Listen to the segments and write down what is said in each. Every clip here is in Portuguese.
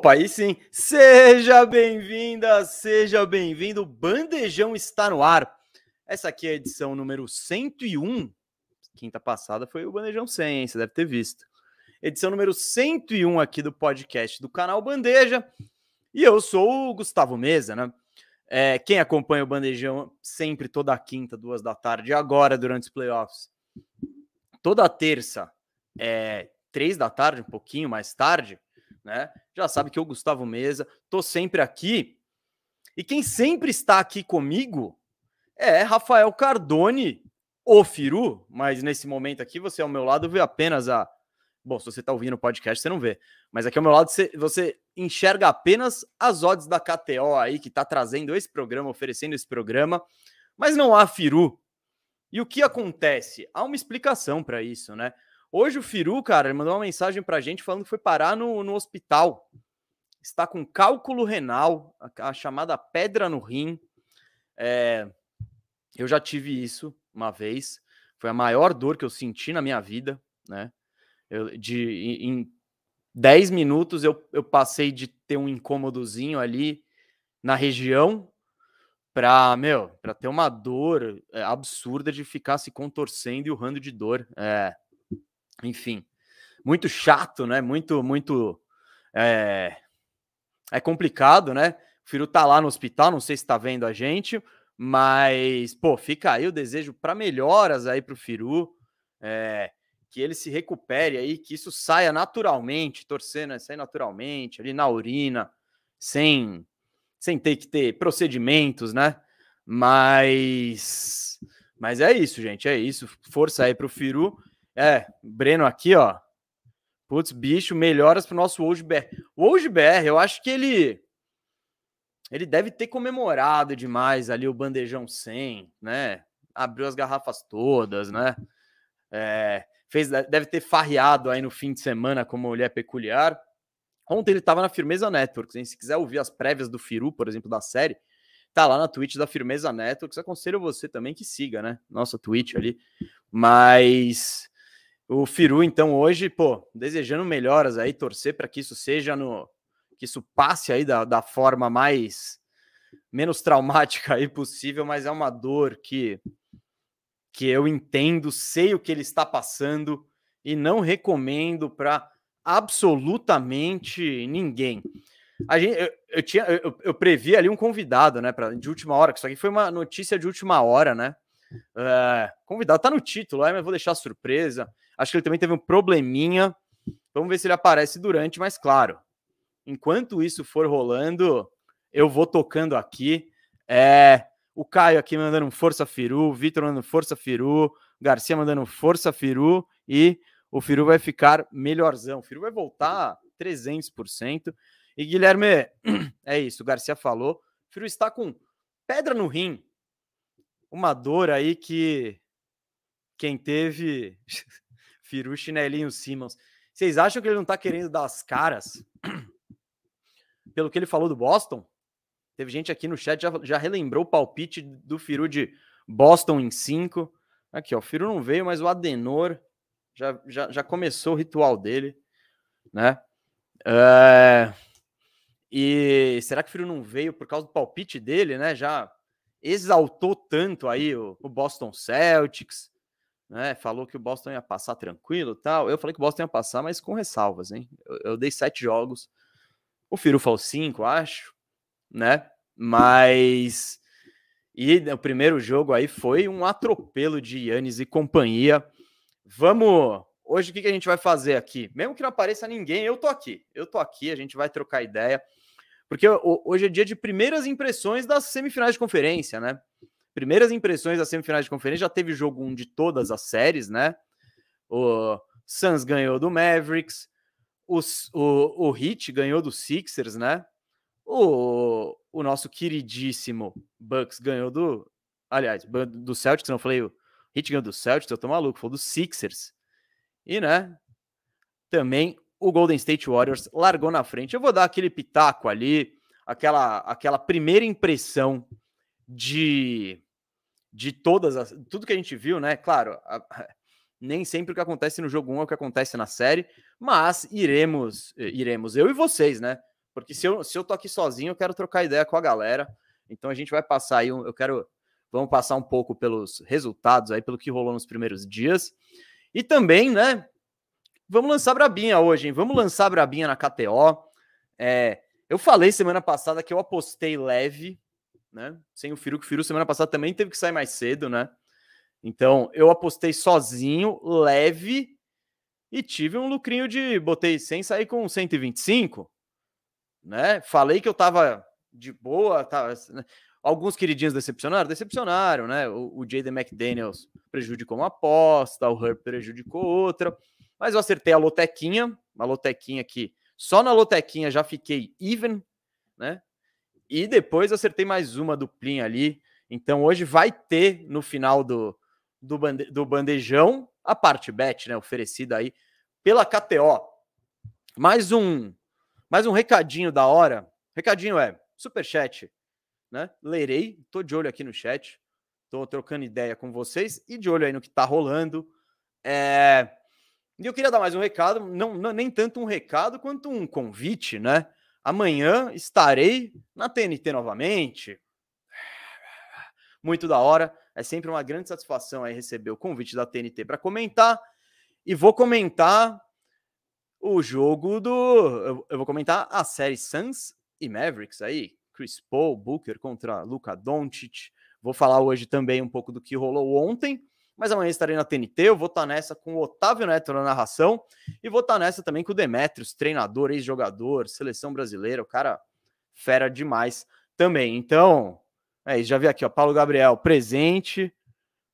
Opa, aí sim. Seja bem-vinda, seja bem-vindo. Bandejão está no ar. Essa aqui é a edição número 101. Quinta passada foi o Bandejão 100, você deve ter visto. Edição número 101 aqui do podcast do canal Bandeja. E eu sou o Gustavo Mesa, né? É, quem acompanha o Bandejão sempre toda quinta, duas da tarde, agora durante os playoffs, toda terça, é, três da tarde, um pouquinho mais tarde, né? Já sabe que eu, Gustavo Mesa, tô sempre aqui. E quem sempre está aqui comigo é Rafael Cardone, o Firu, mas nesse momento aqui você ao meu lado vê apenas a. Bom, se você está ouvindo o podcast, você não vê. Mas aqui ao meu lado você, você enxerga apenas as odds da KTO aí, que está trazendo esse programa, oferecendo esse programa, mas não há Firu. E o que acontece? Há uma explicação para isso, né? Hoje o Firu, cara, ele mandou uma mensagem pra gente falando que foi parar no, no hospital. Está com cálculo renal, a, a chamada pedra no rim. É, eu já tive isso uma vez. Foi a maior dor que eu senti na minha vida, né? Eu, de, em 10 minutos eu, eu passei de ter um incômodozinho ali na região para, meu, para ter uma dor é, absurda de ficar se contorcendo e urrando de dor. É, enfim, muito chato, né? Muito, muito. É, é complicado, né? O Firu tá lá no hospital, não sei se tá vendo a gente, mas, pô, fica aí o desejo para melhoras aí pro Firu, é, que ele se recupere aí, que isso saia naturalmente, torcendo, né? Sair naturalmente, ali na urina, sem, sem ter que ter procedimentos, né? Mas, mas é isso, gente, é isso. Força aí pro Firu. É, Breno aqui, ó. Putz, bicho, melhoras pro nosso Hoje BR. O Hoje BR, eu acho que ele ele deve ter comemorado demais ali o bandejão 100, né? Abriu as garrafas todas, né? É, fez, deve ter farreado aí no fim de semana como mulher peculiar. Ontem ele estava na Firmeza Networks, hein? Se quiser ouvir as prévias do Firu, por exemplo, da série, tá lá na Twitch da Firmeza Networks. Aconselho você também que siga, né? Nossa Twitch ali. Mas o Firu, então, hoje, pô, desejando melhoras aí, torcer para que isso seja no. que isso passe aí da, da forma mais. menos traumática aí possível, mas é uma dor que. que eu entendo, sei o que ele está passando e não recomendo para absolutamente ninguém. A gente, eu, eu tinha, eu, eu, previ ali um convidado, né, pra, de última hora, que isso aqui foi uma notícia de última hora, né? Uh, convidado tá no título, aí, mas vou deixar surpresa. Acho que ele também teve um probleminha. Vamos ver se ele aparece durante, mas claro, enquanto isso for rolando, eu vou tocando aqui. É, o Caio aqui mandando um força Firu, o Vitor mandando força Firu, Garcia mandando força Firu e o Firu vai ficar melhorzão. O Firu vai voltar 300%. E Guilherme, é isso, o Garcia falou. O Firu está com pedra no rim. Uma dor aí que quem teve Firu, Chinelinho, Simmons. Vocês acham que ele não tá querendo dar as caras pelo que ele falou do Boston? Teve gente aqui no chat já, já relembrou o palpite do Firu de Boston em 5. Aqui, ó, o Firu não veio, mas o Adenor já, já, já começou o ritual dele, né? É... E será que o Firu não veio por causa do palpite dele, né? Já exaltou tanto aí o, o Boston Celtics, né? Falou que o Boston ia passar tranquilo tal. Eu falei que o Boston ia passar, mas com ressalvas, hein? Eu, eu dei sete jogos. O Firu falou cinco, acho, né? Mas. E o primeiro jogo aí foi um atropelo de Yannis e companhia. Vamos. Hoje o que a gente vai fazer aqui? Mesmo que não apareça ninguém, eu tô aqui. Eu tô aqui, a gente vai trocar ideia. Porque hoje é dia de primeiras impressões das semifinais de conferência, né? Primeiras impressões das semifinais de conferência, já teve jogo um de todas as séries, né? O Suns ganhou do Mavericks, os, o, o Heat ganhou do Sixers, né? O, o nosso queridíssimo Bucks ganhou do. Aliás, do Celtics, não falei. O Heat ganhou do Celtics, eu tô maluco, foi do Sixers. E, né? Também o Golden State Warriors largou na frente. Eu vou dar aquele pitaco ali, aquela, aquela primeira impressão de de todas as tudo que a gente viu, né? Claro, a, Nem sempre o que acontece no jogo 1 é o que acontece na série, mas iremos, eh, iremos, eu e vocês, né? Porque se eu, se eu tô aqui sozinho, eu quero trocar ideia com a galera. Então a gente vai passar aí, eu quero, vamos passar um pouco pelos resultados aí, pelo que rolou nos primeiros dias. E também, né? Vamos lançar Brabinha hoje, hein? Vamos lançar Brabinha na KTO. É, eu falei semana passada que eu apostei leve, né? Sem o Firu, que o Firu semana passada também teve que sair mais cedo, né? Então, eu apostei sozinho, leve, e tive um lucrinho de. Botei sem sair com 125, né? Falei que eu tava de boa, tava, né? alguns queridinhos decepcionaram, decepcionaram, né? O, o Jaden McDaniels prejudicou uma aposta, o Herb prejudicou outra, mas eu acertei a lotequinha, uma lotequinha que só na lotequinha já fiquei even, né? E depois acertei mais uma duplinha ali. Então hoje vai ter no final do, do, bande, do bandejão a parte bet, né? Oferecida aí pela KTO. Mais um, mais um recadinho da hora. Recadinho é super chat, né? Lerei, tô de olho aqui no chat, tô trocando ideia com vocês e de olho aí no que tá rolando. É, e eu queria dar mais um recado, não, não, nem tanto um recado quanto um convite, né? Amanhã estarei na TNT novamente. Muito da hora. É sempre uma grande satisfação aí receber o convite da TNT para comentar. E vou comentar o jogo do. Eu vou comentar a série Suns e Mavericks aí. Chris Paul, Booker contra Luca Doncic. Vou falar hoje também um pouco do que rolou ontem mas amanhã estarei na TNT. Eu vou estar nessa com o Otávio Neto na narração e vou estar nessa também com o Demetrios, treinador, ex-jogador, seleção brasileira, o cara fera demais também. Então, é, já vi aqui, ó, Paulo Gabriel, presente.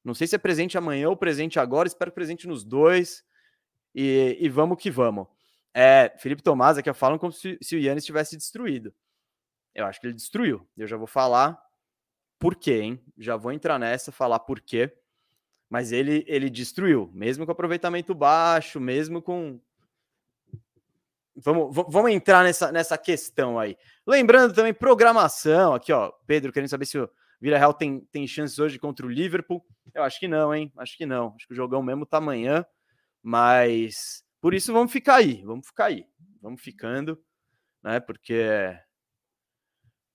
Não sei se é presente amanhã ou presente agora, espero presente nos dois. E, e vamos que vamos. É, Felipe Tomás aqui falam como se, se o Yannis tivesse destruído. Eu acho que ele destruiu. Eu já vou falar por quê, hein? Já vou entrar nessa, falar por quê mas ele, ele destruiu, mesmo com aproveitamento baixo, mesmo com. Vamos, vamos entrar nessa, nessa questão aí. Lembrando também, programação, aqui, ó, Pedro, querendo saber se o Vila Real tem, tem chances hoje contra o Liverpool. Eu acho que não, hein? Acho que não. Acho que o jogão mesmo tá amanhã, mas por isso vamos ficar aí, vamos ficar aí, vamos ficando, né? Porque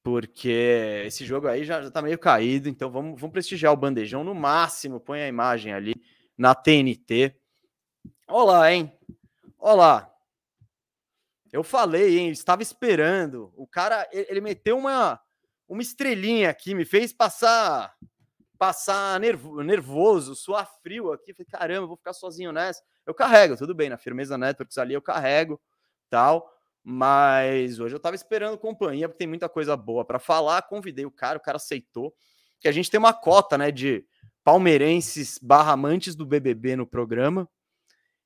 porque esse jogo aí já, já tá meio caído, então vamos, vamos prestigiar o bandejão no máximo. Põe a imagem ali na TNT. Olá, hein? Olá. Eu falei, hein? Estava esperando. O cara, ele meteu uma, uma estrelinha aqui, me fez passar passar nervo, nervoso, suar frio aqui. Falei, caramba, vou ficar sozinho nessa. Eu carrego, tudo bem, na Firmeza Networks ali eu carrego, tal. Mas hoje eu tava esperando companhia, porque tem muita coisa boa para falar. Convidei o cara, o cara aceitou. Que a gente tem uma cota, né, de palmeirenses barra amantes do BBB no programa.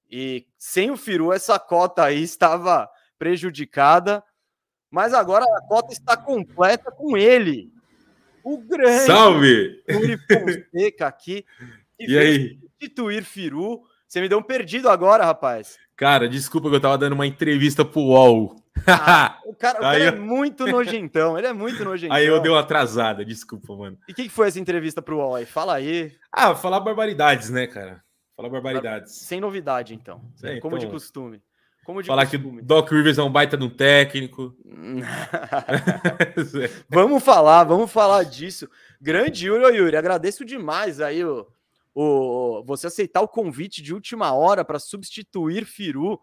E sem o Firu, essa cota aí estava prejudicada. Mas agora a cota está completa com ele. O grande Salve! Yuri Fonseca aqui. E aí? Substituir Firu. Você me deu um perdido agora, rapaz. Cara, desculpa que eu tava dando uma entrevista pro UOL. Ah, o cara, o cara é muito nojentão, ele é muito nojentão. Aí eu dei uma atrasada, desculpa, mano. E o que, que, foi essa entrevista pro UOL aí? Fala aí. Ah, falar barbaridades, né, cara? Falar barbaridades. Sem novidade, então. É, Como então... de costume. Como de falar costume. que o Doc Rivers é um baita de um técnico. vamos falar, vamos falar disso. Grande Yuri, Yuri, agradeço demais aí o o, você aceitar o convite de última hora para substituir Firu.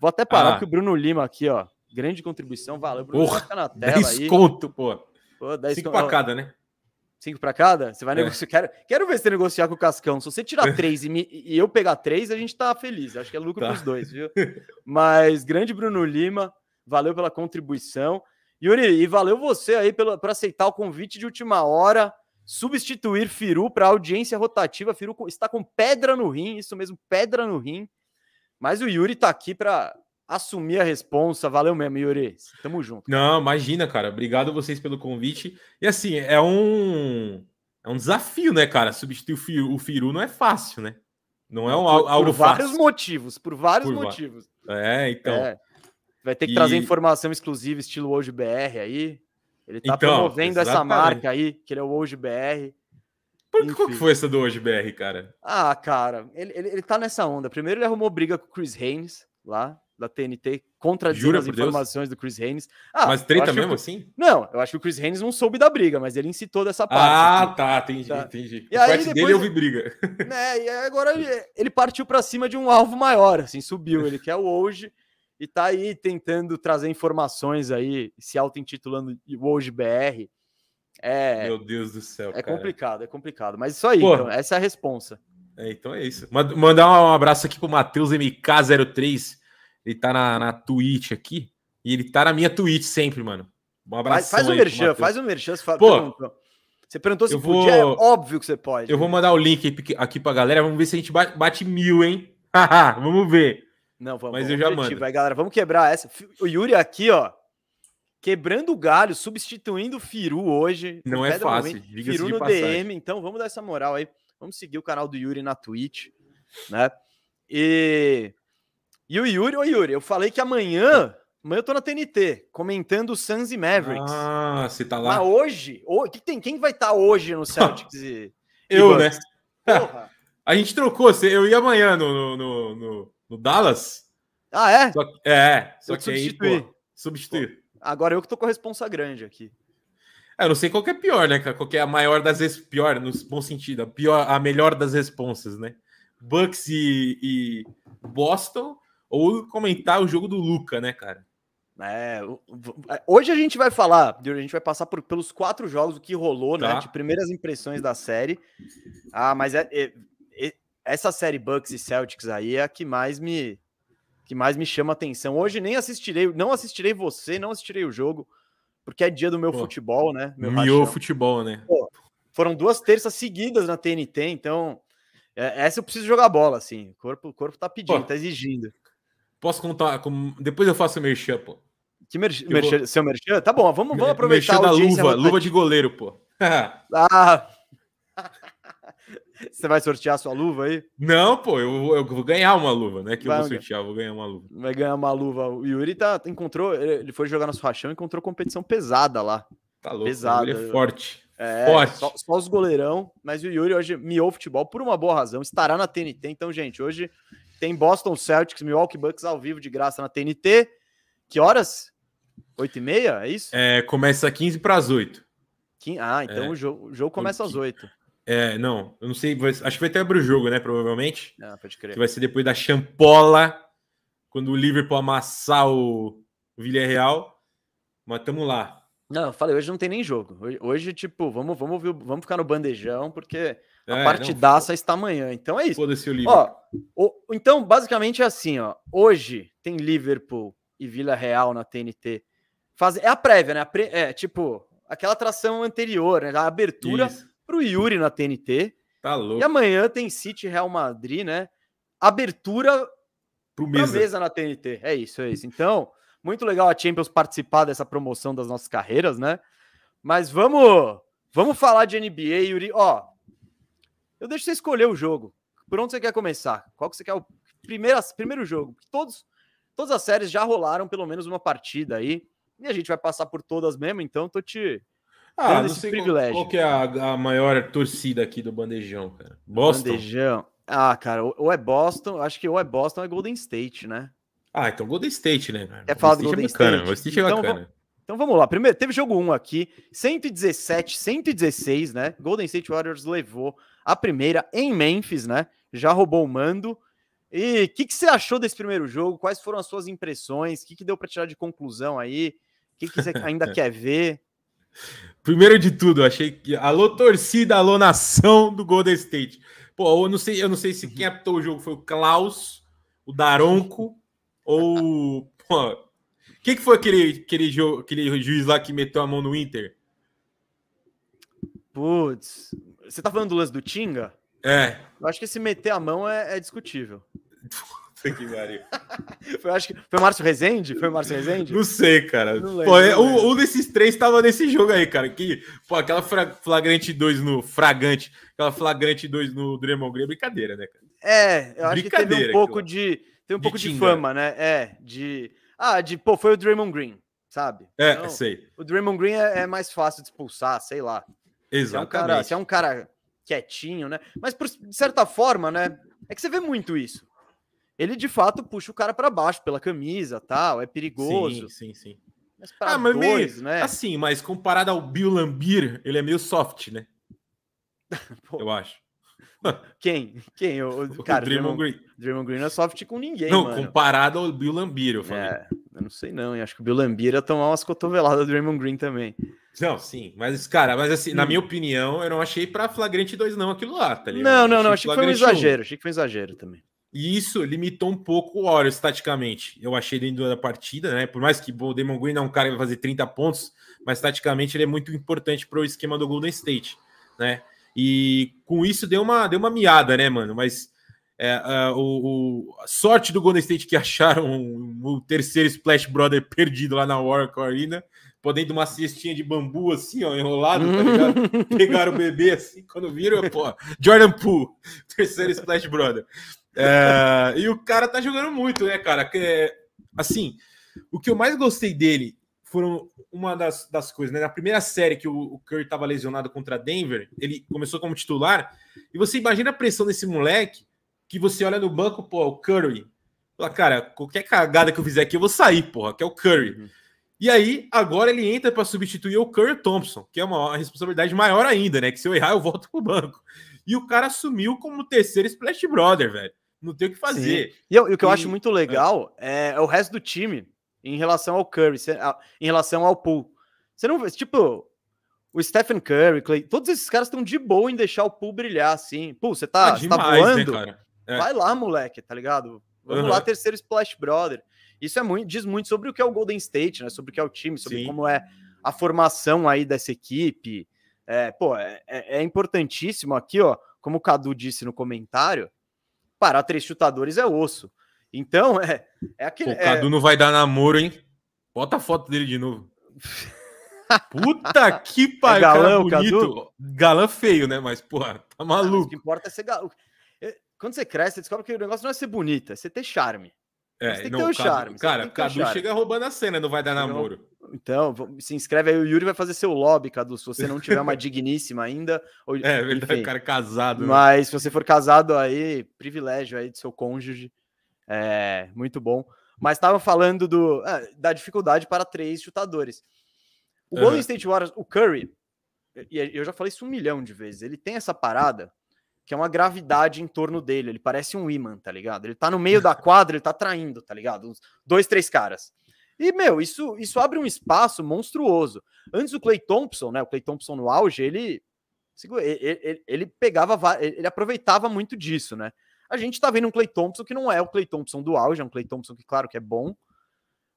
Vou até parar ah. que o Bruno Lima aqui, ó. Grande contribuição, valeu. Bruno Porra, na tela 10 aí. conto, pô. pô 10 Cinco para cada, né? Cinco para cada? Você vai é. negociar? Quero, quero ver você negociar com o Cascão. Se você tirar três e, me, e, eu pegar três, a gente tá feliz. Acho que é lucro tá. pros dois, viu? Mas grande Bruno Lima, valeu pela contribuição. Yuri, e valeu você aí por aceitar o convite de última hora substituir Firu para audiência rotativa. Firu está com pedra no rim, isso mesmo, pedra no rim. Mas o Yuri está aqui para assumir a responsa. Valeu mesmo, Yuri. Tamo junto. Não, imagina, cara. Obrigado a vocês pelo convite. E assim, é um é um desafio, né, cara? Substituir o Firu, o Firu não é fácil, né? Não é um, por, algo por vários fácil. motivos, por vários por motivos. É, então. É. Vai ter que e... trazer informação exclusiva estilo hoje BR aí. Ele tá então, promovendo exatamente. essa marca aí, que ele é o Hoje BR. Por que, qual que foi essa do hoje, BR, cara? Ah, cara, ele, ele, ele tá nessa onda. Primeiro ele arrumou briga com o Chris Haynes lá, da TNT, contradizendo as informações Deus? do Chris Haynes. Ah, mas treta mesmo assim? Não, eu acho que o Chris Haynes não soube da briga, mas ele incitou dessa parte. Ah, tá, entendi, tá. entendi. E aí, depois, dele eu vi briga. Né, e agora ele, ele partiu para cima de um alvo maior, assim, subiu. Ele quer o hoje e tá aí tentando trazer informações aí, se auto-intitulando hoje BR. É, Meu Deus do céu. É cara. complicado, é complicado. Mas isso aí, então, essa é a responsa. É, então é isso. Mandar um abraço aqui pro Matheus MK03. Ele tá na, na Twitch aqui. E ele tá na minha Twitch sempre, mano. Um abraço. Faz, faz o merchan, faz o merchan. Você, Pô, perguntou. você perguntou se vou... podia, é óbvio que você pode. Eu vou mandar o link aqui, pra galera. Vamos ver se a gente bate, bate mil, hein? vamos ver. Não, vamos. Mas eu já mando. Vai, galera, vamos quebrar essa. O Yuri aqui, ó. Quebrando o galho, substituindo o Firu hoje. Não é fácil. Firu no passagem. DM, então vamos dar essa moral aí. Vamos seguir o canal do Yuri na Twitch, né? E, e o Yuri, ô Yuri, eu falei que amanhã, amanhã eu tô na TNT, comentando Suns e Mavericks. Ah, você tá lá. Mas hoje, hoje que tem, quem vai estar tá hoje no Celtics e, Eu, e né? Porra. A gente trocou, eu ia amanhã no, no, no, no Dallas. Ah, é? Só, é, só eu que aí, pô, substituir. Agora eu que tô com a responsa grande aqui. É, eu não sei qual que é pior, né? Qual que é a maior das res... pior, no bom sentido, a pior, a melhor das responsas, né? Bucks e, e Boston ou comentar o jogo do Luca, né, cara? É, hoje a gente vai falar, a gente vai passar por, pelos quatro jogos o que rolou, né, tá. né? De primeiras impressões da série. Ah, mas é, é, é, essa série Bucks e Celtics aí é a que mais me que mais me chama atenção. Hoje nem assistirei, não assistirei você, não assistirei o jogo porque é dia do meu Pô, futebol, né? Meu, meu futebol, né? Pô, foram duas terças seguidas na TNT, então é, essa eu preciso jogar bola, assim. O corpo, o corpo tá pedindo, Pô, tá exigindo. Posso contar? Como... Depois eu faço o merchan, pô. Que mer... merchan, vou... seu merchan? Tá bom, vamos, vamos aproveitar merchan da luva, luva de goleiro, pô. ah! Você vai sortear sua luva aí? Não, pô, eu, eu vou ganhar uma luva, né? Que vai, eu vou sortear, eu vou ganhar uma luva. Vai ganhar uma luva. O Yuri tá, encontrou, ele foi jogar no Rachão e encontrou competição pesada lá. Tá louco, pesada. Ele é forte. É, forte. Só, só, os goleirão, mas o Yuri hoje miou futebol por uma boa razão, estará na TNT. Então, gente, hoje tem Boston Celtics, Milwaukee Bucks ao vivo de graça na TNT. Que horas? 8 e meia, é isso? É, começa 15 para as 8. Ah, então é. o, jogo, o jogo começa às 8. É, não, eu não sei, acho que vai ter abrir o jogo, né? Provavelmente. Ah, pode crer. Que vai ser depois da champola, quando o Liverpool amassar o Villarreal. Mas tamo lá. Não, eu falei, hoje não tem nem jogo. Hoje, hoje tipo, vamos, vamos, vamos ficar no bandejão, porque a é, partidaça não, está amanhã. Então é isso. Foda-se o Liverpool. Ó, o, então, basicamente é assim, ó. Hoje tem Liverpool e Vila Real na TNT. Faz, é a prévia, né? A pré, é tipo aquela atração anterior, né? A abertura. Isso para o Yuri na TNT. Tá louco. E amanhã tem City Real Madrid, né? Abertura para mesa. mesa na TNT. É isso, é isso. Então, muito legal a Champions participar dessa promoção das nossas carreiras, né? Mas vamos, vamos falar de NBA, Yuri. Ó, eu deixo você escolher o jogo. Por onde você quer começar? Qual que você quer o primeiro, primeiro jogo? Todos, todas as séries já rolaram pelo menos uma partida aí. E a gente vai passar por todas mesmo, então tô te ah, não sei privilégio. Qual, qual que é a, a, maior torcida aqui do Bandejão, cara? Boston? Bandejão. Ah, cara, ou é Boston, acho que ou é Boston ou é Golden State, né? Ah, então Golden State, né? É falar do Golden é bacana, State. Golden State é então, bacana. Então vamos lá. Primeiro, teve jogo 1 aqui, 117, 116, né? Golden State Warriors levou a primeira em Memphis, né? Já roubou o mando. E o que, que, você achou desse primeiro jogo? Quais foram as suas impressões? O que, que deu para tirar de conclusão aí? O que, que você ainda quer ver? Primeiro de tudo, achei que. Alô, torcida, alô, nação do Golden State. Pô, eu não sei, eu não sei se quem apitou o jogo foi o Klaus, o Daronco ou. Pô, quem que foi aquele, aquele, jogo, aquele juiz lá que meteu a mão no Inter? Putz, você tá falando do lance do Tinga? É. Eu acho que se meter a mão é, é discutível. que pariu. foi, acho que foi o Márcio Rezende? Foi o Márcio Rezende? Não sei, cara. Não lembro, pô, é, um, um, desses três tava nesse jogo aí, cara. Que, pô, aquela flagrante 2 no Fragante, aquela flagrante 2 no Draymond Green é brincadeira, né, cara? É, eu acho que teve um pouco de. Tem um de pouco tinga. de fama, né? É, de. Ah, de, pô, foi o Draymond Green, sabe? É, então, sei. O Draymond Green é, é, mais fácil de expulsar, sei lá. Exatamente. Se é um cara, se é um cara quietinho, né? Mas por, de certa forma, né? É que você vê muito isso. Ele de fato puxa o cara para baixo pela camisa, tal, é perigoso. Sim, sim, sim. Mas para ah, mas dois, meio, né? Assim, mas comparado ao Bill Lambir, ele é meio soft, né? Eu acho. Quem? Quem? O, o cara, o Draymond Green. Draymond Green não é soft com ninguém, Não, mano. comparado ao Bill Lambir, eu falei. É, eu não sei não, eu acho que o Bill Lambir ia tomar umas cotoveladas do Draymond Green também. Não, sim, mas, cara, mas assim, hum. na minha opinião, eu não achei pra flagrante 2 não aquilo lá, tá ligado? Não, não, não, achei, achei que foi um exagero, 1. achei que foi um exagero também. E isso limitou um pouco o Warriors taticamente. Eu achei dentro da partida, né? Por mais que o Damon Green não é um cara que vai fazer 30 pontos, mas taticamente ele é muito importante para o esquema do Golden State, né? E com isso deu uma, deu uma miada, né, mano? Mas é, é, o, o, a sorte do Golden State que acharam o terceiro Splash Brother perdido lá na Oracle Arena, podendo uma cestinha de bambu assim, ó, enrolado, tá ligado? Pegaram o bebê assim, quando viram, pô, Jordan Poole, terceiro Splash Brother. É, e o cara tá jogando muito, né, cara? Que, assim, o que eu mais gostei dele foram uma das, das coisas, né? Na primeira série que o, o Curry estava lesionado contra Denver, ele começou como titular, e você imagina a pressão desse moleque, que você olha no banco, pô, o Curry. Fala, cara, qualquer cagada que eu fizer aqui, eu vou sair, porra, que é o Curry. Uhum. E aí, agora ele entra para substituir o Curry Thompson, que é uma responsabilidade maior ainda, né? Que se eu errar, eu volto pro banco. E o cara assumiu como terceiro Splash Brother, velho. Não tem o que fazer. E, eu, e, o que eu acho muito legal é, é o resto do time em relação ao Curry, em relação ao Pool. Você não vê, tipo, o Stephen Curry, Clay, todos esses caras estão de boa em deixar o Pool brilhar assim. Pô, você tá, ah, você tá voando? Né, é. Vai lá, moleque, tá ligado? Vamos uhum. lá, terceiro Splash Brother. Isso é muito, diz muito sobre o que é o Golden State, né? Sobre o que é o time, sobre Sim. como é a formação aí dessa equipe. É, pô, é, é, é importantíssimo aqui, ó, como o Cadu disse no comentário, parar três chutadores é osso. Então, é, é aquele. O Cadu é... não vai dar namoro, hein? Bota a foto dele de novo. Puta que é pariu, é galã, bonito. Cadu? Galã feio, né? Mas, porra, tá maluco. Ah, o que importa é ser galã. É, quando você cresce, você descobre que o negócio não é ser bonita, é você ter charme. É, tem não, que ter o Cadu, charme. Cara, Cadu charme. chega roubando a cena, não vai dar namoro. Então, se inscreve aí, o Yuri vai fazer seu lobby, Cadu, se você não tiver uma digníssima ainda. Ou, é, verdade, enfim. cara é casado. Né? Mas se você for casado aí, privilégio aí do seu cônjuge. É, muito bom. Mas estava falando do, é, da dificuldade para três chutadores. O uhum. Golden State Warriors, o Curry, e eu já falei isso um milhão de vezes, ele tem essa parada que é uma gravidade em torno dele. Ele parece um imã, tá ligado? Ele tá no meio da quadra, ele tá traindo, tá ligado? Uns dois, três caras. E, meu, isso, isso abre um espaço monstruoso. Antes o Clay Thompson, né? O Clay Thompson no auge, ele, ele, ele, pegava, ele aproveitava muito disso, né? A gente tá vendo um Clay Thompson que não é o Clay Thompson do auge, é um Clay Thompson que, claro, que é bom.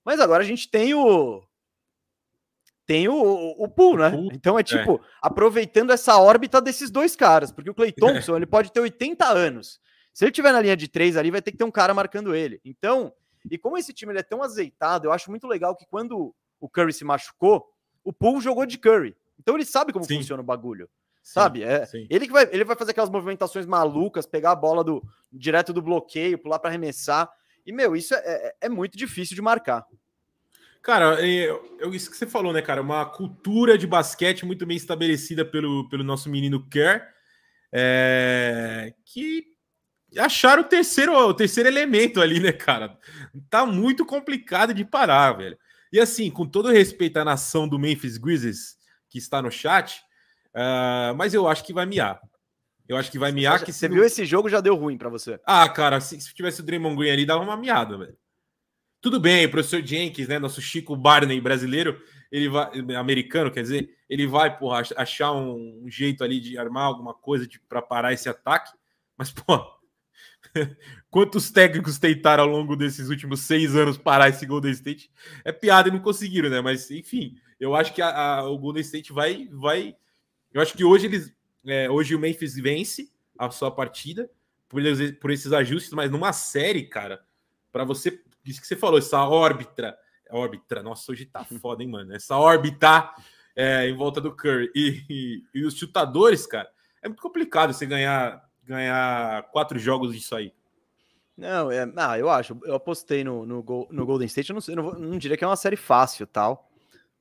Mas agora a gente tem o. Tem o, o, o pool, né? Pool, então é, é. tipo, é. aproveitando essa órbita desses dois caras, porque o Clay Thompson ele pode ter 80 anos. Se ele tiver na linha de três ali, vai ter que ter um cara marcando ele. Então, e como esse time ele é tão azeitado, eu acho muito legal que quando o Curry se machucou, o Pool jogou de Curry. Então ele sabe como Sim. funciona o bagulho. Sim, sabe? É, sim. Ele que vai, ele vai fazer aquelas movimentações malucas, pegar a bola do direto do bloqueio, pular para arremessar. E, meu, isso é, é, é, muito difícil de marcar. Cara, eu, eu, isso que você falou, né, cara? Uma cultura de basquete muito bem estabelecida pelo, pelo nosso menino Kerr, é, que acharam o terceiro, o terceiro elemento ali, né, cara? Tá muito complicado de parar, velho. E assim, com todo respeito à nação do Memphis Grizzlies que está no chat, Uh, mas eu acho que vai miar. Eu acho que vai miar. Você, que você viu esse jogo já deu ruim para você? Ah, cara, se, se, tivesse o Draymond Green ali, dava uma miada, velho. Tudo bem, o professor Jenkins, né, nosso Chico Barney brasileiro, ele vai, americano, quer dizer, ele vai, porra, achar um, um jeito ali de armar alguma coisa para parar esse ataque. Mas, pô, quantos técnicos tentaram ao longo desses últimos seis anos parar esse Golden State? É piada e não conseguiram, né? Mas, enfim, eu acho que a, a, o Golden State vai, vai eu acho que hoje eles. É, hoje o Memphis vence a sua partida por, por esses ajustes, mas numa série, cara, para você. Isso que você falou, essa órbita. Órbita, nossa, hoje tá foda, hein, mano? Essa órbita é, em volta do Curry e, e, e, os chutadores, cara, é muito complicado você ganhar, ganhar quatro jogos disso aí. Não, é, ah, eu acho. Eu apostei no, no, no Golden State. Eu não, eu não, não diria que é uma série fácil, tal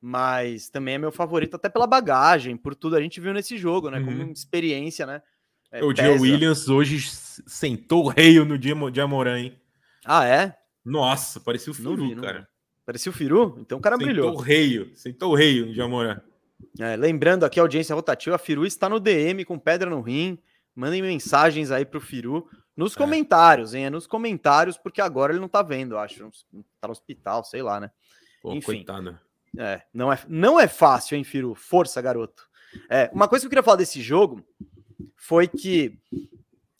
mas também é meu favorito até pela bagagem, por tudo a gente viu nesse jogo, né? Uhum. Como experiência, né? É, o Joe Williams hoje sentou o rei no dia de Amorã, hein? Ah, é? Nossa, parecia o Firu, vi, cara. Parecia o Firu? Então o cara sentou brilhou. Sentou o rei, sentou o rei no Amorã. É, lembrando aqui a audiência rotativa, a Firu está no DM com pedra no rim. Mandem mensagens aí pro Firu nos é. comentários, hein? É nos comentários, porque agora ele não tá vendo, acho. Tá no hospital, sei lá, né? Pô, Enfim. Coitado. É, não é, não é fácil, hein, Firu? Força, garoto. É, uma coisa que eu queria falar desse jogo foi que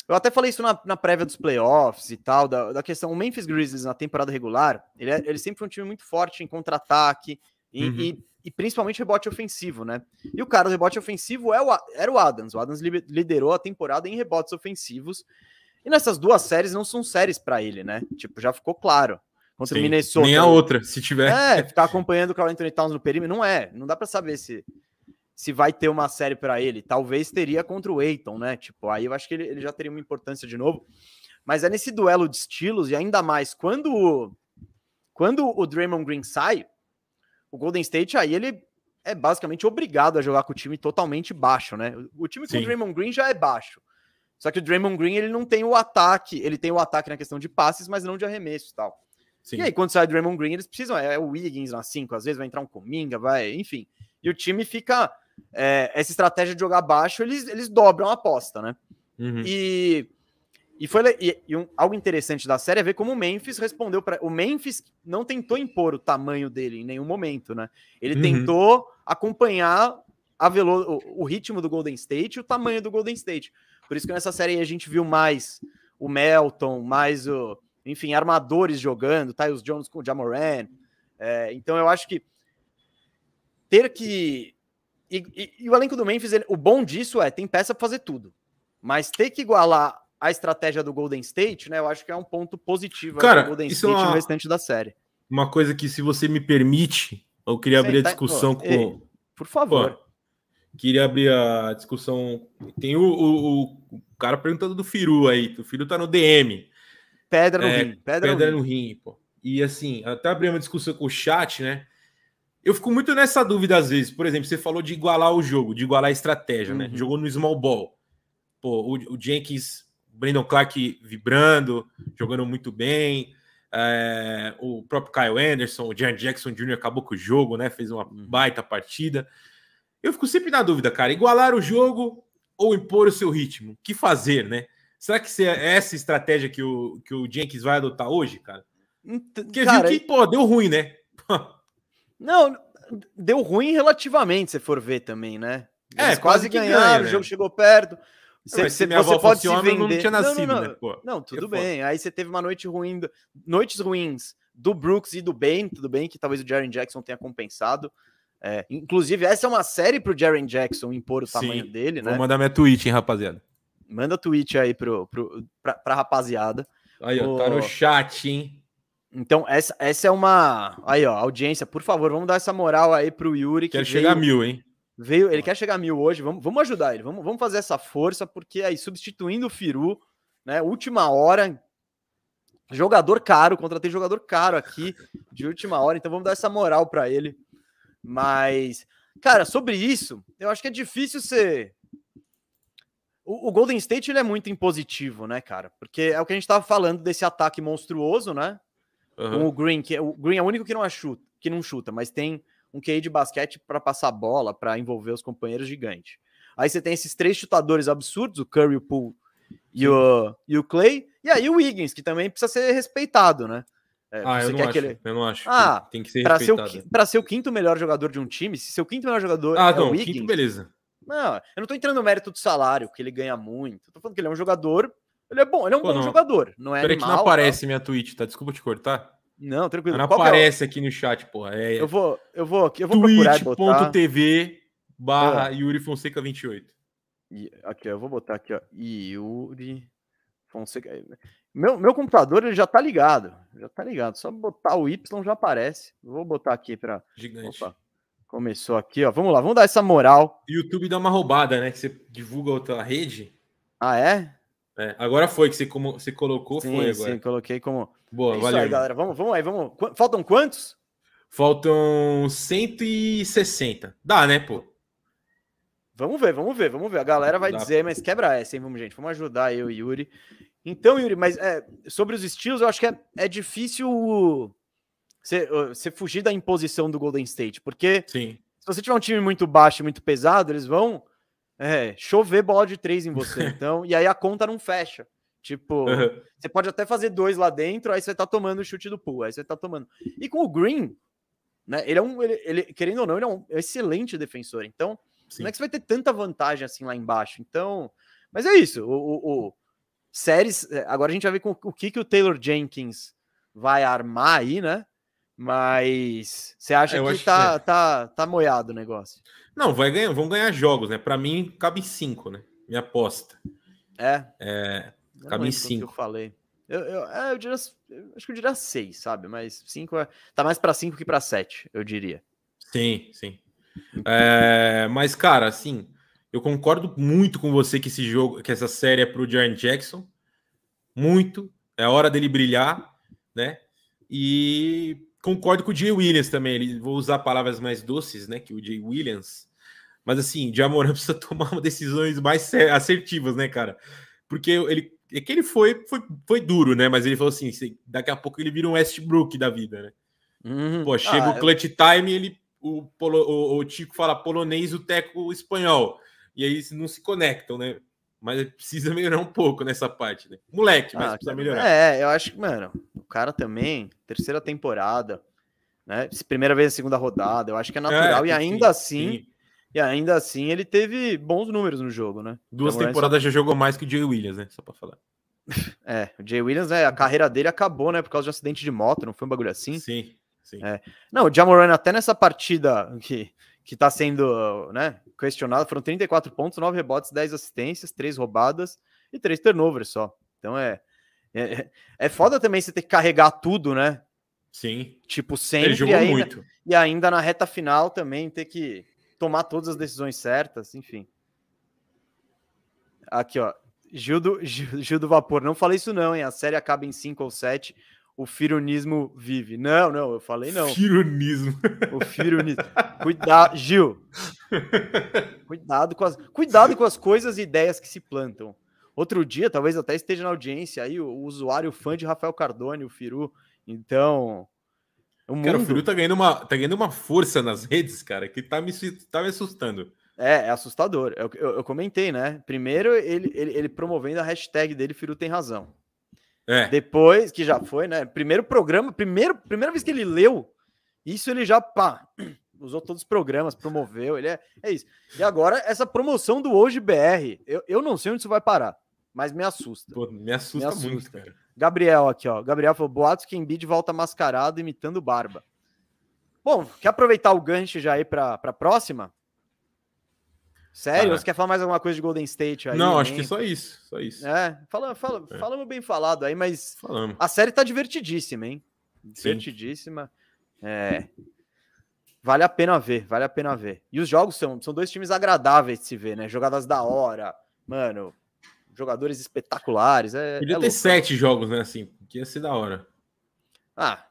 eu até falei isso na, na prévia dos playoffs e tal, da, da questão. O Memphis Grizzlies na temporada regular, ele, é, ele sempre foi um time muito forte em contra-ataque e, uhum. e, e, principalmente rebote ofensivo, né? E o cara do rebote ofensivo é o, era o Adams. O Adams liderou a temporada em rebotes ofensivos. E nessas duas séries não são séries para ele, né? Tipo, já ficou claro. Contra Sim, o Minnesota. Nem a outra, se tiver. É, ficar acompanhando o Carl Anthony Towns no perímetro, não é. Não dá para saber se se vai ter uma série para ele. Talvez teria contra o Eiton, né? Tipo, aí eu acho que ele, ele, já teria uma importância de novo. Mas é nesse duelo de estilos, e ainda mais quando, quando o Draymond Green sai, o Golden State aí ele é basicamente obrigado a jogar com o time totalmente baixo, né? O time com Sim. o Draymond Green já é baixo. Só que o Draymond Green ele não tem o ataque, ele tem o ataque na questão de passes, mas não de arremesso e tal. Sim. E aí, quando sai o Draymond Green, eles precisam. É o Wiggins na 5, às vezes vai entrar um Cominga, vai, enfim. E o time fica é, essa estratégia de jogar baixo, eles, eles dobram a aposta, né? Uhum. E, e foi e, e um, algo interessante da série é ver como o Memphis respondeu para o Memphis não tentou impor o tamanho dele em nenhum momento, né? Ele uhum. tentou acompanhar a velo, o, o, ritmo do Golden State e o tamanho do Golden State. Por isso que nessa série a gente viu mais o Melton, mais o, enfim, armadores jogando, Tyus Jones com o Jamoran. É, então eu acho que ter que e, e, e, o elenco do Memphis, ele, o bom disso é, tem peça para fazer tudo. Mas ter que igualar a estratégia do Golden State, né? Eu acho que é um ponto positivo Cara, do Golden State é uma, no restante da série. Uma coisa que, se você me permite, eu queria abrir a tá, discussão com. Ei, por favor. Pô, queria abrir a discussão. Tem o, o, o, cara perguntando do Firu aí. O Firu tá no DM. Pedra no é, rim. Pedra, pedra no, rim. rim, pô. E assim, até abri uma discussão com o chat, né? Eu fico muito nessa dúvida às vezes. Por exemplo, você falou de igualar o jogo, de igualar a estratégia, né? uhum. né? Jogou no small ball. Pô, o, o Jenkins, Brandon Clark vibrando, jogando muito bem. É, o próprio Kyle Anderson, o Jared Jackson Jr. acabou com o jogo, né? Fez uma uhum. baita partida. Eu fico sempre na dúvida, cara. Igualar o jogo ou impor o seu ritmo? O que fazer, né? Será que é essa estratégia que o, que o Jenkins vai adotar hoje, cara? Porque cara, viu que, pô, deu ruim, né? Não, deu ruim relativamente, se for ver também, né? É, Eles é, quase, quase ganharam, ganha, né? o jogo chegou perto. Você, você, você pode se vender. Não, tinha nascido, não, não, né, não. não tudo bem. Aí você teve uma noite ruim, noites ruins do Brooks e do Ben, tudo bem que talvez o Jaren Jackson tenha compensado. É, inclusive, essa é uma série pro Jaren Jackson impor o tamanho Sim, dele, né? Vou mandar minha tweet, hein, rapaziada. Manda tweet aí pro, pro, pra, pra rapaziada. Aí, ó, o... tá no chat, hein? Então, essa, essa é uma. Aí, ó, audiência, por favor, vamos dar essa moral aí pro Yuri. Que quer chegar a mil, hein? Veio, ele quer chegar a mil hoje. Vamos, vamos ajudar ele, vamos, vamos fazer essa força, porque aí, substituindo o Firu, né? Última hora. Jogador caro, contratei jogador caro aqui de última hora, então vamos dar essa moral para ele. Mas, cara, sobre isso, eu acho que é difícil ser. O, o Golden State ele é muito impositivo, né, cara? Porque é o que a gente tava falando desse ataque monstruoso, né? Uhum. Com o Green, que é, o Green é o único que não, chuta, que não chuta, mas tem um QI de basquete para passar bola, para envolver os companheiros gigante. Aí você tem esses três chutadores absurdos, o Curry, o Poole e o, e o Clay, e aí o Wiggins, que também precisa ser respeitado, né? É, ah, eu não, acho, eu não acho. Ah, tem que ser para ser, o, ser o quinto melhor jogador de um time, se seu quinto melhor jogador ah, é não, o Wiggins... quinto, beleza. Não, eu não tô entrando no mérito do salário, que ele ganha muito. Eu tô falando que ele é um jogador ele é bom, ele é um Pô, bom não. jogador. Não é Peraí que não aparece tá? minha tweet, tá? Desculpa te cortar. Não, tranquilo. Não Qual é aparece é aqui no chat, porra. É, eu vou, eu vou, eu vou twitch.tv barra é. Yuri Fonseca 28. Aqui, eu vou botar aqui, ó. Yuri Fonseca. Meu, meu computador ele já tá ligado. Já tá ligado. Só botar o Y já aparece. Vou botar aqui para Gigante. Opa. Começou aqui, ó. Vamos lá, vamos dar essa moral. YouTube dá uma roubada, né? Que você divulga outra rede. Ah, é? É, agora foi que você, como, você colocou, sim, foi agora. Sim, coloquei como. Boa, é valeu. Aí, galera. Vamos, vamos aí, vamos. Faltam quantos? Faltam 160. Dá, né, pô? Vamos ver, vamos ver, vamos ver. A galera vai Dá. dizer, mas quebra essa, hein? Vamos, gente. Vamos ajudar eu e Yuri. Então, Yuri, mas é, sobre os estilos, eu acho que é, é difícil você, fugir da imposição do Golden State, porque Sim. se você tiver um time muito baixo e muito pesado, eles vão é, chover bola de três em você. Então, e aí a conta não fecha. Tipo, uhum. você pode até fazer dois lá dentro, aí você tá tomando o chute do pool, aí você tá tomando. E com o Green, né? Ele é um, ele, ele querendo ou não, ele é um excelente defensor. Então, Sim. não é que você vai ter tanta vantagem assim lá embaixo. Então, mas é isso. O, o, o séries. É, agora a gente vai ver com o que, que o Taylor Jenkins vai armar aí, né? Mas você acha é, que tá, que... É. tá, tá moiado o negócio? Não, vai ganhar, vão ganhar jogos, né? Para mim, cabe cinco, né? Minha aposta. É. É. Cabe em cinco. eu falei. Eu, eu, é, eu diria, eu acho que eu diria seis, sabe? Mas cinco é, tá mais para cinco que para sete, eu diria. Sim, sim. É, mas, cara, assim, eu concordo muito com você que esse jogo, que essa série é pro Jaren Jackson. Muito. É hora dele brilhar, né? E concordo com o Jay Williams também. Ele, vou usar palavras mais doces, né? Que o Jay Williams. Mas assim, o Jamoran precisa tomar decisões mais assertivas, né, cara? Porque ele é que ele foi, foi, foi duro, né? Mas ele falou assim: daqui a pouco ele vira um Westbrook da vida, né? Uhum. Pô, chega ah, o clutch time, ele, o, o, o Tico fala polonês, o Teco espanhol. E aí não se conectam, né? Mas precisa melhorar um pouco nessa parte, né? Moleque, mas ah, precisa melhorar. É, eu acho que, mano, o cara também, terceira temporada, né? Primeira vez na segunda rodada, eu acho que é natural. É, e ainda sim, sim, e ainda assim ele teve bons números no jogo, né? Duas então, temporadas só... já jogou mais que o Jay Williams, né? Só pra falar. É, o Jay Williams, é, a carreira dele acabou, né? Por causa de um acidente de moto, não foi um bagulho assim? Sim, sim. É. Não, o Jamoran até nessa partida que que está sendo né, questionado. Foram 34 pontos, 9 rebotes, 10 assistências, 3 roubadas e 3 turnovers só. Então é, é, é foda também você ter que carregar tudo, né? Sim. Tipo, sempre. Ele jogou ainda, muito. E ainda na reta final também ter que tomar todas as decisões certas, enfim. Aqui, ó. Gil do, Gil, Gil do Vapor. Não falei isso, não, hein? A série acaba em 5 ou 7 o firunismo vive. Não, não, eu falei não. Firunismo. O firunismo. Cuidado, Gil. Cuidado com as, cuidado com as coisas e ideias que se plantam. Outro dia, talvez até esteja na audiência aí, o, o usuário fã de Rafael Cardone, o Firu. Então, o, mundo... cara, o Firu tá ganhando, uma, tá ganhando uma força nas redes, cara, que tá me, tá me assustando. É, é assustador. Eu, eu, eu comentei, né? Primeiro, ele, ele, ele promovendo a hashtag dele, Firu tem razão. É. Depois, que já foi, né? Primeiro programa, primeiro, primeira vez que ele leu, isso ele já pá, usou todos os programas, promoveu, ele é, é isso. E agora, essa promoção do Hoje BR, eu, eu não sei onde isso vai parar, mas me assusta. Pô, me, assusta me assusta muito, cara. Gabriel aqui, ó. Gabriel falou: boatos que Embiid volta mascarado imitando barba. Bom, quer aproveitar o gancho já aí para a próxima? Sério? Você quer falar mais alguma coisa de Golden State aí? Não, acho que só isso. Só isso. É, fala, fala, é. falamos bem falado aí, mas falamos. a série tá divertidíssima, hein? Divertidíssima. É. Vale a pena ver, vale a pena ver. E os jogos são, são dois times agradáveis de se ver, né? Jogadas da hora, mano, jogadores espetaculares. É, Podia é ter sete jogos, né? Assim, que ia ser da hora. Ah,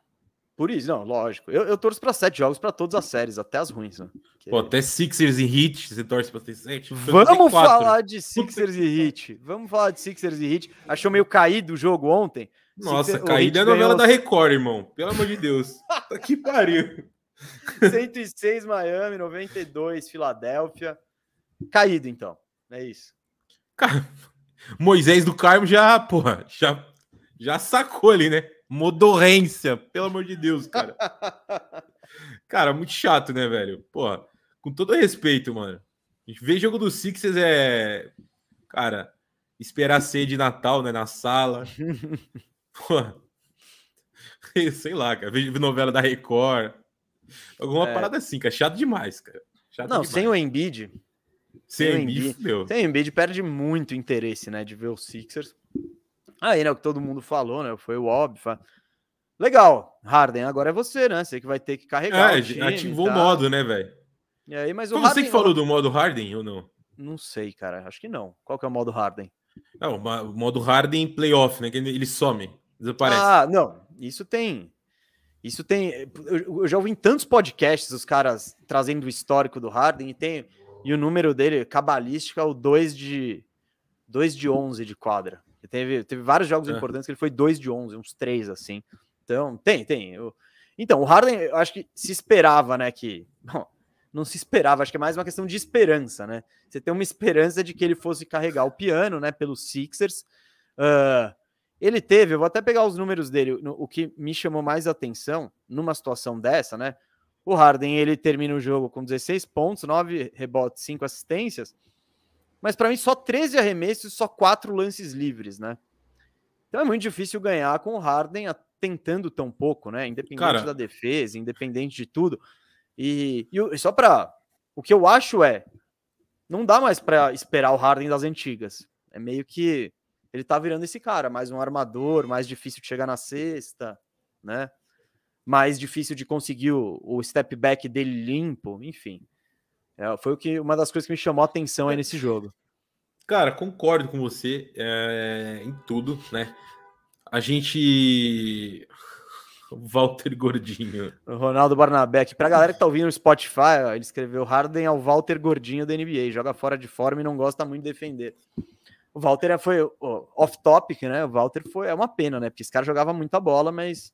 por isso, não, lógico. Eu, eu torço para sete jogos para todas as séries, até as ruins. Né? Que... Pô, até Sixers e Heat, você torce para ter sete? Vamos falar de Sixers e Heat. Vamos falar de Sixers e Heat. Achou meio caído o jogo ontem? Nossa, Sixers, caído é a novela ganhou... da Record, irmão. Pelo amor de Deus. tá que pariu. 106 Miami, 92 Filadélfia. Caído, então. É isso. Cara, Moisés do Carmo já, porra, já, já sacou ali, né? Modorrência, pelo amor de Deus, cara. cara, muito chato, né, velho? Pô, com todo respeito, mano. A gente vê jogo do Sixers é. Cara, esperar ser de Natal, né? Na sala. Pô. Sei lá, cara. Vejo novela da Record. Alguma é. parada assim, cara. Chato demais, cara. Chato Não, demais. sem o Embiid. Sem, sem o Embiid, meu. Sem o Embiid perde muito interesse, né? De ver o Sixers. Aí, né, o que todo mundo falou, né? Foi o óbvio. Legal, Harden, agora é você, né? Você que vai ter que carregar. É, time, ativou tá. o modo, né, velho? E aí, mas o Foi Harden, você que falou do modo Harden ou não? Não sei, cara. Acho que não. Qual que é o modo Harden? Não, o modo Harden playoff, né? Que ele some, desaparece. Ah, não. Isso tem. Isso tem. Eu já ouvi em tantos podcasts os caras trazendo o histórico do Harden e tem E o número dele, cabalístico, é o 2 de 2 de 11 de quadra. Ele teve, teve vários jogos é. importantes que ele foi 2 de 11, uns 3 assim. Então, tem, tem. Eu... Então, o Harden, eu acho que se esperava, né, que bom, não se esperava, acho que é mais uma questão de esperança, né? Você tem uma esperança de que ele fosse carregar o piano, né, pelos Sixers. Uh, ele teve, eu vou até pegar os números dele, no, o que me chamou mais atenção numa situação dessa, né? O Harden, ele termina o jogo com 16 pontos, 9 rebotes, 5 assistências, mas para mim só 13 arremessos, só 4 lances livres, né? Então é muito difícil ganhar com o Harden tentando tão pouco, né? Independente Cara... da defesa, independente de tudo. E, e só para. O que eu acho é. Não dá mais para esperar o Harden das antigas. É meio que ele tá virando esse cara, mais um armador, mais difícil de chegar na cesta, né? Mais difícil de conseguir o, o step back dele limpo, enfim. É, foi o que uma das coisas que me chamou a atenção aí nesse jogo. Cara, concordo com você é, em tudo, né? A gente Walter Gordinho. O Ronaldo Barnabé, para a galera que tá ouvindo no Spotify, ele escreveu Harden ao Walter Gordinho da NBA, joga fora de forma e não gosta muito de defender. O Walter foi off-topic, né? O Walter foi é uma pena, né? Porque esse cara jogava muita bola, mas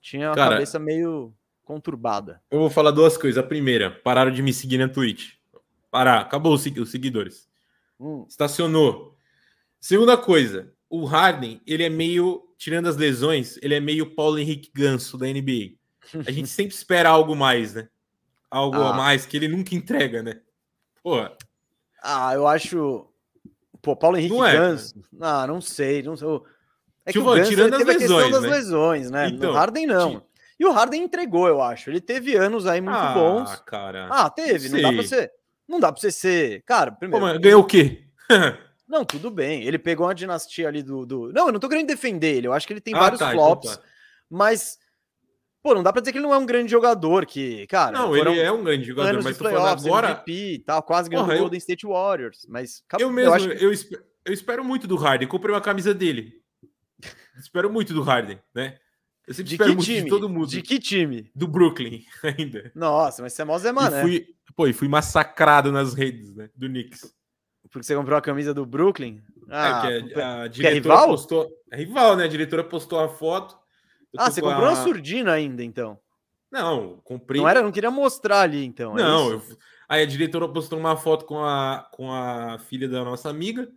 tinha a cara, cabeça meio conturbada. Eu vou falar duas coisas. A primeira, pararam de me seguir na Twitch. Parar, acabou os seguidores. Hum. Estacionou. Segunda coisa, o Harden, ele é meio tirando as lesões, ele é meio Paulo Henrique Ganso da NBA. A gente sempre espera algo mais, né? Algo ah. a mais que ele nunca entrega, né? Pô. Ah, eu acho. Pô, Paulo Henrique não é, Ganso. Ah, não sei, não sei. É que tipo, o Ganso, tirando as lesões, das né? lesões, né? Então, no Harden não. E o Harden entregou, eu acho. Ele teve anos aí muito ah, bons. cara. Ah, teve. Não, não dá pra você. Não dá pra você ser. Cara, primeiro. Pô, ganhou o quê? Não, tudo bem. Ele pegou uma dinastia ali do. do... Não, eu não tô querendo defender ele. Eu acho que ele tem ah, vários tá, então flops. Então tá. Mas. Pô, não dá pra dizer que ele não é um grande jogador, que, cara. Não, ele é um grande jogador, mas tô falando agora. MVP, tal, quase ganhou o Golden eu... State Warriors. Mas eu mesmo, eu, que... eu, espero muito do Harden. Comprei uma camisa dele. espero muito do Harden, né? Eu sempre de espero muito time? de todo mundo. De que time? Do Brooklyn, ainda. Nossa, mas você é mó Zé Mané. E fui, pô, e fui massacrado nas redes, né? Do Knicks. Porque você comprou a camisa do Brooklyn? É, ah, é que a, a diretora é rival? postou. É rival, né? A diretora postou a foto. Ah, você comprou a... uma surdina ainda, então. Não, comprei. Não era, não queria mostrar ali, então. É não, eu... aí a diretora postou uma foto com a, com a filha da nossa amiga.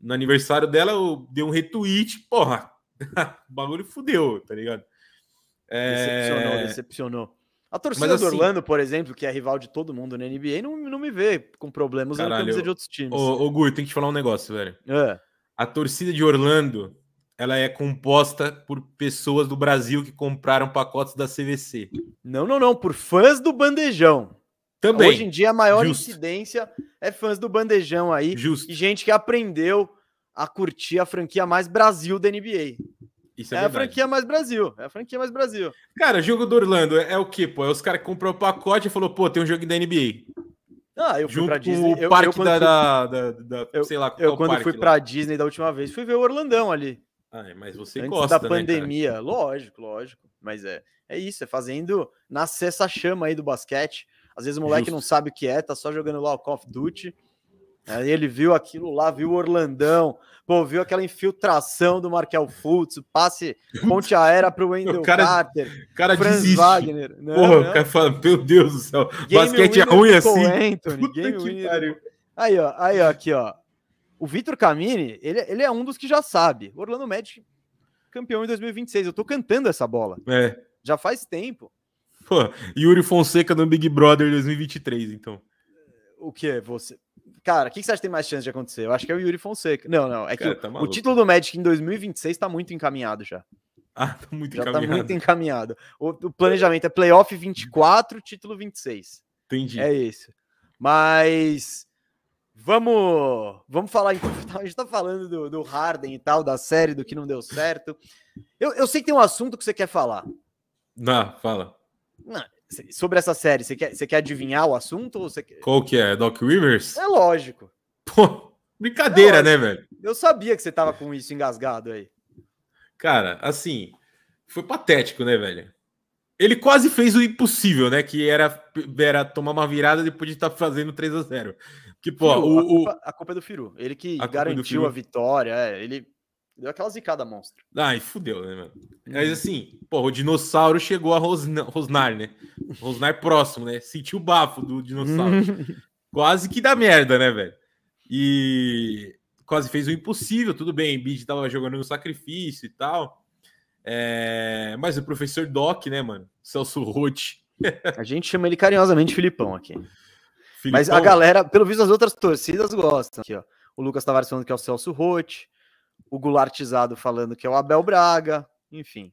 No aniversário dela, eu dei um retweet. Porra, o bagulho fudeu, tá ligado? É... Decepcionou, decepcionou. A torcida Mas, do assim, Orlando, por exemplo, que é rival de todo mundo na NBA, não, não me vê com problemas na camisa de outros times. Ô, ô Gur, tem que te falar um negócio, velho. É. A torcida de Orlando, ela é composta por pessoas do Brasil que compraram pacotes da CVC. Não, não, não, por fãs do Bandejão. Também. Hoje em dia a maior Justo. incidência é fãs do Bandejão aí. Justo. E gente que aprendeu a curtir a franquia mais Brasil da NBA. Isso é, é a franquia mais Brasil. É a franquia mais Brasil. Cara, jogo do Orlando é, é o quê, pô? É os caras que comprou o pacote e falou, pô, tem um jogo da NBA. Ah, eu fui Junto pra Disney. o parque eu, da, fui... da, da, da, eu, sei lá, eu quando fui lá. pra Disney da última vez, fui ver o Orlandão ali. Ah, mas você Antes gosta, da pandemia. Né, lógico, lógico. Mas é, é isso, é fazendo nascer essa chama aí do basquete. Às vezes o moleque Justo. não sabe o que é, tá só jogando lá o Call of Duty. Aí ele viu aquilo lá, viu o Orlandão, pô, viu aquela infiltração do Markel Fultz, passe ponte aérea para o Wendell cara, Carter, cara Franz desiste. Wagner. Não, Porra, não. o cara fala, meu Deus do céu, Game basquete é ruim assim. Anthony, Game aí, ó, aí, ó, aqui, ó. O Vitor Camini, ele, ele é um dos que já sabe. O Orlando Magic campeão em 2026. Eu tô cantando essa bola. É. Já faz tempo. Pô, Yuri Fonseca no Big Brother 2023, então. O que? Você, Cara, o que, que você acha que tem mais chance de acontecer? Eu acho que é o Yuri Fonseca. Não, não. É que Cara, tá o, o, título do Magic em 2026 tá muito encaminhado já. Ah, tá muito já encaminhado. tá muito encaminhado. O, o planejamento é playoff 24, título 26. Entendi. É isso. Mas vamos vamos falar então. A gente tá falando do, do Harden e tal, da série, do que não deu certo. Eu, eu sei que tem um assunto que você quer falar. Não, fala. Não, sobre essa série, você quer, você quer adivinhar o assunto? Ou você quer... Qual que é? Doc Rivers? É lógico. Pô, brincadeira, é né, velho? Eu sabia que você tava com isso engasgado aí. Cara, assim, foi patético, né, velho? ele quase fez o impossível, né? Que era, era tomar uma virada depois de estar tá fazendo 3 a 0 que, pô, Firu, o, a, culpa, a, culpa, é do Firu. Ele que a garantiu a vitória. É, ele deu aquela zicada monstro. Ai, fudeu, né, mano? Mas uhum. assim, pô, o dinossauro chegou a Rosna, Rosnar, né? Rosnar próximo, né? Sentiu o bafo do dinossauro. quase que dá merda, né, velho? E quase fez o impossível, tudo bem. Embiid tava jogando no sacrifício e tal. É... Mas o professor Doc, né, mano? Celso Rotti. a gente chama ele carinhosamente Filipão aqui. Filipão. Mas a galera, pelo visto, as outras torcidas gostam. Aqui, ó. O Lucas Tavares falando que é o Celso Rotti, o Gulartizado falando que é o Abel Braga, enfim.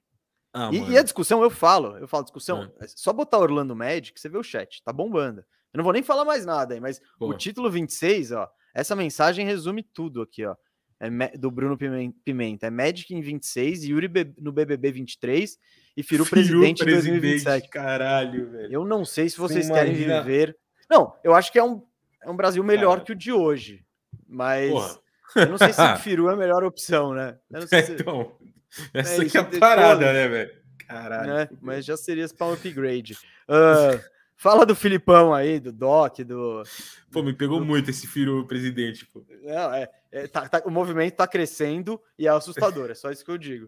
Ah, e, e, a discussão, eu falo, eu falo discussão, é. é. só botar Orlando Magic, você vê o chat, tá bombando. Eu não vou nem falar mais nada aí, mas Pô. o título 26, ó, essa mensagem resume tudo aqui, ó. É do Bruno Pimenta. É Magic em 26, Yuri no BBB 23 e Firu, Firu presidente, presidente em 2027. Caralho, velho. Eu não sei se vocês Você querem imagina... viver não, eu acho que é um, é um Brasil melhor Cara. que o de hoje. Mas Porra. Eu não sei se o Firu é a melhor opção, né? Se... Então, essa é, aqui é a parada, né, velho? Caralho. Né? Mas já seria para um upgrade. Uh, fala do Filipão aí, do Doc, do. Pô, me pegou do... muito esse Firu presidente. Pô. Não, é, é tá, tá, o movimento tá crescendo e é assustador, é só isso que eu digo.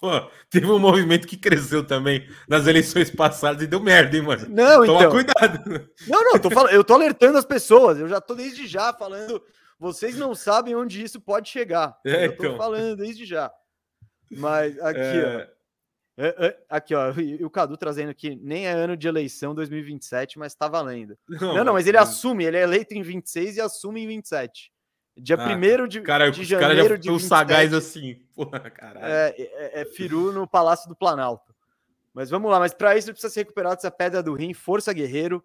Pô, teve um movimento que cresceu também nas eleições passadas e deu merda, hein, mano? Não, Toma então. cuidado. Não, não, tô falando, eu tô alertando as pessoas, eu já tô desde já falando, vocês não sabem onde isso pode chegar. É, eu tô então. falando desde já. Mas aqui, é... ó. É, é, aqui, ó, e o Cadu trazendo aqui, nem é ano de eleição 2027, mas tá valendo. Não, não, não mas ele assume, ele é eleito em 26 e assume em 27. Dia 1 ah, de, cara, de janeiro cara já de 27, sagaz assim. Porra, caralho. É, é, é Firu no Palácio do Planalto. Mas vamos lá, mas para isso ele precisa se recuperar dessa pedra do rim, força guerreiro.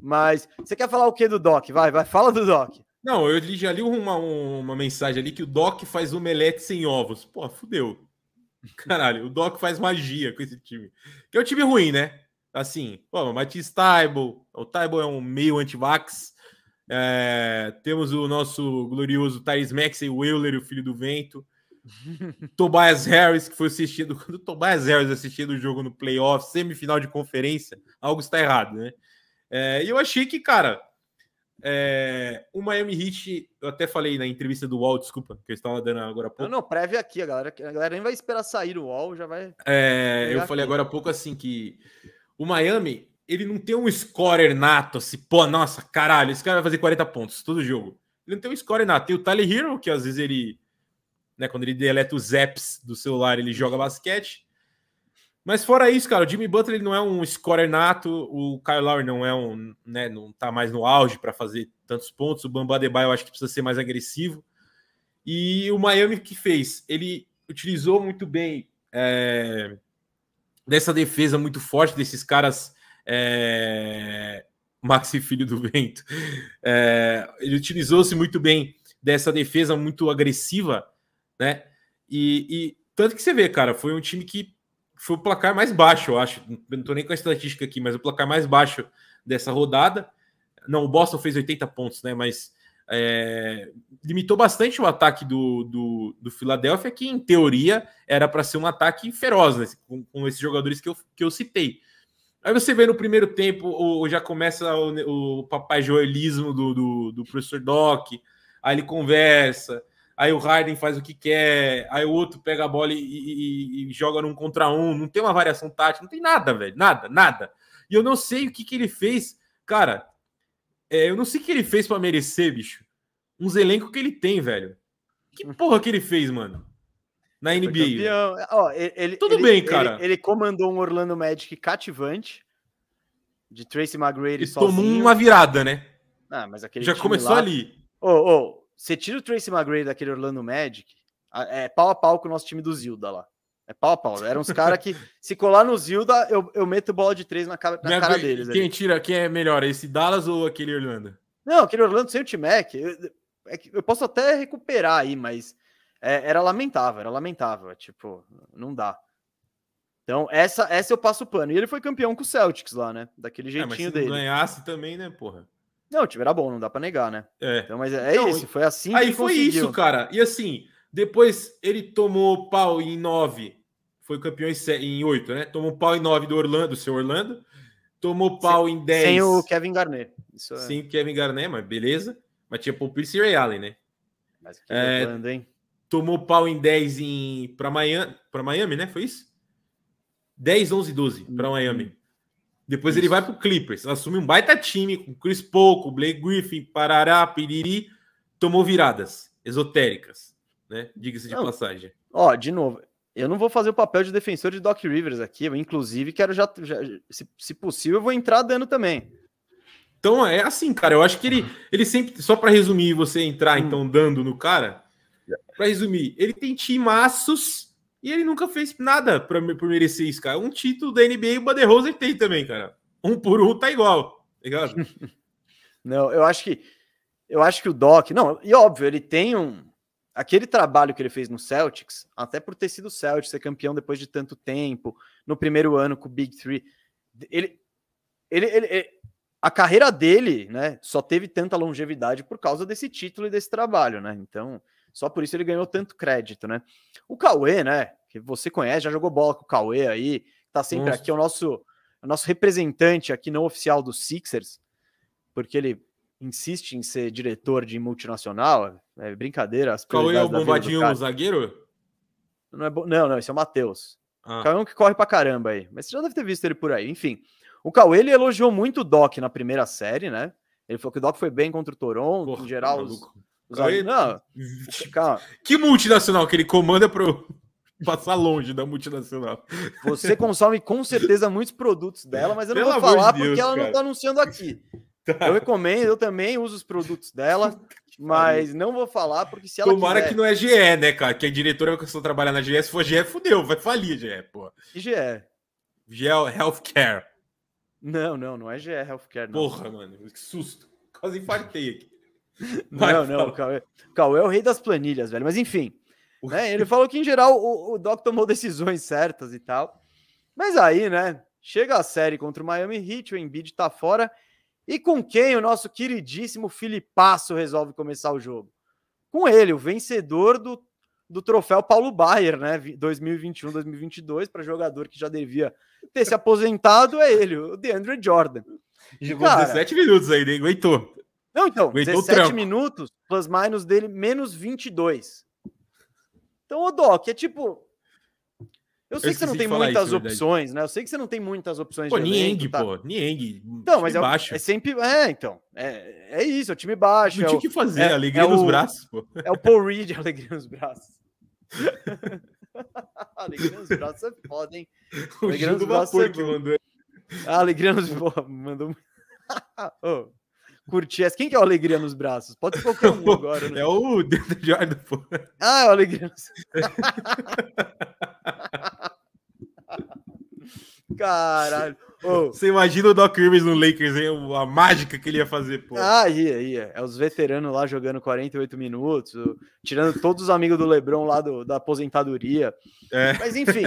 Mas você quer falar o que do Doc? Vai, vai, fala do Doc. Não, eu já li uma, uma mensagem ali que o Doc faz omelete sem ovos. Pô, fudeu. Caralho, o Doc faz magia com esse time. Que é um time ruim, né? Assim, pô, o Matisse Taibo, o Taibo é um meio anti-vax, é, temos o nosso glorioso Thais Max e o Euler, o filho do vento. Tobias Harris, que foi assistido. Quando o Tobias Harris assistindo o jogo no playoff, semifinal de conferência, algo está errado, né? É, e eu achei que, cara, é, o Miami Heat, eu até falei na entrevista do Wall, desculpa, que eu estava dando agora há pouco. Não, não, prévia aqui, a galera, a galera nem vai esperar sair o Wall, já vai. É, eu falei agora há pouco assim que o Miami ele não tem um scorer nato, assim, pô, nossa, caralho, esse cara vai fazer 40 pontos todo jogo. Ele não tem um scorer nato. Tem o Tyler Hero, que às vezes ele, né, quando ele deleta os apps do celular, ele joga basquete. Mas fora isso, cara, o Jimmy Butler ele não é um scorer nato, o Kyle Lowry não é um, né, não tá mais no auge para fazer tantos pontos, o Bamba Adebayo eu acho que precisa ser mais agressivo. E o Miami que fez, ele utilizou muito bem é, dessa defesa muito forte desses caras é, Maxi Filho do Vento, é, ele utilizou-se muito bem dessa defesa muito agressiva, né? E, e, tanto que você vê, cara, foi um time que foi o placar mais baixo, eu acho. Não tô nem com a estatística aqui, mas o placar mais baixo dessa rodada. Não, o Boston fez 80 pontos, né? Mas é, limitou bastante o ataque do, do, do Philadelphia, que em teoria era para ser um ataque feroz, né? com, com esses jogadores que eu, que eu citei. Aí você vê no primeiro tempo, o, já começa o, o papai joelismo do, do, do, professor Doc, aí ele conversa, aí o Harden faz o que quer, aí o outro pega a bola e, e, e joga num contra um, não tem uma variação tática, não tem nada, velho, nada, nada. E eu não sei o que, que ele fez, cara, é, eu não sei o que ele fez para merecer, bicho, uns elencos que ele tem, velho. Que porra que ele fez, mano? na NBA. Ó, ele, Tudo ele, bem, cara. Ele, ele, comandou um Orlando Magic cativante de Tracy McGrady e sozinho. tomou uma virada, né? Ah, mas aquele já começou lá... ali. Ô, oh, oh, você tira o Tracy McGrady daquele Orlando Magic, é pau a pau com o nosso time do Zilda lá. É pau a pau. Eram uns caras que, se colar no Zilda, eu, eu meto bola de três na cara, na cara deles. Quem ali. tira, quem é melhor, esse Dallas ou aquele Orlando? Não, aquele Orlando sem o T-Mac. Eu, é eu posso até recuperar aí, mas é, era lamentável, era lamentável. É, tipo, não dá. Então, essa, essa eu passo o pano. E ele foi campeão com o Celtics lá, né? Daquele jeitinho é, mas se dele. Se ganhasse também, né, porra? Não, o time era bom, não dá pra negar, né? É. Então, mas é, é isso, foi assim Aí foi conseguiu. isso, cara. E assim, depois ele tomou pau em nove foi campeão em oito, né? Tomou pau em nove do Orlando, do seu Orlando. Tomou pau sem, em dez. Sem o Kevin Garnett. Isso é... Sem o Kevin Garnett, mas beleza. Mas tinha Paul Pierce e Ray Allen, né? Mas que é, Orlando, hein? Tomou pau em 10 em... para Miami, para Miami, né? Foi isso? 10, 11, 12 para Miami. Depois isso. ele vai para o Clippers, assume um baita time com Chris Paul, com Blake Griffin, Parará, Piriri, tomou viradas esotéricas, né? Diga-se de não. passagem. Ó, de novo, eu não vou fazer o papel de defensor de Doc Rivers aqui, eu inclusive quero já, já se, se, possível, eu vou entrar dando também. Então é assim, cara, eu acho que ele, ele sempre, só para resumir, você entrar hum. então dando no cara, para resumir, ele tem timaços e ele nunca fez nada para merecer isso, cara. Um título da NBA o Bader Rose tem também, cara. Um por um tá igual, tá ligado? não, eu acho que eu acho que o Doc, não, e óbvio, ele tem um aquele trabalho que ele fez no Celtics, até por ter sido Celtics, ser campeão depois de tanto tempo, no primeiro ano com o Big Three, ele, ele, ele, ele, a carreira dele, né, só teve tanta longevidade por causa desse título e desse trabalho, né? Então, só por isso ele ganhou tanto crédito, né? O Cauê, né, que você conhece, já jogou bola com o Cauê aí, tá sempre Nossa. aqui, é o nosso, o nosso representante aqui não oficial dos Sixers, porque ele insiste em ser diretor de multinacional, é brincadeira. As Cauê é o bombadinho zagueiro? Não, é bo... não, não, esse é o Matheus. Ah. O Cauê é um que corre pra caramba aí, mas você já deve ter visto ele por aí. Enfim, o Cauê ele elogiou muito o Doc na primeira série, né? Ele falou que o Doc foi bem contra o Toronto, Porra, em geral. Tá os, Cauê... Não, calma. Que multinacional que ele comanda pro passar longe da multinacional. Você consome com certeza muitos produtos dela, mas eu não Pelo vou falar de Deus, porque ela cara. não tá anunciando aqui. Tá. Eu recomendo, eu também uso os produtos dela, mas não vou falar porque se ela Tomara quiser... que não é GE, né, cara? Que a diretora que eu estou trabalhando na GE, se for GE, fudeu, vai falir GE, pô. E GE? GE Healthcare. Não, não, não é GE Healthcare, não. Porra, mano, que susto. Quase infartei aqui. Vai, não, não, o Cauê, Cauê é o rei das planilhas, velho. Mas enfim, né, ele falou que em geral o, o Doc tomou decisões certas e tal. Mas aí, né, chega a série contra o Miami Heat, o Embiid tá fora e com quem o nosso queridíssimo Filipasso resolve começar o jogo? Com ele, o vencedor do, do troféu Paulo Baier, né? 2021-2022, para jogador que já devia ter se aposentado, é ele, o DeAndre Jordan. Jogou Cara, 17 minutos aí, né? aguentou. Não, então, aguentou 17 minutos, plus minus dele, menos 22. Então, o Doc, é tipo, eu sei eu que você não tem muitas isso, opções, né? Eu sei que você não tem muitas opções pô, de Nieng, tá? pô, Nieng. Então, mas é, baixo. é sempre. É, então. É, é isso, é o time baixo. Não é tinha o que fazer, é, alegria é nos o, braços, pô. É o Paul Reed, alegria nos braços. alegria nos braços é foda, hein? O alegria nos braços é que mandou. Alegria nos braços. mandou. oh, curtir essa. Quem que é o Alegria nos braços? Pode ser qualquer um agora. Né? É o Jordan, pô. Ah, é o Alegria nos Caralho. Oh. Você imagina o Doc Rivers no Lakers, hein? a mágica que ele ia fazer, pô. Ah, ia, ia. É os veteranos lá jogando 48 minutos, tirando todos os amigos do Lebron lá do, da aposentadoria. É. Mas enfim,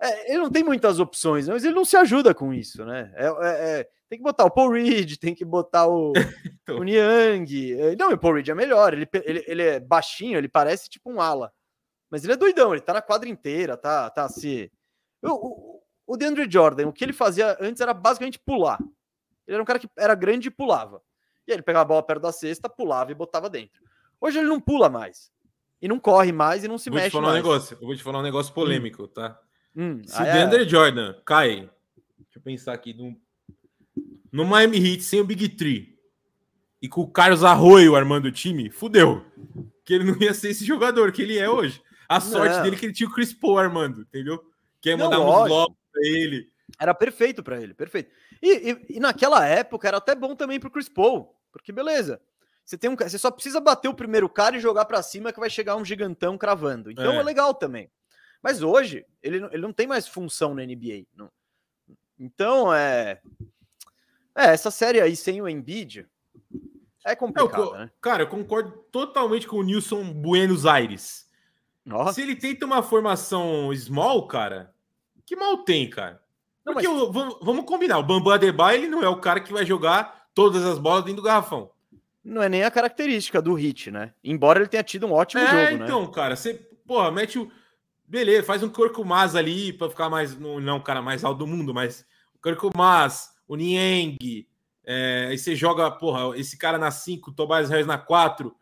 é, ele não tem muitas opções, mas ele não se ajuda com isso, né? É, é, é tem que botar o Paul Reed, tem que botar o, então. o Niang. É, não, o Paul Reed é melhor, ele, ele, ele é baixinho, ele parece tipo um ala. Mas ele é doidão, ele tá na quadra inteira, tá, tá se. O, o DeAndre Jordan, o que ele fazia antes era basicamente pular. Ele era um cara que era grande e pulava. E aí ele pegava a bola perto da cesta, pulava e botava dentro. Hoje ele não pula mais. E não corre mais e não se vou mexe te falar mais. Um negócio, eu vou te falar um negócio polêmico, hum. tá? Hum, Se o é. DeAndre é... Jordan cai, deixa eu pensar aqui, no, no Miami Heat sem o Big Three e com o Carlos Arroio armando o time, fudeu. Que ele não ia ser esse jogador que ele é hoje. A sorte dele é que ele tinha o Chris Paul armando, entendeu? Quer mandar uns blocos para ele. Era perfeito para ele, perfeito. E, e, e, naquela época era até bom também pro Chris Paul, porque beleza. Você tem um, você só precisa bater o primeiro cara e jogar para cima que vai chegar um gigantão cravando. Então é, é legal também. Mas hoje ele, ele não tem mais função na NBA. Não. Então é, é essa série aí sem o Embiid é complicado, eu, né? Cara, eu concordo totalmente com o Nilson Buenos Aires. Nossa. Se ele tenta uma formação small, cara, que mal tem, cara? Não, Porque mas... vamos, vamos combinar, o Bambam Adebayo ele não é o cara que vai jogar todas as bolas dentro do garrafão. Não é nem a característica do Hit, né? Embora ele tenha tido um ótimo é, jogo, então, né? cara, você, porra, mete o beleza, faz um Corcumaz ali para ficar mais. Não, não o cara mais alto do mundo, mas o Corcumaz, o Nieng. É, aí você joga, porra, esse cara na 5, Tobias Harris na 4,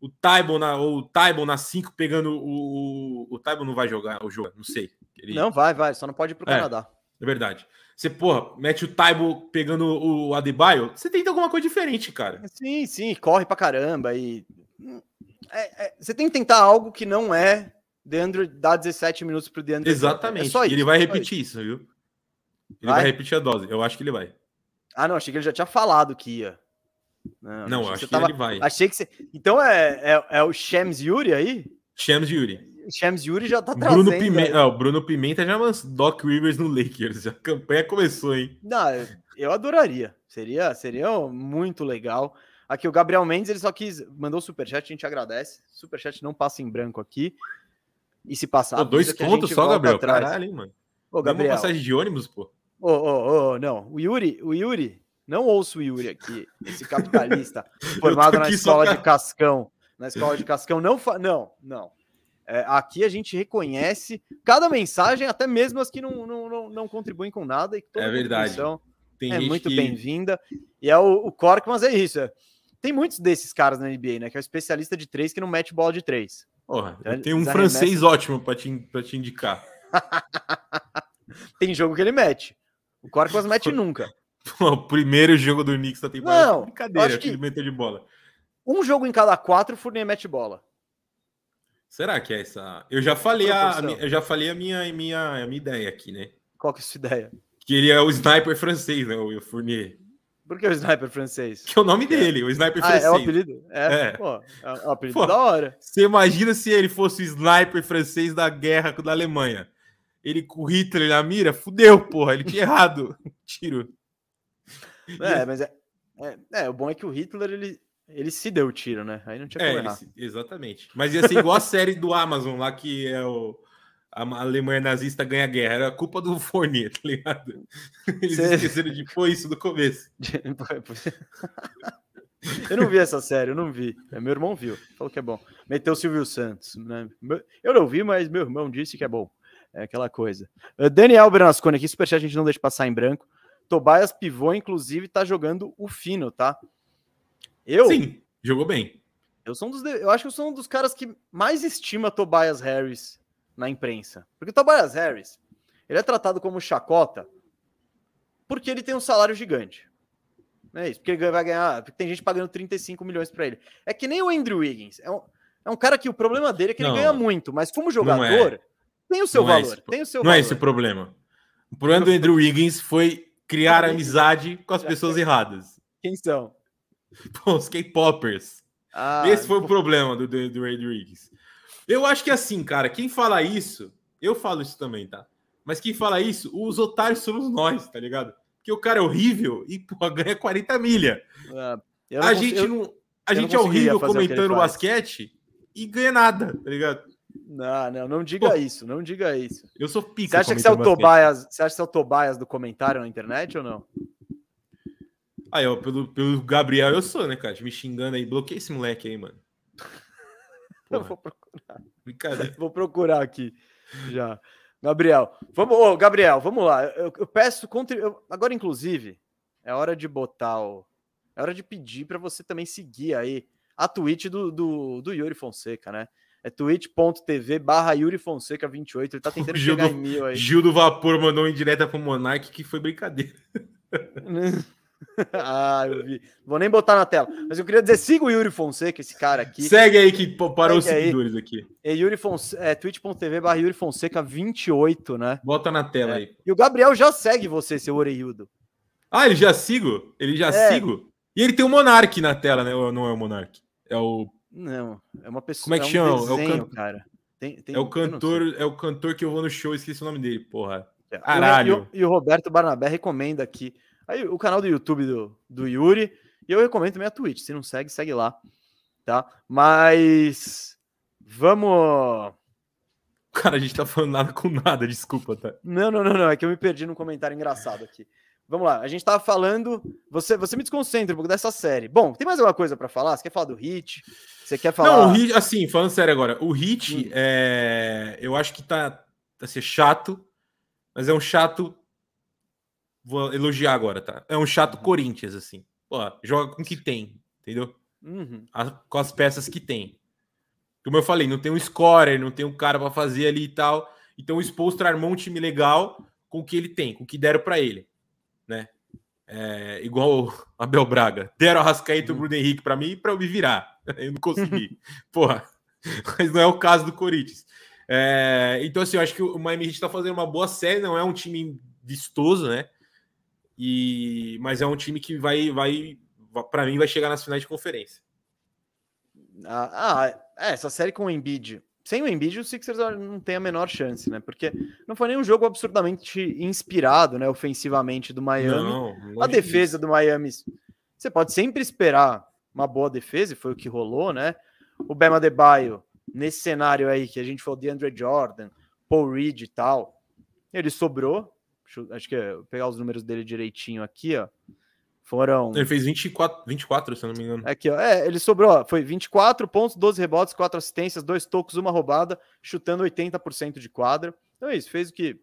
o Taibon na, ou o Taibon na 5 pegando o. O, o Taibon não vai jogar o jogo, não sei. Ele... Não, vai, vai, só não pode ir pro é, Canadá. É verdade. Você, porra, mete o Taibo pegando o Adebayo, você tenta alguma coisa diferente, cara. Sim, sim, corre pra caramba e. É, é, você tem que tentar algo que não é Deandre dar 17 minutos pro Deandre. Exatamente. É só isso, ele vai repetir isso, viu? Ele vai? vai? repetir a dose. Eu acho que ele vai. Ah, não, achei que ele já tinha falado que ia. Não, não acho que, que tava... ele vai. Achei que você. Então é, é, é o Shams Yuri aí? Shams Yuri. Shams Yuri já tá Bruno trazendo. Pimenta, o Bruno Pimenta já lançou Doc Rivers no Lakers. A campanha começou, hein? Não, eu adoraria. Seria, seria muito legal. Aqui o Gabriel Mendes, ele só quis, mandou superchat, a gente agradece. Superchat não passa em branco aqui. E se passar, pô, dois pontos só, Gabriel. Atrás. Caralho, hein, mano. Ô, Gabriel. Uma passagem de ônibus, pô. Ô, ô, ô, não. O Yuri, o Yuri, não ouço o Yuri aqui, esse capitalista formado na escola de Cascão. Na escola de Cascão, não, fa... não, não. É, aqui a gente reconhece cada mensagem, até mesmo as que não, não, não, não contribuem com nada. E é verdade. Tem é muito que... bem-vinda. E é o, o Cork, mas é isso. É. Tem muitos desses caras na NBA, né? Que é o especialista de três que não mete bola de três. Porra, tem um francês ótimo para te, pra te indicar. tem jogo que ele mete. O Cork mete nunca. o primeiro jogo do Knicks da temporada. Não, brincadeira que ele meteu de bola. Um jogo em cada quatro, o Fournier mete bola. Será que é essa? Eu já falei a, a eu já falei a minha, a minha, a minha ideia aqui, né? Qual que é a sua ideia? Que ele é o sniper francês, né? O Fournier. Por que o sniper francês? Que é o nome dele, o sniper ah, francês. É o apelido? É. é. Pô, é o apelido Pô, da hora. Você imagina se ele fosse o sniper francês da guerra da Alemanha? Ele com o Hitler na mira? Fudeu, porra. Ele tinha errado. Tiro. É, mas é, é, é, o bom é que o Hitler ele, ele se deu o tiro, né? Aí não tinha como é, errar. exatamente. Mas ia ser igual a série do Amazon lá, que é o. A Alemanha nazista ganha guerra. Era culpa do Fournier, tá ligado? Eles Cê... esqueceram de pôr isso no começo. eu não vi essa série, eu não vi. É, meu irmão viu, falou que é bom. Meteu o Silvio Santos. Né? Eu não vi, mas meu irmão disse que é bom. É aquela coisa. Uh, Daniel Bernasconi aqui, superchat a gente não deixa passar em branco. Tobias pivô, inclusive, tá jogando o fino, tá? Eu. Sim, jogou bem. Eu, sou um dos, eu acho que eu sou um dos caras que mais estima Tobias Harris na imprensa. Porque o Tobias Harris, ele é tratado como chacota porque ele tem um salário gigante. Não é isso, porque ele vai ganhar, porque tem gente pagando 35 milhões para ele. É que nem o Andrew Wiggins. É um, é um cara que o problema dele é que não, ele ganha muito, mas como jogador, é. tem o seu não é valor. É tem o seu não valor. é esse o problema. O problema do Andrew Wiggins foi criar amizade com as pessoas erradas. Quem são? Pô, os K-Poppers. Ah, Esse foi o problema do, do, do Rodrigues. Eu acho que assim, cara, quem fala isso, eu falo isso também, tá? Mas quem fala isso, os otários somos nós, tá ligado? Porque o cara é horrível e pô, ganha 40 milha. Ah, a gente eu, não. A gente não é horrível comentando basquete e ganha nada, tá ligado? Não, não, não diga pô, isso, não diga isso. Eu sou pica. Você acha que você é o Tobias? Você acha que é o Tobias do comentário na internet ou não? Aí, ó, pelo, pelo Gabriel eu sou, né, cara? Me xingando aí. Bloqueei esse moleque aí, mano. Eu vou procurar. Brincadeira. Vou procurar aqui já. Gabriel, vamos, ô, Gabriel, vamos lá. Eu, eu peço eu, agora, inclusive, é hora de botar o. É hora de pedir para você também seguir aí a Twitch do, do, do Yuri Fonseca, né? É twitch.tv barra Yuri Fonseca 28. Ele tá tentando chegar do, em mil aí. Gil do Vapor mandou em direta pro Monark que foi brincadeira. ah, eu vi. Vou nem botar na tela. Mas eu queria dizer, siga o Yuri Fonseca, esse cara aqui. Segue aí que parou os seguidores aqui. É Yuri Fonseca, é, twitch.tv barra Yuri Fonseca 28, né? Bota na tela é. aí. E o Gabriel já segue você, seu Oreildo. Ah, ele já sigo? Ele já é. sigo? E ele tem o Monark na tela, né? Ou não é o Monark? É o... Não, é uma pessoa... Como é que é um chama? Desenho, é o can... cara. Tem, tem... É o cantor, é o cantor que eu vou no show, esqueci o nome dele, porra. É, Caralho. E o, e o Roberto Barnabé recomenda aqui Aí o canal do YouTube do, do Yuri. E eu recomendo também a Twitch. Se não segue, segue lá. Tá? Mas. Vamos. Cara, a gente tá falando nada com nada, desculpa, tá? Não, não, não, não. É que eu me perdi num comentário engraçado aqui. vamos lá. A gente tava falando. Você, você me desconcentra um pouco dessa série. Bom, tem mais alguma coisa para falar? Você quer falar do Hit? Você quer falar. Não, o Hit, assim, falando sério agora, o Hit, hum. é, eu acho que tá, tá ser chato, mas é um chato. Vou elogiar agora, tá? É um chato uhum. Corinthians, assim. Pô, joga com o que tem, entendeu? Uhum. A, com as peças que tem. Como eu falei, não tem um scorer, não tem um cara para fazer ali e tal. Então o Spolstra armou um time legal com o que ele tem, com o que deram para ele, né? É, igual o Abel Braga. Deram a Rascaeta e o uhum. Bruno Henrique para mim para eu me virar. Eu não consegui. Porra. Mas não é o caso do Corinthians. É, então, assim, eu acho que o Miami Heat está fazendo uma boa série. Não é um time vistoso, né? E, mas é um time que vai, vai para mim, vai chegar nas finais de conferência. Ah, ah, é, essa série com o Embiid sem o Embiid, o Sixers não tem a menor chance, né? Porque não foi nenhum jogo absurdamente inspirado, né? Ofensivamente do Miami. Não, a defesa disso. do Miami, você pode sempre esperar uma boa defesa, e foi o que rolou, né? O Bema Debaio, nesse cenário aí que a gente falou de Andre Jordan, Paul Reed e tal, ele sobrou. Acho que vou pegar os números dele direitinho aqui, ó. Foram. Ele fez 24, 24, se eu não me engano. Aqui, ó. É, ele sobrou, ó, foi 24 pontos, 12 rebotes, 4 assistências, 2 tocos, uma roubada, chutando 80% de quadra. Então é isso, fez o que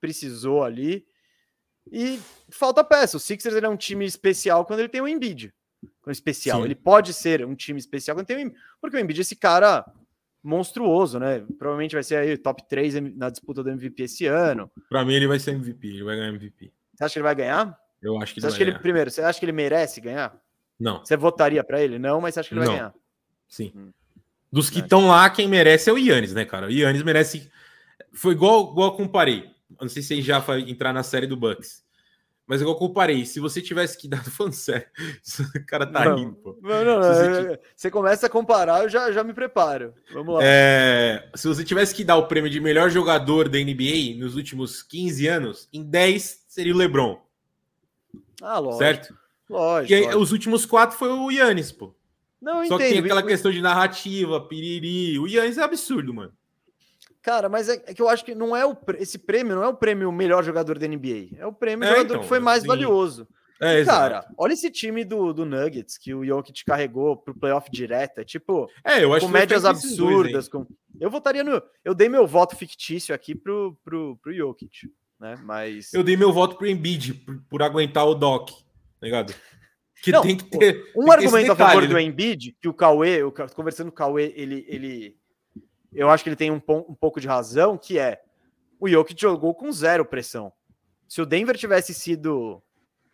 precisou ali. E falta peça. O Sixers ele é um time especial quando ele tem o Embiid. Especial. Sim. Ele pode ser um time especial quando tem o Embiid. Porque o Embiid é esse cara monstruoso, né? Provavelmente vai ser aí top 3 na disputa do MVP esse ano. Para mim, ele vai ser MVP, ele vai ganhar MVP. Você acha que ele vai ganhar? Eu acho que você acha que ele primeiro, você acha que ele merece ganhar? Não. Você votaria para ele? Não, mas você acha que ele Não. vai ganhar? Sim. Hum. Dos que estão lá, quem merece é o Yannis, né, cara? O Yannis merece. Foi igual, igual eu comparei. não sei se já vai entrar na série do Bucks. Mas igual eu comparei, se você tivesse que dar. sério, o cara tá não, rindo, pô. Não, não, não. Você, você, começa a comparar, eu já, já me preparo. Vamos lá. É, se você tivesse que dar o prêmio de melhor jogador da NBA nos últimos 15 anos, em 10 seria o LeBron. Ah, lógico. Certo? Lógico. E lógico. os últimos quatro foi o Yannis, pô. Não, Só entendo. que tem aquela questão de narrativa, piriri. O Yannis é absurdo, mano. Cara, mas é, é, que eu acho que não é o esse prêmio não é o prêmio melhor jogador da NBA, é o prêmio é, jogador então, que foi mais sim. valioso. É, e, cara, olha esse time do, do Nuggets que o Jokic carregou pro playoff direto, é tipo, é, eu acho com médias absurdas, com... Eu votaria no eu dei meu voto fictício aqui pro pro, pro Jokic né? Mas. Eu dei meu voto pro Embiid por, por aguentar o Doc, tá ligado? Que não, tem que ter. Um argumento a favor do Embiid, que o Cauê, eu, conversando com o Cauê, ele, ele. Eu acho que ele tem um, um pouco de razão, que é o Jokic jogou com zero pressão. Se o Denver tivesse sido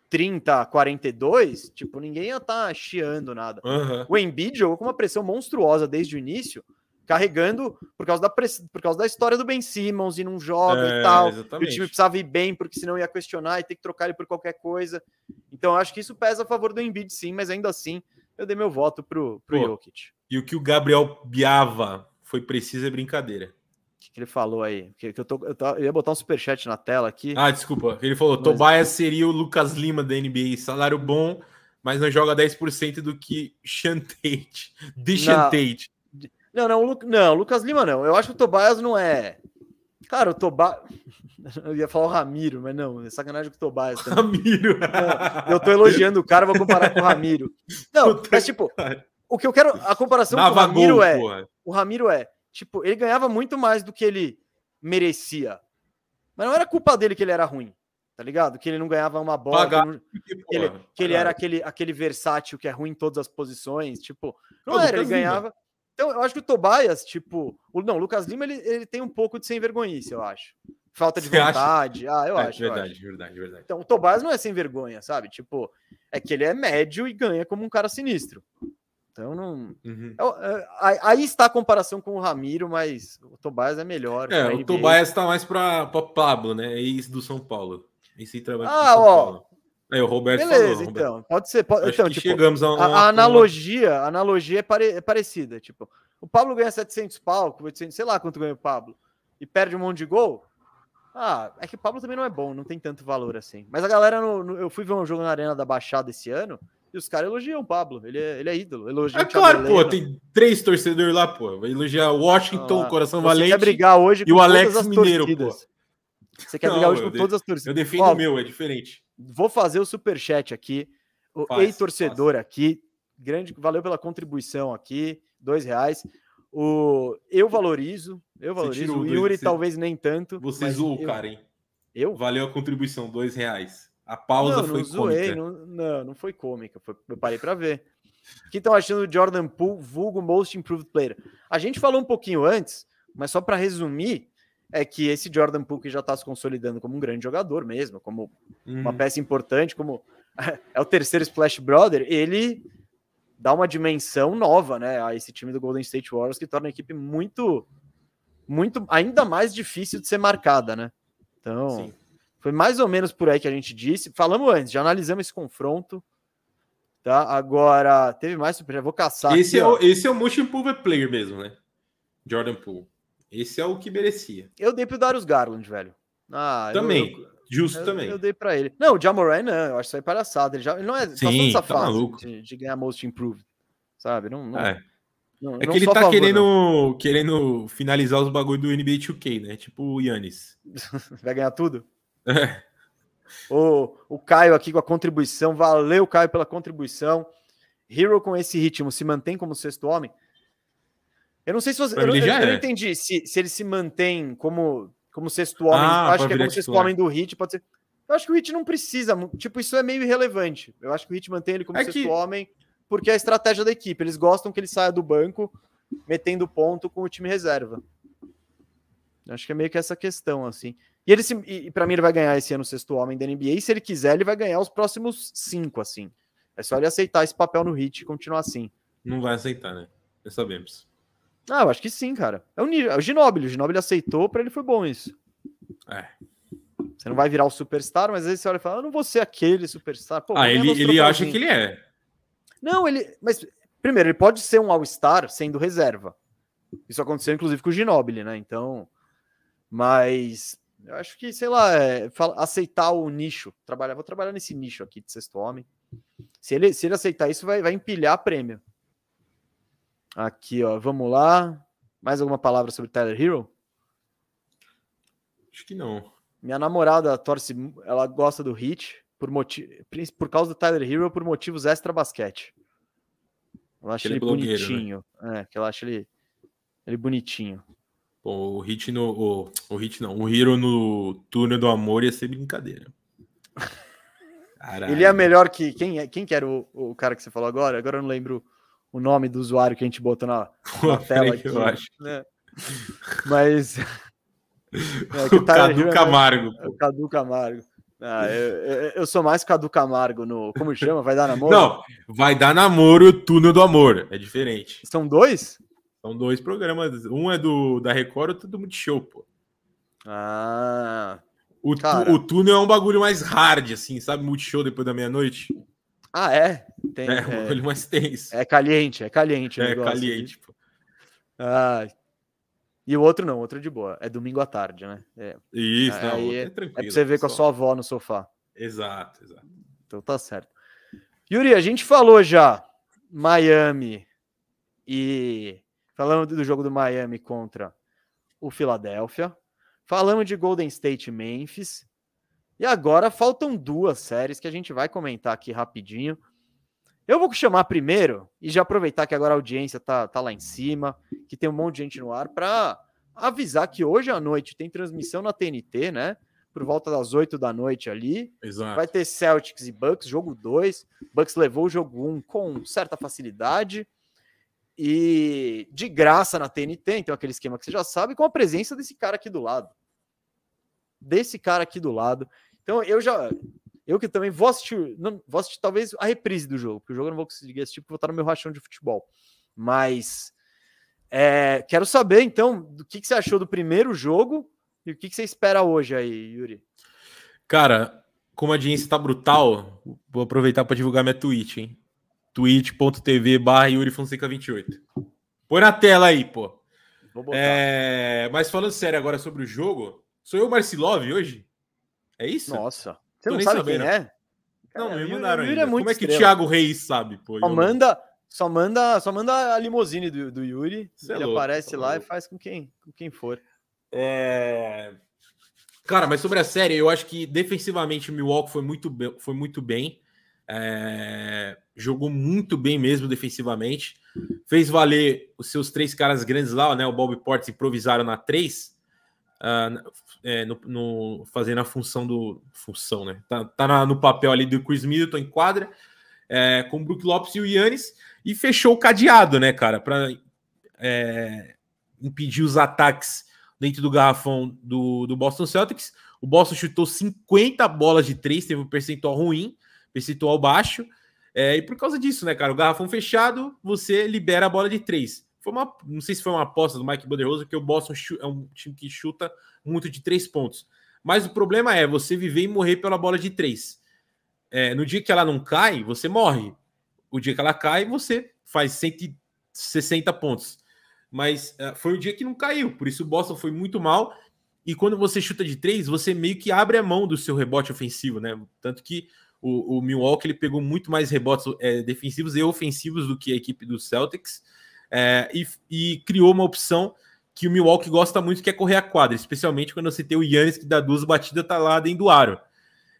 30, 42, tipo, ninguém ia estar tá chiando nada. Uhum. O Embiid jogou com uma pressão monstruosa desde o início carregando por causa da, por causa da história do Ben Simmons e não joga é, e tal. Exatamente. E o time precisava ir bem, porque senão ia questionar e ter que trocar ele por qualquer coisa. Então, acho que isso pesa a favor do Embiid, sim, mas ainda assim, eu dei meu voto pro, pro Pô, Jokic. E o que o Gabriel Biava foi preciso é brincadeira. O que, que ele falou aí? Que, que eu, tô, eu, tô, eu, ia botar um superchat na tela aqui. Ah, desculpa. Ele falou: mas... Tobias seria o Lucas Lima da NBA, salário bom, mas não joga 10% do que Chantate. De Chantate. Não, não, Lu... não, Lucas Lima não. Eu acho que o Tobias não é. Cara, o Tobias. Eu ia falar o Ramiro, mas não, é sacanagem com o Tobias. Também. Ramiro! Não, eu tô elogiando o cara, vou comparar com o Ramiro. Não, mas tipo, o que eu quero. A comparação com o Ramiro gol, é. Porra. O Ramiro é, tipo, ele ganhava muito mais do que ele merecia. Mas não era culpa dele que ele era ruim, tá ligado? Que ele não ganhava uma bola. Pagar, que, ele, que, ele, que ele, era aquele, aquele versátil que é ruim em todas as posições. Tipo, não Pô, era, ele ganhava. Então, eu acho que o Tobias, tipo, o, não, o Lucas Lima, ele, ele tem um pouco de sem vergonhice, eu acho. Falta de Você vontade. Acha? Ah, eu é, acho. Verdade, eu acho. verdade, verdade. Então, o Tobias não é sem vergonha, sabe? Tipo, é que ele é médio e ganha como um cara sinistro. Então, não. Uhum. Eu, eu, aí está a comparação com o Ramiro, mas o Tobias é melhor. É, o Tobias está mais para Pablo, né? Ex do São Paulo. Esse trabalho ah, ó. Paulo. É, o Roberto Beleza, falou, então. Roberto. Pode ser. Pode, então, tipo, chegamos a, uma, a analogia, a analogia é, pare, é, parecida. Tipo, o Pablo ganha 700 pau, 800, sei lá quanto ganha o Pablo, e perde um monte de gol. Ah, é que o Pablo também não é bom, não tem tanto valor assim. Mas a galera, no, no, eu fui ver um jogo na Arena da Baixada esse ano, e os caras elogiam o Pablo. Ele é, ele é ídolo. Elogiam é claro, pô. Tem três torcedores lá, pô. Vai elogiar Washington, ah, Coração Você Valente. quer brigar hoje e o Alex Mineiro, torcidas. pô. Você quer não, brigar hoje com todas as torcidas. Eu defendo o meu, é diferente. Vou fazer o super chat aqui. O ei-torcedor aqui, grande, valeu pela contribuição aqui, dois reais. O, eu valorizo, eu valorizo. O Yuri dois, talvez nem tanto. Você zoou o cara, hein? Eu? Valeu a contribuição, dois reais. A pausa não, foi não zoei, cômica. Não, não, não foi cômica. Foi, eu parei para ver. O que estão achando do Jordan Poole, vulgo Most Improved Player? A gente falou um pouquinho antes, mas só para resumir, é que esse Jordan Poole que já está se consolidando como um grande jogador mesmo, como uhum. uma peça importante, como é o terceiro Splash Brother, ele dá uma dimensão nova, né, a esse time do Golden State Warriors que torna a equipe muito, muito ainda mais difícil de ser marcada, né? Então, Sim. Foi mais ou menos por aí que a gente disse. Falamos antes, já analisamos esse confronto. Tá? Agora, teve mais surpresa. Vou caçar. Esse, aqui, é, o, esse é o Motion Improver Player mesmo, né? Jordan Poole. Esse é o que merecia. Eu dei pro Darius Garland, velho. Ah, também. Eu, Justo eu, também. Eu dei para ele. Não, o Jamoran não, eu acho isso aí palhaçada. Ele, já, ele não é Sim, tá fase de, de, ganhar Most Improved, sabe? Não, não, é. Não, é que ele tá favor, querendo, querendo finalizar os bagulhos do NBA 2K, né? Tipo o Yannis. Vai ganhar tudo? É. O, o Caio aqui com a contribuição. Valeu, Caio, pela contribuição. Hero com esse ritmo se mantém como sexto homem? Eu não sei se você. Eu, eu, eu, é. não entendi se, se ele se mantém como, como sexto homem. Ah, acho que é como sexto homem do Hit, pode ser. Eu acho que o Hit não precisa. Tipo, isso é meio irrelevante. Eu acho que o Hit mantém ele como é sexto que... homem, porque é a estratégia da equipe. Eles gostam que ele saia do banco metendo ponto com o time reserva. Acho que é meio que essa questão, assim. E ele se, e para mim ele vai ganhar esse ano o sexto homem da NBA, e se ele quiser, ele vai ganhar os próximos cinco, assim. É só ele aceitar esse papel no hit e continuar assim. Não vai aceitar, né? Já sabemos. Ah, eu acho que sim, cara. É o, é o Ginobili. O Ginobili aceitou, para ele foi bom isso. É. Você não vai virar o superstar, mas aí você olha e fala, eu não vou ser aquele superstar. Pô, ah, ele, ele acha que ele é. Não, ele. Mas, primeiro, ele pode ser um All-Star sendo reserva. Isso aconteceu, inclusive, com o Ginobili, né? Então. Mas eu acho que, sei lá, é, aceitar o nicho. Trabalhar, vou trabalhar nesse nicho aqui de sexto homem. Se ele, se ele aceitar isso, vai, vai empilhar prêmio. Aqui, ó, vamos lá. Mais alguma palavra sobre Tyler Hero? Acho que não. Minha namorada torce, ela gosta do Hit por motivo, por causa do Tyler Hero por motivos extra basquete. Ela acha ele, ele né? bonitinho, né? é, que ela acha ele, ele bonitinho. O hit no. O, o hit não, o Hero no túnel do amor ia ser brincadeira. Caralho. Ele é melhor que. Quem, é, quem que era o, o cara que você falou agora? Agora eu não lembro o nome do usuário que a gente botou na, na tela aqui. Eu acho. Né? Mas. É, o Cadu é Camargo. É, o Cadu Camargo. Ah, eu, eu, eu, sou mais Cadu Camargo no. Como chama? Vai dar namoro? Não, vai dar namoro Túnel do Amor. É diferente. São dois? São dois programas. Um é do da Record, outro é do Multishow, pô. Ah. O, tu, o túnel é um bagulho mais hard, assim, sabe? Multishow depois da meia-noite. Ah, é? Tem, é, um é, bagulho mais tenso. É caliente, é caliente. É caliente, pô. Ah. E o outro não, o outro é de boa. É domingo à tarde, né? É. Isso, não, é, é, tranquilo. É pra você ver com a sua avó no sofá. Exato, exato. Então tá certo. Yuri, a gente falou já Miami e Falamos do jogo do Miami contra o Philadelphia. Falamos de Golden State e Memphis. E agora faltam duas séries que a gente vai comentar aqui rapidinho. Eu vou chamar primeiro e já aproveitar que agora a audiência tá, tá lá em cima, que tem um monte de gente no ar, para avisar que hoje à noite tem transmissão na TNT, né? Por volta das 8 da noite ali. Exato. Vai ter Celtics e Bucks, jogo 2. Bucks levou o jogo 1 um com certa facilidade e de graça na TNT, então aquele esquema que você já sabe, com a presença desse cara aqui do lado. Desse cara aqui do lado. Então eu já. Eu que também vou assistir, não, vou assistir talvez a reprise do jogo, porque o jogo eu não vou conseguir assistir porque vou estar no meu rachão de futebol. Mas é, quero saber então do que, que você achou do primeiro jogo e o que, que você espera hoje aí, Yuri. Cara, como a audiência está brutal, vou aproveitar para divulgar minha tweet, hein? twitch.tv barra Yuri Fonseca 28. Põe na tela aí, pô. É... Mas falando sério agora sobre o jogo, sou eu Marcilov hoje? É isso? Nossa. Você Tô não sabe sabendo. quem é? Não, me mandaram ainda. É Como é que estrela. Thiago Reis sabe, pô? Só manda, só manda, só manda a limusine do, do Yuri. Você é ele é louco, aparece tá lá louco. e faz com quem, com quem for. É... Cara, mas sobre a série, eu acho que defensivamente o Milwaukee foi muito bem. Foi muito bem. É... Jogou muito bem mesmo defensivamente. Fez valer os seus três caras grandes lá, né? O Bob Portes improvisaram na 3. Uh, é, no, no, fazendo a função do. Função, né? Tá, tá na, no papel ali do Chris Middleton em quadra, é, com o Brook Lopes e o Yannis, e fechou o cadeado, né, cara? Para é, impedir os ataques dentro do garrafão do, do Boston Celtics. O Boston chutou 50 bolas de três, teve um percentual ruim, percentual baixo. É, e por causa disso, né, cara? O garrafão fechado, você libera a bola de três. Foi uma, não sei se foi uma aposta do Mike Budenholzer, porque o Boston é um time que chuta muito de três pontos. Mas o problema é você viver e morrer pela bola de três. É, no dia que ela não cai, você morre. O dia que ela cai, você faz 160 pontos. Mas é, foi o dia que não caiu, por isso o Boston foi muito mal. E quando você chuta de três, você meio que abre a mão do seu rebote ofensivo, né? Tanto que o, o Milwaukee ele pegou muito mais rebotes é, defensivos e ofensivos do que a equipe do Celtics é, e, e, criou uma opção que o Milwaukee gosta muito, que é correr a quadra, especialmente quando você tem o Yannis que dá duas batidas, tá lá dentro do aro.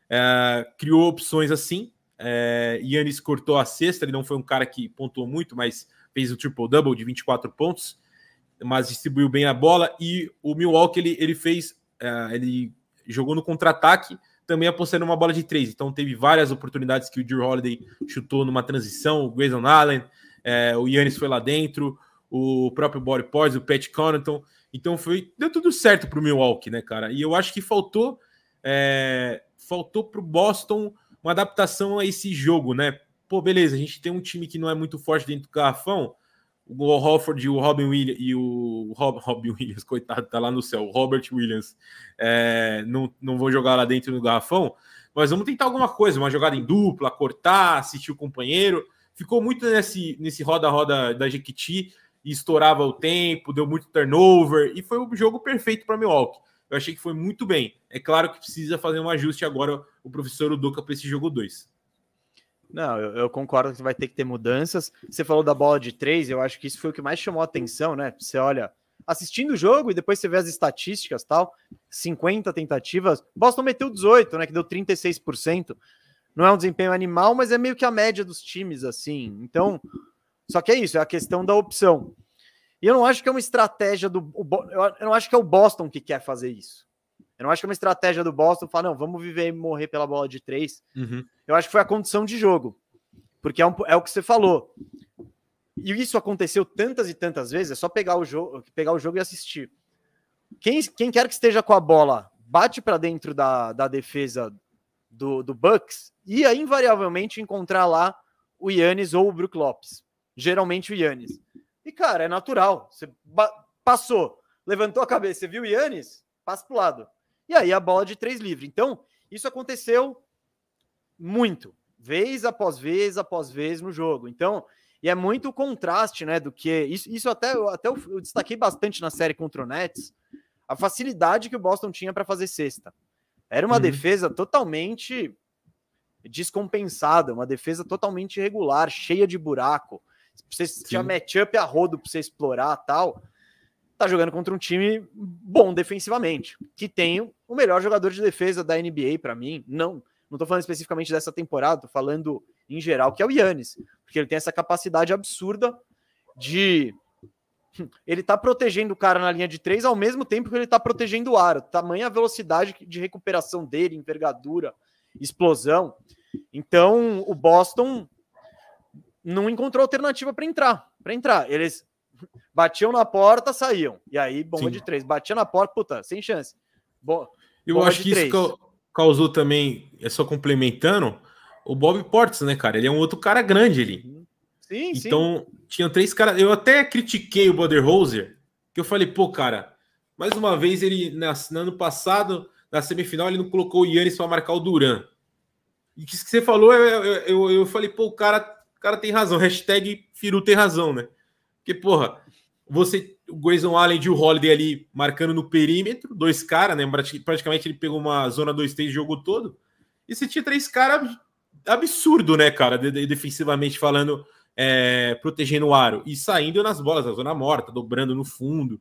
É, criou opções assim. É, Yannis cortou a cesta, ele não foi um cara que pontuou muito, mas fez o triple-double de 24 pontos, mas distribuiu bem a bola. E o Milwaukee ele, ele fez, é, ele jogou no contra-ataque, também apostando uma bola de três. Então teve várias oportunidades que o Drew Holiday chutou numa transição, o Grayson Allen, é, o Yannis foi lá dentro, o próprio Body Ports, o Pat Connaughton. Então foi deu tudo certo para o Milwaukee, né, cara? E eu acho que faltou é, faltou para o Boston uma adaptação a esse jogo, né? Pô, beleza, a gente tem um time que não é muito forte dentro do garrafão. O Hofford e o Robin Williams e o Rob, Robin Williams, coitado, tá lá no céu. O Robert Williams é, não, não vão jogar lá dentro do garrafão, mas vamos tentar alguma coisa, uma jogada em dupla, cortar, assistir o companheiro. Ficou muito nesse nesse roda-roda da Jequiti e estourava o tempo, deu muito turnover e foi o jogo perfeito para Milwaukee. Eu achei que foi muito bem. É claro que precisa fazer um ajuste agora o professor Udoka para esse jogo 2. Não, eu, eu, concordo que vai ter que ter mudanças. Você falou da bola de três, eu acho que isso foi o que mais chamou a atenção, né? Você olha, assistindo o jogo e depois você vê as estatísticas tal, 50 tentativas, Boston meteu 18, né? Que deu 36%. Não é um desempenho animal, mas é meio que a média dos times, assim. Então, só que é isso, é a questão da opção. E eu não acho que é uma estratégia do. Eu não acho que é o Boston que quer fazer isso. Eu não acho que é uma estratégia do Boston falar, não, vamos viver e morrer pela bola de três. Uhum. Eu acho que foi a condição de jogo. Porque é, um, é o que você falou. E isso aconteceu tantas e tantas vezes, é só pegar o jogo, pegar o jogo e assistir. Quem, quem quer que esteja com a bola, bate para dentro da, da defesa do, do Bucks, ia invariavelmente encontrar lá o Yannis ou o Brook Lopes geralmente o Yannis. E, cara, é natural. Você passou, levantou a cabeça, você viu o Yannis, passa pro lado. E aí a bola de três livre. Então, isso aconteceu muito, vez após vez após vez no jogo. Então, e é muito o contraste, né, do que isso, isso até, até eu, eu destaquei bastante na série contra o Nets, a facilidade que o Boston tinha para fazer cesta. Era uma uhum. defesa totalmente descompensada, uma defesa totalmente irregular, cheia de buraco. Você tinha matchup a rodo para você explorar tal. Tá jogando contra um time bom defensivamente, que tem o melhor jogador de defesa da NBA para mim. Não, não tô falando especificamente dessa temporada, tô falando em geral que é o Yannis, porque ele tem essa capacidade absurda de ele tá protegendo o cara na linha de três ao mesmo tempo que ele tá protegendo o aro. Tamanha a velocidade de recuperação dele, envergadura, explosão. Então, o Boston não encontrou alternativa para entrar. Para entrar, eles batiam na porta, saíam. E aí, bomba Sim. de três. Batia na porta, puta, sem chance. Bo Eu acho que três. isso causou também, é só complementando, o Bob Portes, né, cara? Ele é um outro cara grande ali. Sim, então, sim. tinham três caras. Eu até critiquei o Buderhoser, que eu falei, pô, cara, mais uma vez ele, no ano passado, na semifinal, ele não colocou o Yannis para marcar o Duran. E que você falou, eu, eu, eu, eu falei, pô, o cara cara tem razão. Hashtag Firu tem razão, né? Porque, porra, você, o Grayson Allen e o Holiday ali marcando no perímetro, dois caras, né? Praticamente ele pegou uma zona 2-3 o jogo todo. E você tinha três caras absurdo, né, cara? De, de, defensivamente falando, é, protegendo o aro e saindo nas bolas, na zona morta, dobrando no fundo.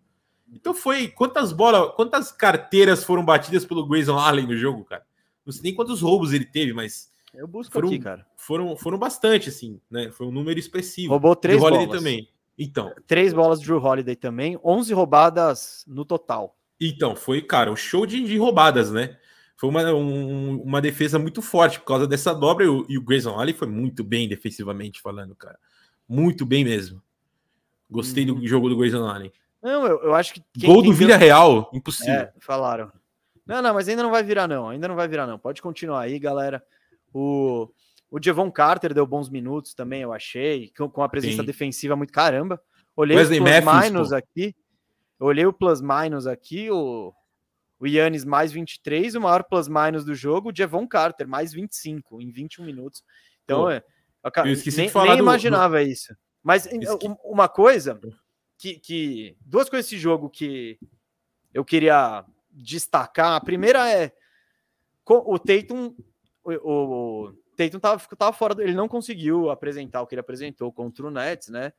Então foi quantas bolas, quantas carteiras foram batidas pelo Grayson Allen no jogo, cara? Não sei nem quantos roubos ele teve, mas eu busco foram, aqui, cara. Foram, foram bastante, assim, né? Foi um número expressivo. Roubou três bolas também. Então. Três bolas de Drew Holiday também, 11 roubadas no total. Então, foi, cara, um show de, de roubadas, né? Foi uma, um, uma defesa muito forte por causa dessa dobra. E o, e o Grayson Allen foi muito bem defensivamente falando, cara. Muito bem mesmo. Gostei do uhum. jogo do Grayson Allen. Não, eu, eu acho que. Quem, Gol do Vila Real, impossível. É, falaram. Não, não, mas ainda não vai virar, não. Ainda não vai virar, não. Pode continuar aí, galera. O, o Devon Carter deu bons minutos também, eu achei, com, a presença Sim. defensiva muito caramba. Olhei Wesley os plus minus aqui. Olhei o plus minus aqui, o, o Yannis mais 23, o maior plus minus do jogo, o Devon Carter mais 25 em 21 minutos. Então, Pô, é, eu, eu esqueci nem, de falar nem do, imaginava do... isso. Mas Esque... uma coisa que, que duas coisas desse jogo que eu queria destacar. A primeira é o Tatum o, o Tatum tava, tava fora, ele não conseguiu apresentar o que ele apresentou contra o Nets, né?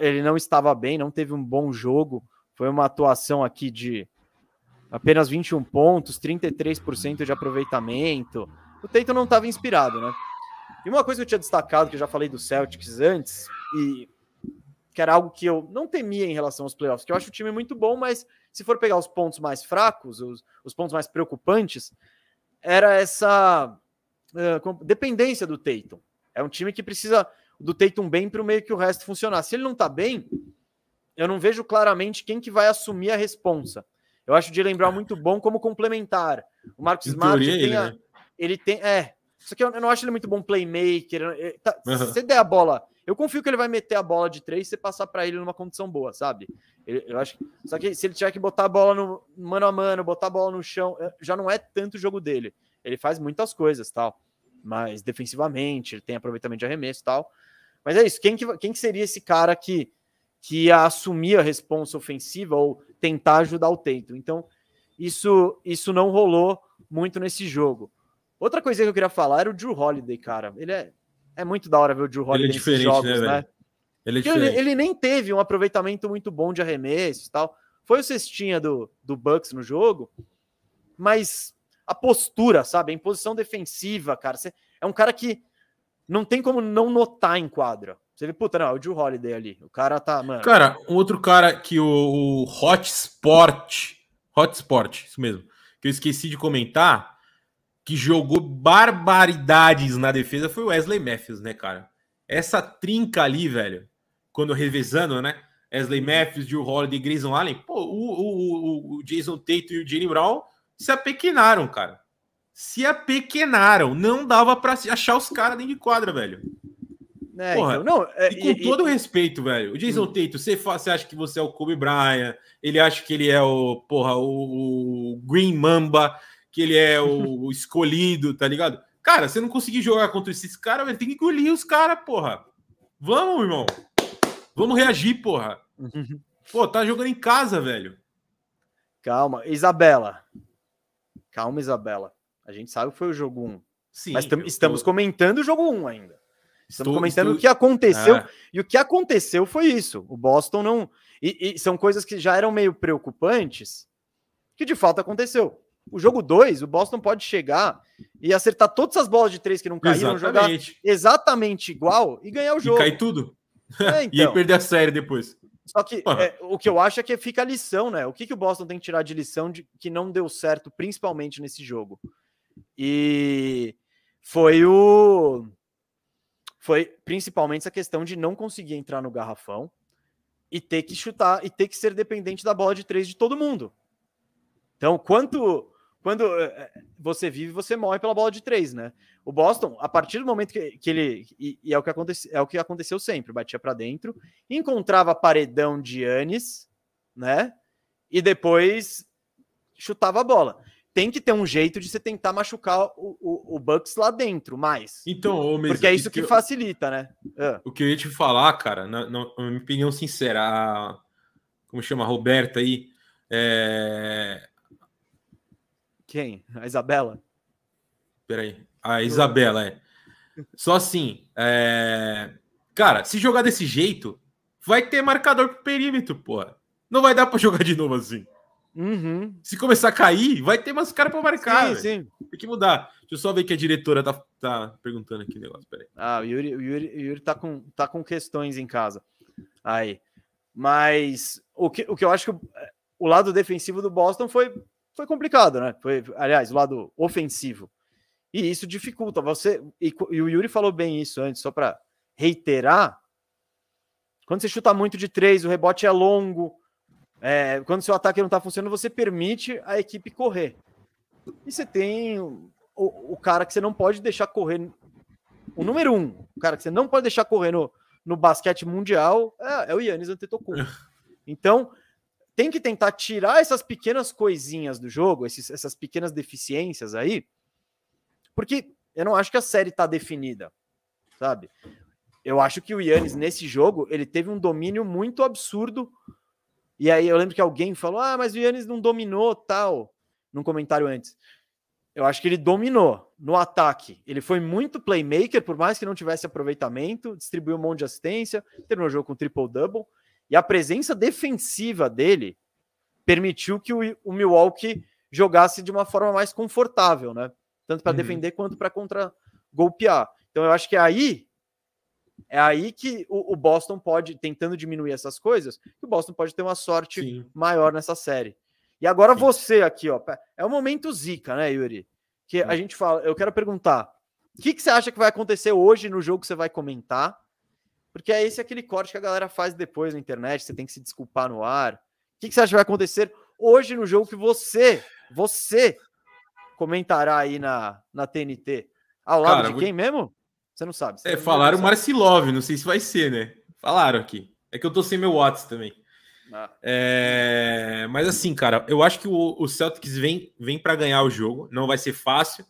Ele não estava bem, não teve um bom jogo. Foi uma atuação aqui de apenas 21 pontos, 33% de aproveitamento. O Tatum não estava inspirado, né? E uma coisa que eu tinha destacado, que eu já falei do Celtics antes, e que era algo que eu não temia em relação aos playoffs, que eu acho o time muito bom, mas se for pegar os pontos mais fracos, os, os pontos mais preocupantes, era essa uh, dependência do Tatum. É um time que precisa do Tatum bem para o meio que o resto funcionar. Se ele não está bem, eu não vejo claramente quem que vai assumir a responsa. Eu acho de lembrar muito bom como complementar. O Marcos Smart tem ele, a, né? ele tem é, só que eu, não acho ele muito bom playmaker. Ele, tá, uhum. Se você der a bola, eu confio que ele vai meter a bola de três e você passar para ele numa condição boa, sabe? Ele, eu acho. Só que se ele tiver que botar a bola no mano a mano, botar a bola no chão, é, já não é tanto o jogo dele. Ele faz muitas coisas, tal. Mas defensivamente, ele tem aproveitamento de arremesso, tal. Mas é isso. Quem que, quem que seria esse cara que que ia assumir a responsa ofensiva ou tentar ajudar o Tatum? Então, isso isso não rolou muito nesse jogo. Outra coisa que eu queria falar era o Drew Holiday, cara. Ele é, é muito da hora ver o Drew Holiday ele é nesses jogos, né? né? Ele, é ele, ele, nem teve um aproveitamento muito bom de arremesso e tal. Foi o cestinha do, do Bucks no jogo, mas a postura, sabe? A imposição defensiva, cara. Você, é um cara que não tem como não notar em quadra. Você vê, puta, não, é o Drew Holiday ali. O cara tá, mano. Cara, um outro cara que o, o Hot Sport, Hot Sport, isso mesmo, que eu esqueci de comentar, que jogou barbaridades na defesa foi o Wesley Matthews, né, cara? Essa trinca ali, velho, quando revezando, né? Wesley Matthews, Drew Holiday Grayson Allen, pô, o, o, o Jason Tate e o Jalen Brown se apequenaram, cara. Se apequenaram. Não dava para achar os caras dentro de quadra, velho. É, Porra, então, não, é, e com e, todo e... respeito, velho, o Jason hum. Tate, você, você acha que você é o Kobe Bryant, ele acha que ele é o, porra, o, o Green Mamba, que ele é o, escolhido, tá ligado? Cara, você não conseguir jogar contra esses caras, ele tem que engolir os caras, porra. Vamos, irmão. Vamos reagir, porra. Pô, tá jogando em casa, velho. Calma, Isabela. Calma, Isabela. A gente sabe que foi o jogo 1. Sim, Mas estamos tô... comentando o jogo 1 ainda. Estamos estou, comentando estou... o que aconteceu. É. E o que aconteceu foi isso. O Boston não. E, e, são coisas que já eram meio preocupantes, que de fato aconteceu. O jogo 2, o Boston pode chegar e acertar todas as bolas de três que não caíram, exatamente. jogar exatamente igual e ganhar o jogo. E cair tudo. É, então. e aí perder a série depois. Só que é, o que eu acho é que fica a lição, né? O que, que o Boston tem que tirar de lição de que não deu certo, principalmente nesse jogo? E foi o. Foi principalmente essa questão de não conseguir entrar no garrafão e ter que chutar e ter que ser dependente da bola de três de todo mundo. Então, quanto quando eh, eh, você vive, você morre pela bola de três, né? O Boston, a partir do momento que, que ele. E, e, é, o que aconteceu, é o que aconteceu sempre, batia para dentro, encontrava paredão de Yannis, né? E depois chutava a bola. Tem que ter um jeito de você tentar machucar o, o, o Bucks lá dentro, mais. Então, Mesmo, porque é isso que, que facilita, né? Uh. O que eu ia te falar, cara, na, na, na minha opinião sincera, a, como chama, a Roberta aí, é, quem? A Isabela? Peraí. A Isabela, é. Só assim, é... cara, se jogar desse jeito, vai ter marcador pro perímetro, porra. Não vai dar para jogar de novo assim. Uhum. Se começar a cair, vai ter mais cara para marcar. Sim, sim. Tem que mudar. Deixa eu só ver que a diretora tá, tá perguntando aqui o negócio. Peraí. Ah, o Yuri, o Yuri, o Yuri tá, com, tá com questões em casa. Aí. Mas o que, o que eu acho que o, o lado defensivo do Boston foi, foi complicado, né? Foi, aliás, o lado ofensivo. E isso dificulta. Você. E, e o Yuri falou bem isso antes, só para reiterar. Quando você chuta muito de três, o rebote é longo. É, quando seu ataque não está funcionando, você permite a equipe correr. E você tem o, o, cara que você não pode deixar correr. O número um, o cara que você não pode deixar correr no, no basquete mundial é, é o Yannis Antetokounmpo. Então, tem que tentar tirar essas pequenas coisinhas do jogo, esses, essas pequenas deficiências aí, porque eu não acho que a série está definida, sabe? Eu acho que o Yannis, nesse jogo, ele teve um domínio muito absurdo. E aí eu lembro que alguém falou: ah, mas o Yannis não dominou tal, num comentário antes. Eu acho que ele dominou no ataque. Ele foi muito playmaker, por mais que não tivesse aproveitamento, distribuiu um monte de assistência, terminou o jogo com triple-double. E a presença defensiva dele permitiu que o, o Milwaukee jogasse de uma forma mais confortável, né? Tanto para uhum. defender quanto para contra-golpear. Então eu acho que é aí é aí que o, o, Boston pode, tentando diminuir essas coisas, que o Boston pode ter uma sorte Sim. maior nessa série. E agora Sim. você aqui, ó, é o momento zica, né, Yuri? Que a gente fala, eu quero perguntar, o que, que você acha que vai acontecer hoje no jogo que você vai comentar? Porque é esse aquele corte que a galera faz depois na internet, você tem que se desculpar no ar. O que, que você acha que vai acontecer hoje no jogo que você, você comentará aí na, na TNT? Ao lado Cara, de quem vou... mesmo? Você não sabe. Você é, falaram Marcilov, não sei se vai ser, né? Falaram aqui. É que eu tô sem meu WhatsApp também. Ah. É... Mas assim, cara, eu acho que o, o Celtics vem, vem para ganhar o jogo. Não vai ser fácil.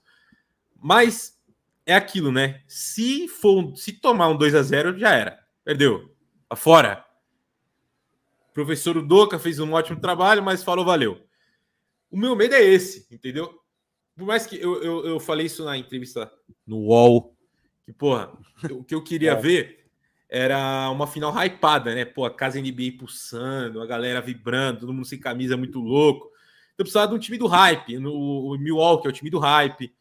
Mas é aquilo, né? Se for, se tomar um 2 a 0 já era. Perdeu. Tá fora. O professor Udoca fez um ótimo trabalho, mas falou valeu. O meu medo é esse, entendeu? Por mais que eu, eu, eu falei isso na entrevista no UOL, que, porra, o que eu queria é. ver era uma final hypada, né? Pô, a casa NBA pulsando, a galera vibrando, todo mundo sem camisa, muito louco. Então precisava de um time do hype. No, o Milwaukee é o time do hype.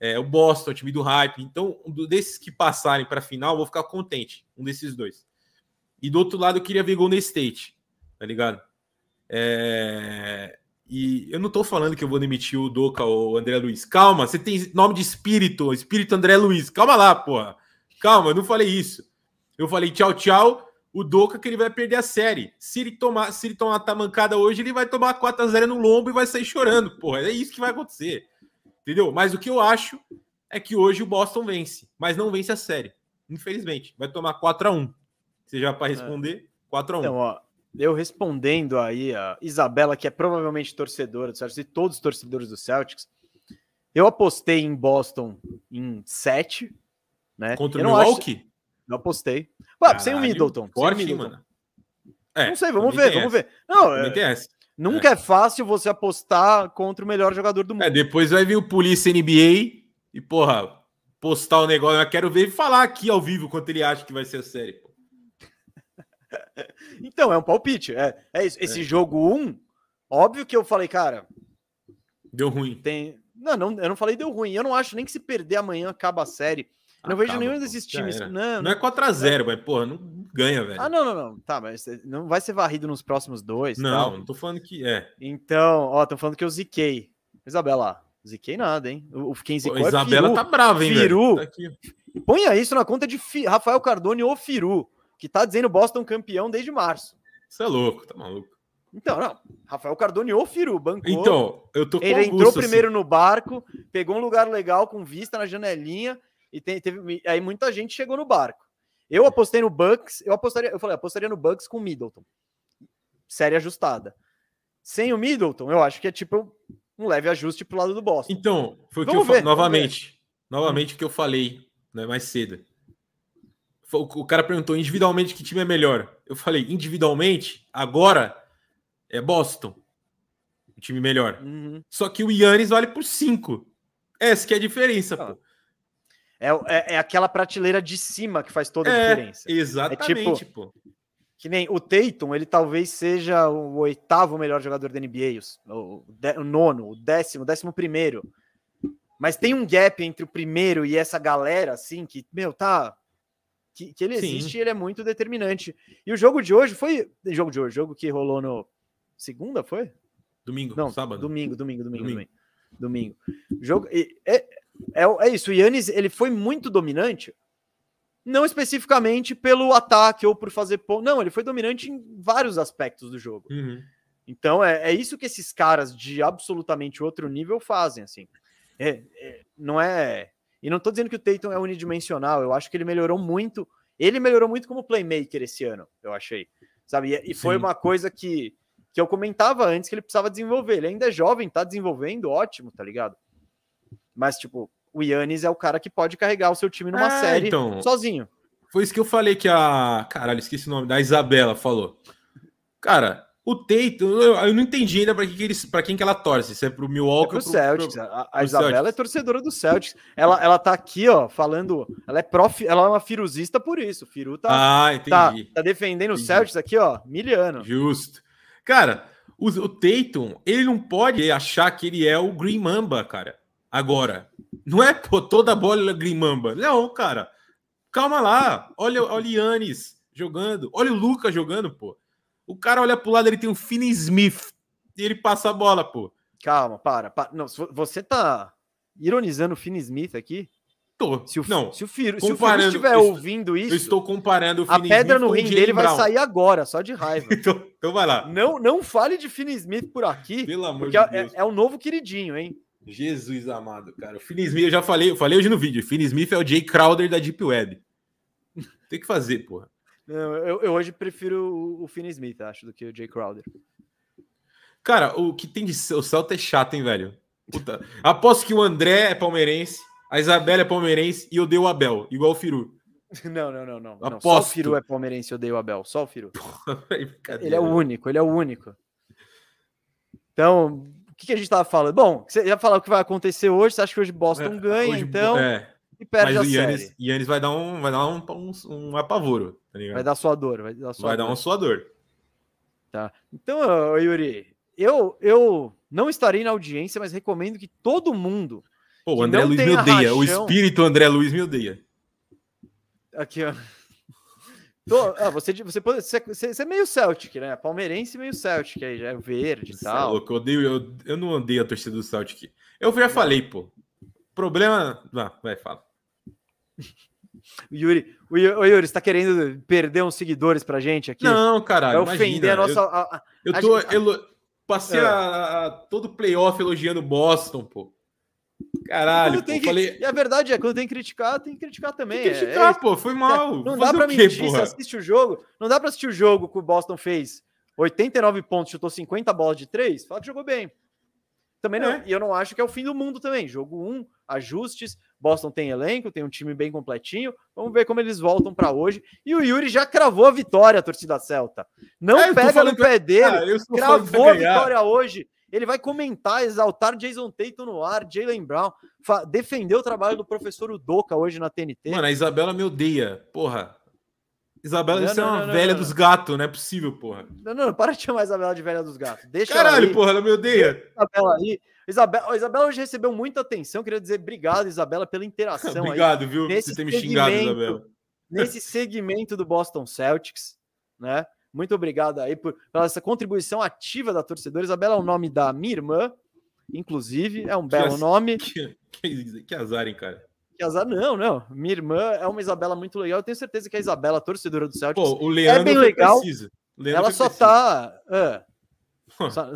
É, o Boston, o time do hype. Então, um desses que passarem para a final, vou ficar contente. Um desses dois. E do outro lado, eu queria ver Golden State, tá ligado? É... E eu não tô falando que eu vou demitir o Doca ou o André Luiz. Calma, você tem nome de espírito, espírito André Luiz. Calma lá, porra. Calma, eu não falei isso. Eu falei tchau, tchau. O Doca que ele vai perder a série. Se ele tomar, se ele tomar a tamancada hoje, ele vai tomar 4 a 0 no lombo e vai sair chorando, porra. É isso que vai acontecer. Entendeu? Mas o que eu acho é que hoje o Boston vence, mas não vence a série. Infelizmente, vai tomar 4 a 1. Você já para é. responder? 4 a 1. Então, ó, eu respondendo aí a Isabela, que é provavelmente torcedora do Celtics, e todos os torcedores do Celtics, eu apostei em Boston em 7, né? Contra o Milwaukee? Acho... Eu apostei. Ué, sem o Middleton. Forte, sem o Middleton. mano. É, não sei, vamos ver, vamos ver. Não, é, nunca é. é. fácil você apostar contra o melhor jogador do mundo. É, depois vai vir o Polícia NBA e, porra, postar o negócio. Eu quero ver e falar aqui ao vivo quanto ele acha que vai ser a série. Pô. então, é um palpite. É, é isso. Esse é. jogo 1, um, óbvio que eu falei, cara. Deu ruim. Tem... Não, não, eu não falei deu ruim. Eu não acho nem que se perder amanhã acaba a série. Eu não vejo nenhum desses times. Não, não é 4x0, mas, porra, não ganha, velho. Ah, não, não, não. Tá, mas não vai ser varrido nos próximos dois. Não, tal. não tô falando que é. Então, ó, tô falando que eu ziquei. Isabela, ziquei nada, hein? O quem zicou Pô, é Isabela Firu. tá brava, hein, Firu. Tá Ponha isso na conta de Fi... Rafael Cardone ou Firu, que tá dizendo Boston campeão desde março. Você é louco, tá maluco. Então, não. Rafael Cardone ou Firu, bancou. Então, eu tô com Ele entrou primeiro assim. no barco, pegou um lugar legal com vista na janelinha e tem, teve, aí muita gente chegou no barco. Eu apostei no Bucks, eu apostaria, eu falei, apostaria no Bucks com Middleton. Série ajustada. Sem o Middleton, eu acho que é tipo um leve ajuste pro lado do Boston. Então, foi o que eu novamente, novamente o que eu falei, né, mais cedo. O cara perguntou individualmente que time é melhor. Eu falei, individualmente, agora é Boston. O time melhor. Uhum. Só que o Yannis vale por 5. Essa que é a diferença, ah. pô. É, é, é, aquela prateleira de cima que faz toda a é, diferença. Exatamente, é tipo, pô. que nem o Tatum, ele talvez seja o oitavo melhor jogador da NBA, o, o, o nono, o décimo, o décimo primeiro. Mas tem um gap entre o primeiro e essa galera, assim, que, meu, tá. Que, que ele existe Sim. e ele é muito determinante. E o jogo de hoje foi. Jogo de hoje, jogo que rolou no. Segunda, foi? Domingo, Não, sábado. Domingo, domingo, domingo, domingo. Domingo. domingo. Jogo, é, é, é isso. O Yannis, ele foi muito dominante, não especificamente pelo ataque ou por fazer ponto. Não, ele foi dominante em vários aspectos do jogo. Uhum. Então é, é isso que esses caras de absolutamente outro nível fazem, assim. É, é, não é. E não tô dizendo que o Tatum é unidimensional, eu acho que ele melhorou muito. Ele melhorou muito como playmaker esse ano, eu achei. Sabe? E, e foi uma coisa que, que eu comentava antes que ele precisava desenvolver. Ele ainda é jovem, tá desenvolvendo, ótimo, tá ligado? Mas, tipo, o Yannis é o cara que pode carregar o seu time numa é, série então, sozinho. Foi isso que eu falei que a. Caralho, esqueci o nome, da Isabela falou. Cara, o Tatum, eu, eu não entendi ainda para que, que eles, para quem que ela torce, se é pro Milwaukee é pro ou pro Celtics. Pro, a, a Isabela Celtics. é torcedora do Celtics. Ela, ela tá aqui, ó, falando, ela é prof, ela é uma firuzista por isso. O Firu tá, ah, tá, tá, defendendo entendi. o Celtics aqui, ó, miliano. Justo. Cara, o, o Tatum, ele não pode achar que ele é o Green Mamba, cara. Agora, não é pô, toda a bola é Green Mamba. Não, cara. Calma lá. Olha, olha o Yannis jogando. Olha o Lucas jogando, pô. O cara olha pro lado, ele tem um Finney Smith e ele passa a bola, pô. Calma, para. para. Não, você tá ironizando o Finney Smith aqui? Tô. Se o, não, se o Firo, se o Firo estiver ouvindo isso. Eu estou comparando o Finney A pedra Smith no rim dele vai sair agora, só de raiva. então, então, vai lá. Não, não fale de Finney Smith por aqui. Pelo amor de é, Deus. É, é o novo queridinho, hein? Jesus amado, cara. O Finney Smith, eu já falei, eu falei hoje no vídeo. O Finney Smith é o Jay Crowder da Deep Web. Tem que fazer, porra. Não, eu, eu, hoje prefiro o, o Finney Smith, acho, do que o Jay Crowder. Cara, o que tem de. O Celta é chato, hein, velho? Puta. Aposto que o André é palmeirense, a Isabela é palmeirense e eu dei o Abel, igual o Firu. Não, não, não, não. Aposto. Só o Firu é palmeirense, eu dei o Abel. Só o Firu. Porra, ele é o único, ele é o único. Então, o que, que a gente tava falando? Bom, você já falou o que vai acontecer hoje. Você acha que hoje Boston é, ganha, hoje, então. É. E perde Mas a o Yannis, série. Yannis vai dar um, vai dar um, um, um apavoro. Tá vai dar sua dor. Vai dar, sua vai dor. dar um suador. Tá. Então, Yuri, eu, eu não estarei na audiência, mas recomendo que todo mundo. Pô, o André Luiz me odeia. Rachão... O espírito André Luiz me odeia. Aqui, ó. Tô, ah, você, você, você, você, é meio Celtic, né? Palmeirense meio Celtic aí, já é verde e é tal. É louco, eu, odeio, eu, eu não odeio a torcida do Celtic. Eu já falei, pô. Problema. Vai, vai, fala. O Yuri, o Yuri, está querendo perder uns seguidores pra gente aqui? Não, caralho. Vai ofender a nossa. Eu, a, a, eu tô. A, elo, passei é. a, todo playoff elogiando Boston, pô. Caralho, pô, que, falei... E a verdade é, quando tem que criticar, tem que criticar também. Tem que criticar, é, é pô, foi mal. Não dá pra mentir se assiste o jogo. Não dá pra assistir o jogo que o Boston fez 89 pontos, chutou 50 bolas de 3, fala que jogou bem. Também não, é. e eu não acho que é o fim do mundo também. Jogo 1, um, ajustes. Boston tem elenco, tem um time bem completinho. Vamos ver como eles voltam para hoje. E o Yuri já cravou a vitória, a torcida Celta. Não é, pega no pé dele. Ah, cravou a vitória hoje. Ele vai comentar, exaltar Jason Tatum no ar, Jalen Brown, defender o trabalho do professor Udoka hoje na TNT. Mano, a Isabela me odeia. Porra. Isabela, não, isso não, é uma não, velha dos gatos, não é possível, porra. Não, não, para de chamar a Isabela de velha dos gatos. Deixa Caralho, porra, ela me odeia. Isabela aí. Isabela, Isabela hoje recebeu muita atenção. Queria dizer obrigado, Isabela, pela interação. obrigado, aí, viu? Você ter me xingado, Isabela. Nesse segmento do Boston Celtics, né? Muito obrigado aí por, pela essa contribuição ativa da torcedora. Isabela é o nome da minha irmã, inclusive, é um belo que, nome. Que, que, que azar, hein, cara? Que azar, não, não. Minha irmã é uma Isabela muito legal. Eu tenho certeza que a Isabela, torcedora do Celtics, Pô, o Leandro é bem legal. Ela só precisa. tá. Uh, só...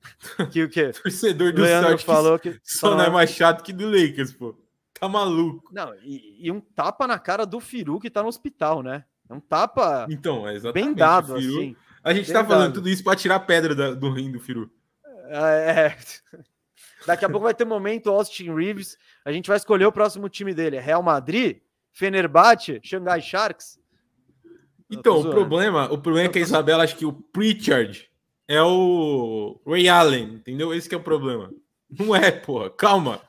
que o quê? Torcedor do Leandro Celtics falou que só não é mais chato que do Lakers, pô. Tá maluco. Não, e, e, um tapa na cara do Firu que tá no hospital, né? É um tapa então, é bem dado, assim. A gente tá falando tudo isso para tirar pedra da, do rim do Firu. É, é. Daqui a pouco vai ter um momento Austin Reeves. A gente vai escolher o próximo time dele. É Real Madrid, Fenerbahçe, Shanghai Sharks. Então, o problema, o problema é que a Isabela acha que o Pritchard é o Ray Allen, entendeu? Esse é o problema. Não é, porra. Calma.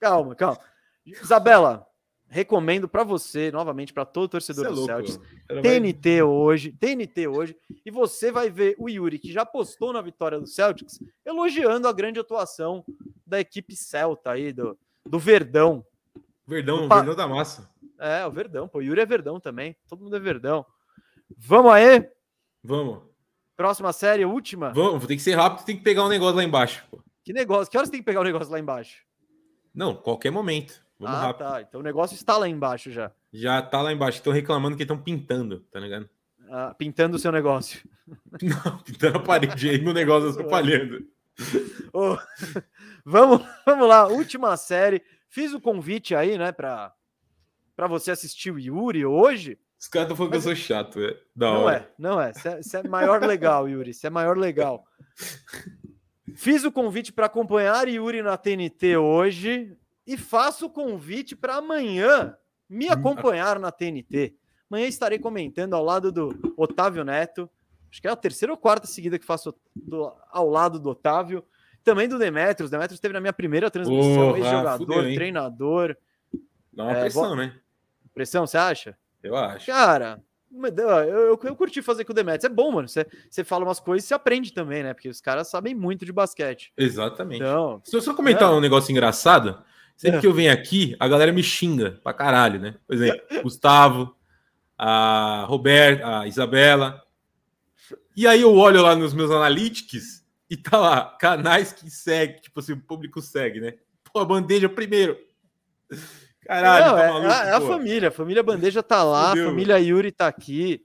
Calma, calma. Isabela, recomendo para você, novamente, para todo torcedor é do louco, Celtics, TNT hoje, TNT hoje, e você vai ver o Yuri, que já postou na vitória do Celtics, elogiando a grande atuação da equipe celta aí, do, do Verdão. Verdão, Pa- Verdão da massa. É, o Verdão, pô, o Yuri é Verdão também, todo mundo é Verdão. Vamos aí, Vamos. próxima série, última. Vamos, tem que ser rápido, tem que pegar um negócio lá embaixo. pô. Que negócio, que horas tem que pegar o negócio lá embaixo? Não, qualquer momento. Vamos ah, rápido. tá, então o negócio está lá embaixo já, Já tá lá embaixo. Estão reclamando que estão pintando, tá ligado? ah, pintando o seu negócio. Não, pintando a parede aí, meu negócio atrapalhando. Ô, vamos, vamos lá, última série. Fiz o convite aí, né, para para você assistir o Yuri hoje. Os caras estão falando que eu sou chato, é. Da Não hora. é, não é. Isso é, é maior legal, Yuri. Isso é maior legal. Fiz o convite para acompanhar Yuri na TNT hoje e faço o convite para amanhã me acompanhar na TNT. Amanhã estarei comentando ao lado do Otávio Neto. Acho que é a terceira ou quarta seguida que faço do- ao lado do Otávio. Também do Demetrios. Demetrios esteve na minha primeira transmissão, Porra, ex-jogador, treinador. Dá uma É, pressão, né? Pressão, você acha? Eu acho. Cara, eu, eu, eu curti fazer com o Demetrius. É bom, mano. Você, você fala umas coisas e você aprende também, né? Porque os caras sabem muito de basquete. Exatamente. Então, Se eu só comentar É. um negócio engraçado, sempre É. que eu venho aqui, a galera me xinga pra caralho, né? Por exemplo, Gustavo, a Roberta, a Isabela. E aí eu olho lá nos meus analytics e tá lá, canais que segue, tipo assim, o público segue, né? Pô, a bandeja primeiro. Caralho, não, tá é, maluco, é a- a família. A família Bandeja tá lá, a família Yuri tá aqui.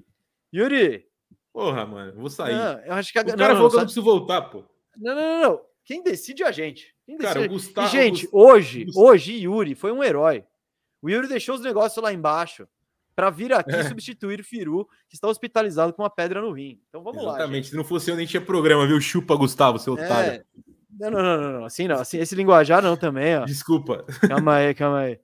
Yuri, Porra, mano, eu vou sair. não, eu acho que a o não, cara não, falou que eu não preciso voltar, pô. não, não, não, não. Quem decide é a gente. Cara, o. Gustavo. E, gente, hoje, hoje, Yuri foi um herói. O Yuri deixou os negócios lá embaixo para vir aqui É. substituir o Firu, que está hospitalizado com uma pedra no rim. Então vamos lá. gente. Exatamente. Se não fosse eu, nem tinha programa, viu? Chupa, Gustavo, seu otário. É. Não, não, não, não, não. Assim não. Assim, esse linguajar não também, ó. Desculpa. Calma aí, calma aí.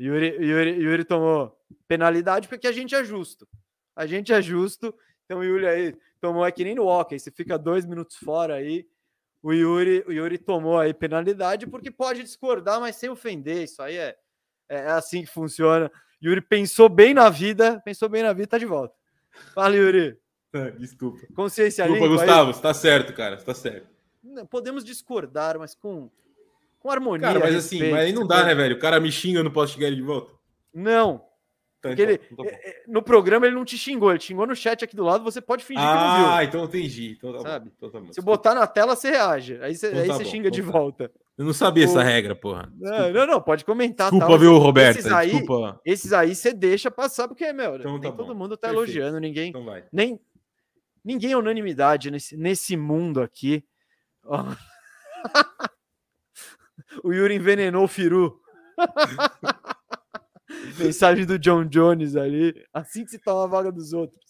Yuri, Yuri, Yuri tomou penalidade porque a gente é justo. A gente é justo. Então o Yuri aí tomou é que nem no hockey. Você fica dois minutos fora aí. O Yuri, o Yuri tomou aí penalidade porque pode discordar, mas sem ofender. Isso aí é, é assim que funciona. Yuri pensou bem na vida, pensou bem na vida, tá de volta. Fala, Yuri. Desculpa. Consciência Desculpa, limpa. Gustavo, você tá certo, cara. Você tá certo. Podemos discordar, mas com, com harmonia. Cara, mas assim, respeito. mas aí não dá, né, velho? O cara me xinga, eu não posso xingar ele de volta. Não, Tá, Porque ele- então, tá No programa ele não te xingou, ele te xingou no chat aqui do lado, você pode fingir que não viu. Ah, então eu entendi. Então tá Sabe? Então tá. Se botar na tela, você reage. Aí você, Então aí tá você bom, xinga de então tá. volta. Eu não sabia essa regra, porra. Não, não, não, pode comentar. Desculpa, tal. viu, Roberta? Esses aí- Desculpa. Esses aí você deixa passar, porque, meu, Então nem tá todo bom. mundo tá Perfeito. elogiando, ninguém. Então. Nem, ninguém é unanimidade nesse, nesse mundo aqui. Ó. o Yuri envenenou o Firu. Mensagem do John Jones ali. Assim que se toma a vaga dos outros.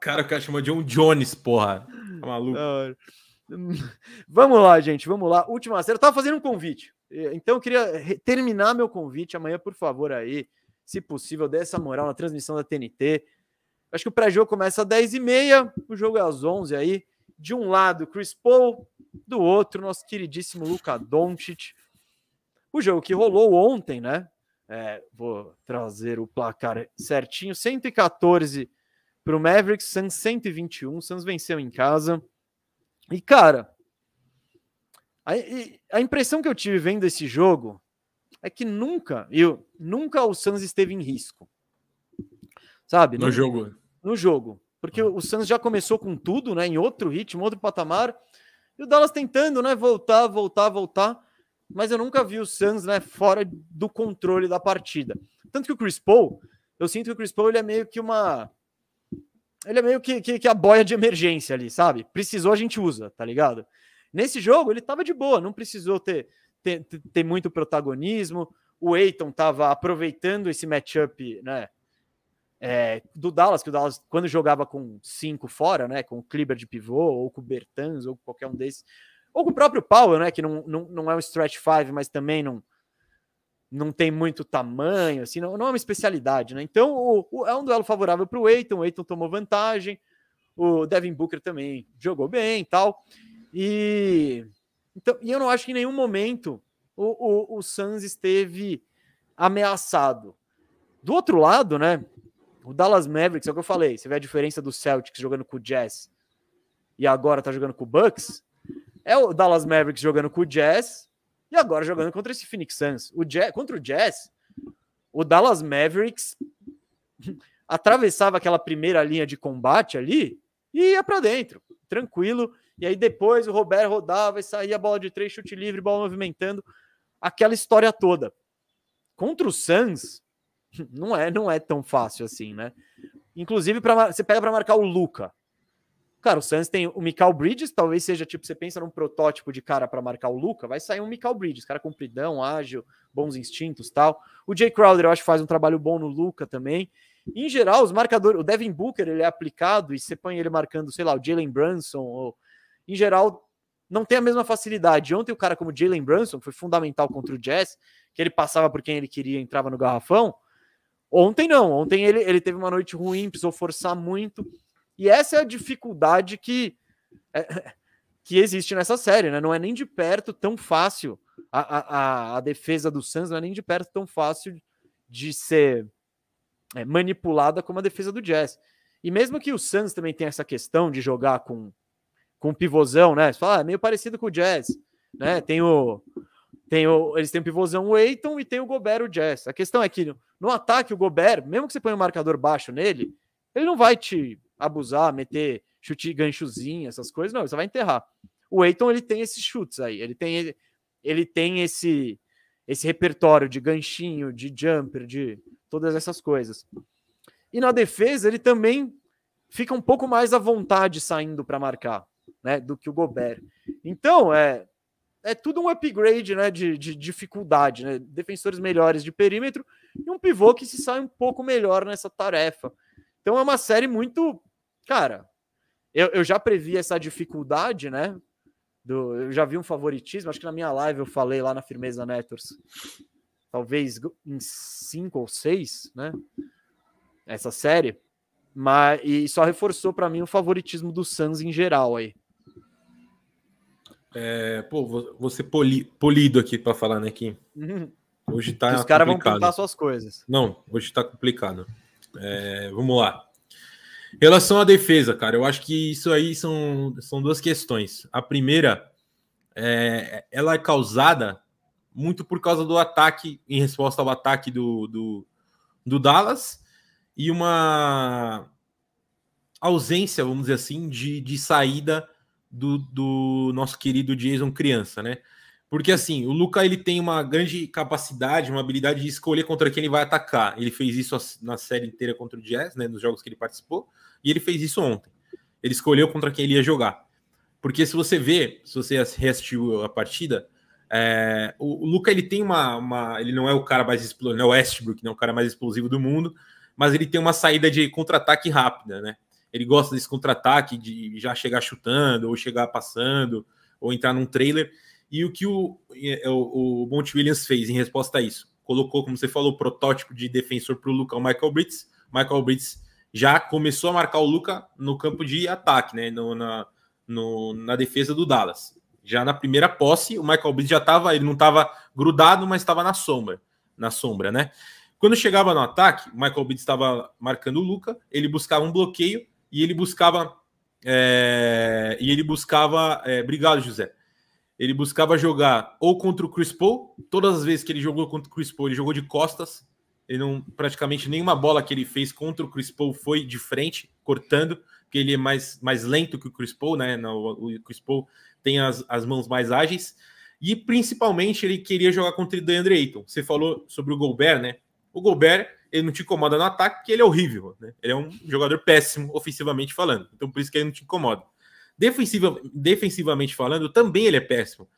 Cara, o cara chama John Jones, porra. Tá maluco? Vamos lá, gente, vamos lá. Última série. Eu tava fazendo um convite. Então eu queria terminar meu convite amanhã, por favor, aí. Se possível, dê essa moral na transmissão da TNT. Acho que o pré-jogo começa às 10h30, o jogo é às 11 aí. De um lado, Chris Paul, do outro, nosso queridíssimo Luka Doncic. O jogo que rolou ontem, né? É, vou trazer o placar certinho: 114 para o Mavericks, Suns 121. O Suns venceu em casa. E, cara, a, a impressão que eu tive vendo esse jogo é que nunca, eu, nunca o Suns esteve em risco. Sabe? No Nun- jogo. no jogo. Porque o Suns já começou com tudo, né? Em outro ritmo, outro patamar. E o Dallas tentando, né? Voltar, voltar, voltar. Mas eu nunca vi o Suns, né? Fora do controle da partida. Tanto que o Chris Paul, eu sinto que o Chris Paul ele é meio que uma. Ele é meio que, que, que a boia de emergência ali, sabe? Precisou, a gente usa, tá ligado? Nesse jogo, ele tava de boa, não precisou ter, ter, ter- muito protagonismo. O Eiton tava aproveitando esse matchup, né? é, do Dallas, que o Dallas, quando jogava com cinco fora, né, com o Kleber de pivô, ou com o Bertans, ou qualquer um desses, ou com o próprio Powell, né, que não, não, não é um stretch five, mas também não, não tem muito tamanho, assim, não, não é uma especialidade, né? Então, o, o- é um duelo favorável para o Eiton, o Eiton tomou vantagem, o Devin Booker também jogou bem e tal, e, então, e eu não acho que em nenhum momento o, o, o Suns esteve ameaçado. Do outro lado, né? O Dallas Mavericks, é o que eu falei. Você vê a diferença do Celtics jogando com o Jazz e agora tá jogando com o Bucks. É o Dallas Mavericks jogando com o Jazz e agora jogando contra esse Phoenix Suns. O Jazz, contra o Jazz, o Dallas Mavericks atravessava aquela primeira linha de combate ali e ia para dentro, tranquilo. E aí depois o Roberto rodava e saía bola de três, chute livre, bola movimentando, aquela história toda. Contra o Suns, não é, não é tão fácil assim, né? Inclusive, pra, você pega para marcar o Luca. Cara, o Suns tem o Michael Bridges, talvez seja tipo, você pensa num protótipo de cara para marcar o Luca, vai sair um Michael Bridges, cara compridão, ágil, bons instintos tal. O Jay Crowder, eu acho que faz um trabalho bom no Luca também. Em geral, os marcadores, o Devin Booker, ele é aplicado e você põe ele marcando, sei lá, o Jalen Brunson, ou, em geral, não tem a mesma facilidade. Ontem o cara como Jalen Brunson foi fundamental contra o Jazz, que ele passava por quem ele queria, entrava no garrafão. Ontem não, ontem ele, ele teve uma noite ruim, precisou forçar muito. E essa é a dificuldade que, é, que existe nessa série, né? Não é nem de perto tão fácil. A, a, a defesa do Suns não é nem de perto tão fácil de ser é, manipulada como a defesa do Jazz. E mesmo que o Suns também tenha essa questão de jogar com, com pivôzão, né? Você fala, ah, é meio parecido com o Jazz, né? Tem o, tem o, eles têm o pivôzão o Eiton e tem o Gobert o Jazz. A questão é que no, no ataque o Gobert, mesmo que você ponha um marcador baixo nele, ele não vai te abusar, meter chute ganchozinho, essas coisas, não, você vai enterrar. O Eiton, ele tem esses chutes aí, ele tem, ele, tem esse, esse repertório de ganchinho, de jumper, de todas essas coisas. E na defesa, ele também fica um pouco mais à vontade saindo para marcar, né, do que o Gobert. Então, é, é tudo um upgrade, né, de, de dificuldade, né, defensores melhores de perímetro e um pivô que se sai um pouco melhor nessa tarefa. Então é uma série muito Cara, eu, eu já previ essa dificuldade, né? Do, eu já vi um favoritismo, acho que na minha live eu falei lá na Firmeza Networks, talvez em cinco ou seis, né? Essa série, mas e só reforçou para mim o favoritismo do Suns em geral aí. É, pô, você poli, polido aqui para falar, né? Que uhum. hoje tá. Os caras vão contar suas coisas. Não, hoje tá complicado. É, vamos lá. Em relação à defesa, cara, eu acho que isso aí são, são duas questões. A primeira, é, ela é causada muito por causa do ataque, em resposta ao ataque do, do, do Dallas, e uma ausência, vamos dizer assim, de, de saída do, do nosso querido Jason criança, né? Porque assim, o Luca ele tem uma grande capacidade, uma habilidade de escolher contra quem ele vai atacar. Ele fez isso na série inteira contra o Jazz, né, nos jogos que ele participou, e ele fez isso ontem. Ele escolheu contra quem ele ia jogar. Porque se você vê, se você reassistiu a partida, é, o, o, Luca ele tem uma, uma, Ele não é o cara mais explosivo, não é o Westbrook, não é o cara mais explosivo do mundo, mas ele tem uma saída de contra-ataque rápida, né? Ele gosta desse contra-ataque, de já chegar chutando, ou chegar passando, ou entrar num trailer. E o que o, é, o, o Monte Williams fez em resposta a isso? Colocou, como você falou, o protótipo de defensor para o Luca, o Michael Britz. Michael Britz já começou a marcar o Luca no campo de ataque, né? No, na, no, na defesa do Dallas. Já na primeira posse, o Michael Bridges já estava, ele não estava grudado, mas estava na sombra, na sombra, né? Quando chegava no ataque, o Michael Bridges estava marcando o Luca, ele buscava um bloqueio e ele buscava é, e ele buscava, é, obrigado José, ele buscava jogar ou contra o Chris Paul, todas as vezes que ele jogou contra o Chris Paul, ele jogou de costas, ele não praticamente nenhuma bola que ele fez contra o Chris Paul foi de frente, cortando, porque ele é mais, mais lento que o Chris Paul, né? o Chris Paul tem as, as mãos mais ágeis. E principalmente ele queria jogar contra o DeAndre Ayton. Você falou sobre o Gobert, né? O Gobert, ele não te incomoda no ataque, porque ele é horrível, né? Ele é um jogador péssimo, ofensivamente falando. Então por isso que ele não te incomoda. Defensiva, defensivamente falando, também ele é péssimo.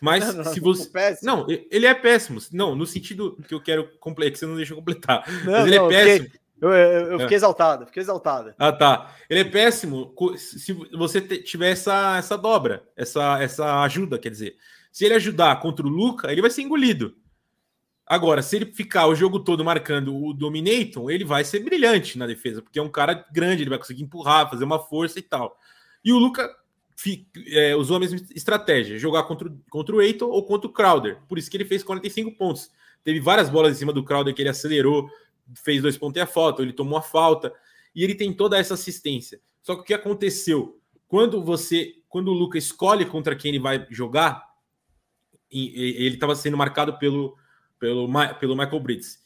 Mas não, se você. Péssimo. Não, ele é péssimo. Não, no sentido que eu quero completar, que você não deixa eu completar. Não, Mas ele é não, é péssimo. Eu, eu, eu fiquei é. exaltado, fiquei exaltado. Ah, tá. Ele é péssimo se você tiver essa, essa dobra, essa, essa ajuda, quer dizer. Se ele ajudar contra o Luca, ele vai ser engolido. Agora, se ele ficar o jogo todo marcando o Dominator, ele vai ser brilhante na defesa, porque é um cara grande, ele vai conseguir empurrar, fazer uma força e tal. E o Luca é, usou a mesma estratégia, jogar contra, contra o Eiton ou contra o Crowder. Por isso que ele fez 45 pontos. Teve várias bolas em cima do Crowder que ele acelerou, fez dois pontos e a falta, ele tomou a falta, e ele tem toda essa assistência. Só que o que aconteceu? Quando você, quando o Luca escolhe contra quem ele vai jogar, ele estava sendo marcado pelo, pelo, pelo Michael Bridges.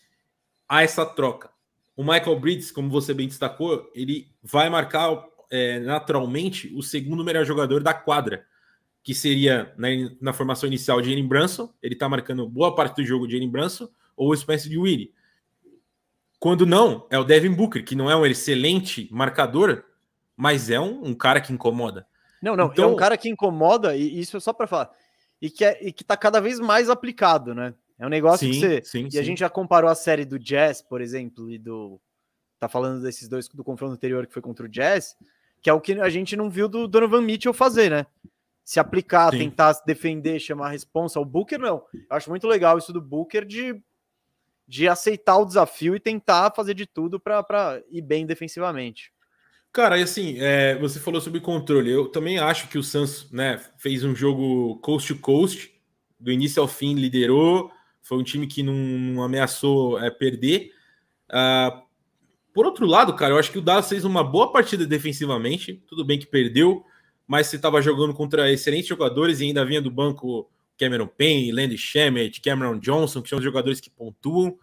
Há essa troca. O Michael Bridges, como você bem destacou, ele vai marcar é, naturalmente o segundo melhor jogador da quadra, que seria na, na formação inicial de Jalen Brunson. Ele está marcando boa parte do jogo de Jalen Brunson ou o Spencer de Willie. Quando não, é o Devin Booker, que não é um excelente marcador, mas é um, um cara que incomoda. Não, não, então, é um cara que incomoda, e isso é só para falar, e que, é, e que tá cada vez mais aplicado, né? É um negócio sim, que você. Sim, e sim. a gente já comparou a série do Jazz, por exemplo, e do. Tá falando desses dois do confronto anterior que foi contra o Jazz, que é o que a gente não viu do Donovan Mitchell fazer, né? Se aplicar, tentar se defender, chamar a responsa. O Booker, não. Eu acho muito legal isso do Booker de, de aceitar o desafio e tentar fazer de tudo para ir bem defensivamente. Cara, e assim, é, você falou sobre controle. Eu também acho que o Suns né, fez um jogo coast to coast, do início ao fim, liderou. Foi um time que não, não ameaçou é, perder. Uh, por outro lado, cara, eu acho que o Dallas fez uma boa partida defensivamente. Tudo bem que perdeu, mas você estava jogando contra excelentes jogadores e ainda vinha do banco Cameron Payne, Landy Shemet, Cameron Johnson, que são os jogadores que pontuam.